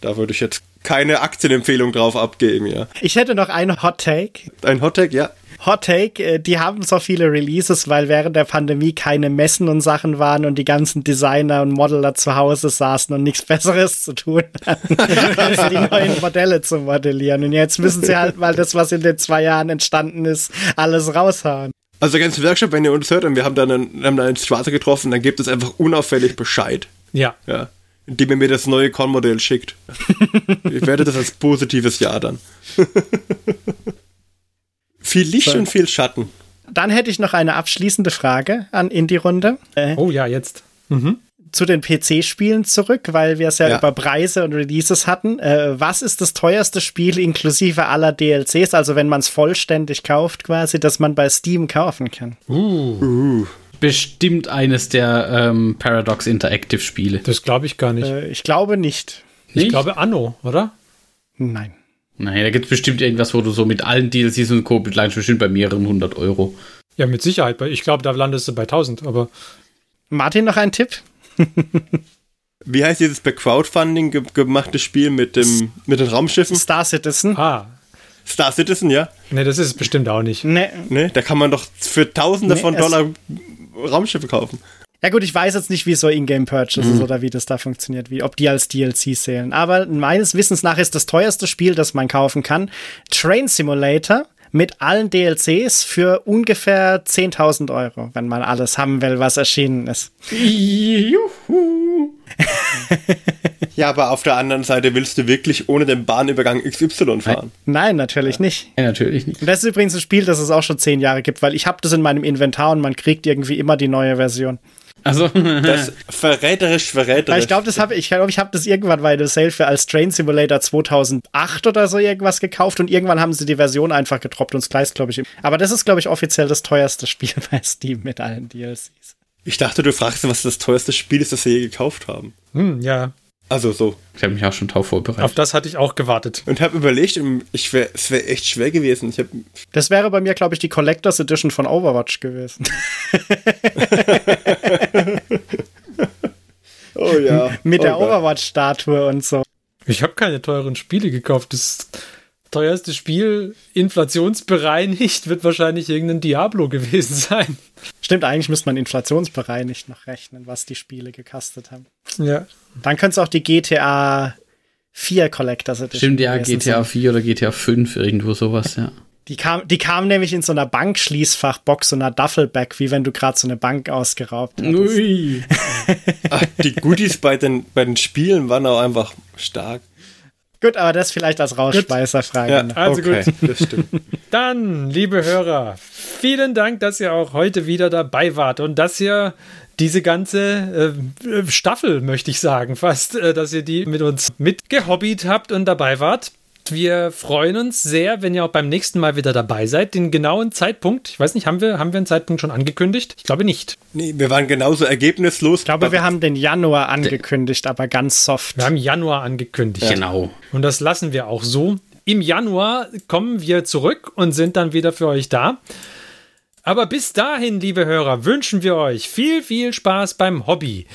Da würde ich jetzt keine Aktienempfehlung drauf abgeben, ja. Ich hätte noch einen Hot Take. Ein Hot Take, ja. Hot Take, äh, die haben so viele Releases, weil während der Pandemie keine Messen und Sachen waren und die ganzen Designer und Modeler zu Hause saßen und nichts Besseres zu tun hatten, als die neuen Modelle zu modellieren. Und jetzt müssen sie halt mal das, was in den zwei Jahren entstanden ist, alles raushauen. Also ganz Workshop, wenn ihr uns hört und wir haben dann einen, haben einen Schwarze getroffen, dann gebt es einfach unauffällig Bescheid. Ja. Ja. Indem ihr mir das neue Con-Modell schickt. ich werde das als positives Jahr dann. viel Licht So. und viel Schatten. Dann hätte ich noch eine abschließende Frage an in die Runde. Äh, Oh ja, jetzt. zu den PC-Spielen zurück, weil wir es ja, Ja. über Preise und Releases hatten. Äh, was ist das teuerste Spiel inklusive aller DLCs, also wenn man es vollständig kauft quasi, das man bei Steam kaufen kann? Bestimmt eines der ähm, Paradox Interactive Spiele. Das glaube ich gar nicht. Äh, ich glaube nicht. ich Nicht? glaube Anno, oder? Nein. Nein, da gibt es bestimmt irgendwas, wo du so mit allen DLCs und Co. beklagst, bestimmt bei mehreren hundert Euro. Ja, mit Sicherheit. Ich glaube, da landest du bei 1000, aber Martin, noch ein Tipp? Wie heißt dieses bei Crowdfunding ge gemachte Spiel mit, dem, mit den Raumschiffen? Star Citizen? ah, Star Citizen, ja? nee, das ist es bestimmt auch nicht. Ne. Ne? Da kann man doch für Tausende Nee, von Dollar Raumschiffe kaufen. Ja gut, ich weiß jetzt nicht, wie so Ingame Purchases oder wie das da funktioniert, wie ob die als DLC zählen. Aber meines Wissens nach ist das teuerste Spiel, das man kaufen kann, Train Simulator mit allen DLCs für ungefähr 10.000 Euro, wenn man alles haben will, was erschienen ist. Juhu. Ja, aber auf der anderen Seite willst du wirklich ohne den Bahnübergang XY fahren. Nein, natürlich nicht. Ja, natürlich nicht. Und das ist übrigens ein Spiel, das es auch schon zehn Jahre gibt, weil ich habe das in meinem Inventar und man kriegt irgendwie immer die neue Version. Also, Das verräterisch, Weil verräterisch. ich glaube, das habe ich, glaube, ich habe das irgendwann bei der Sale für als Train Simulator 2008 oder so irgendwas gekauft und irgendwann haben sie die Version einfach getroppt und es gleicht, glaube ich. Aber das ist, glaube ich, offiziell das teuerste Spiel bei Steam mit allen DLCs. Ich dachte, du fragst, was das teuerste Spiel ist, das wir je gekauft haben. Hm, ja, Also so. ich habe mich auch schon auf vorbereitet. das hatte ich auch gewartet. Und habe überlegt, ich wär, es wäre echt schwer gewesen. Ich habe Das wäre bei mir, glaube ich, die Collectors Edition von Overwatch gewesen. Oh ja. mit oh der. Overwatch-Statue und so. Ich habe keine teuren Spiele gekauft. Das teuerste Spiel, inflationsbereinigt, wird wahrscheinlich irgendein Diablo gewesen sein. Stimmt, eigentlich müsste man inflationsbereinigt noch rechnen, was die Spiele gekostet haben. Ja. Dann könnte es auch die GTA 4 Collectors Edition Stimmt, ja, GTA sein. 4 oder GTA 5, irgendwo sowas, ja. Die kam, die kam nämlich in so einer Bankschließfachbox, so einer Duffelbag, wie wenn du gerade so eine Bank ausgeraubt hast. Ui. Ach, die Goodies bei den, bei den Spielen waren auch einfach stark. Gut, aber das vielleicht als Rausschmeißerfrage. Ja. Also okay, das stimmt. Dann, liebe Hörer, vielen Dank, dass ihr auch heute wieder dabei wart und dass ihr diese ganze äh, Staffel, möchte ich sagen, fast, äh, dass ihr die mit uns mitgehobbyt habt und dabei wart. Wir freuen uns sehr, wenn ihr auch beim nächsten Mal wieder dabei seid. Den genauen Zeitpunkt, ich weiß nicht, haben wir, haben wir einen Zeitpunkt schon angekündigt? Ich glaube nicht. Nee, wir waren genauso ergebnislos. Ich glaube, wir haben den Januar angekündigt, aber ganz soft. Wir haben Januar angekündigt. Genau. Und das lassen wir auch so. Im Januar kommen wir zurück und sind dann wieder für euch da. Aber bis dahin, liebe Hörer, wünschen wir euch viel, viel Spaß beim Hobby.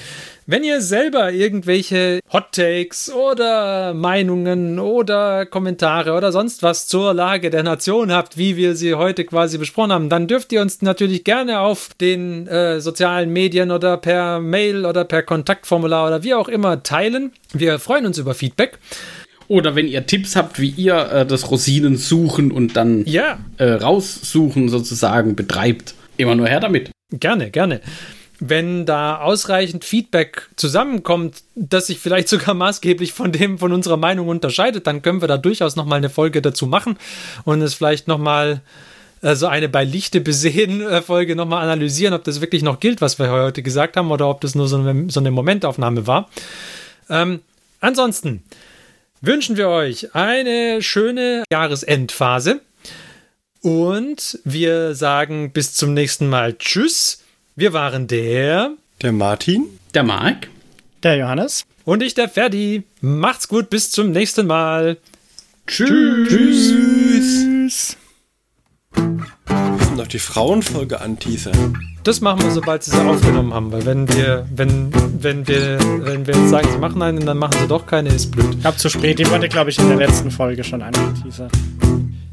Wenn ihr selber irgendwelche Hot Takes oder Meinungen oder Kommentare oder sonst was zur Lage der Nation habt, wie wir sie heute quasi besprochen haben, dann dürft ihr uns natürlich gerne auf den äh, sozialen Medien oder per Mail oder per Kontaktformular oder wie auch immer teilen. Wir freuen uns über Feedback. Oder wenn ihr Tipps habt, wie ihr äh, das Rosinen suchen und dann Ja, äh, raussuchen sozusagen betreibt, immer nur her damit. Gerne, gerne. Wenn da ausreichend Feedback zusammenkommt, das sich vielleicht sogar maßgeblich von dem von unserer Meinung unterscheidet, dann können wir da durchaus noch mal eine Folge dazu machen und es vielleicht noch mal äh, so eine bei Lichte besehen äh, Folge noch mal analysieren, ob das wirklich noch gilt, was wir heute gesagt haben, oder ob das nur so eine, so eine Momentaufnahme war. Ähm, ansonsten wünschen wir euch eine schöne Jahresendphase und wir sagen bis zum nächsten Mal Tschüss. Wir waren der, Der Martin. Der Marc. Der Johannes. und ich, der Ferdi. Macht's gut, bis zum nächsten Mal. Tschüss. Tschüss. Tschüss. Wir müssen noch die Frauenfolge anteasern. Das machen wir, sobald sie sie aufgenommen haben, weil wenn wir, wenn, wenn wir, wenn wir jetzt sagen, sie machen einen, dann machen sie doch keine, ist blöd. Ich hab zu spät. Die wurde, glaube ich, in der letzten Folge schon angeteasert.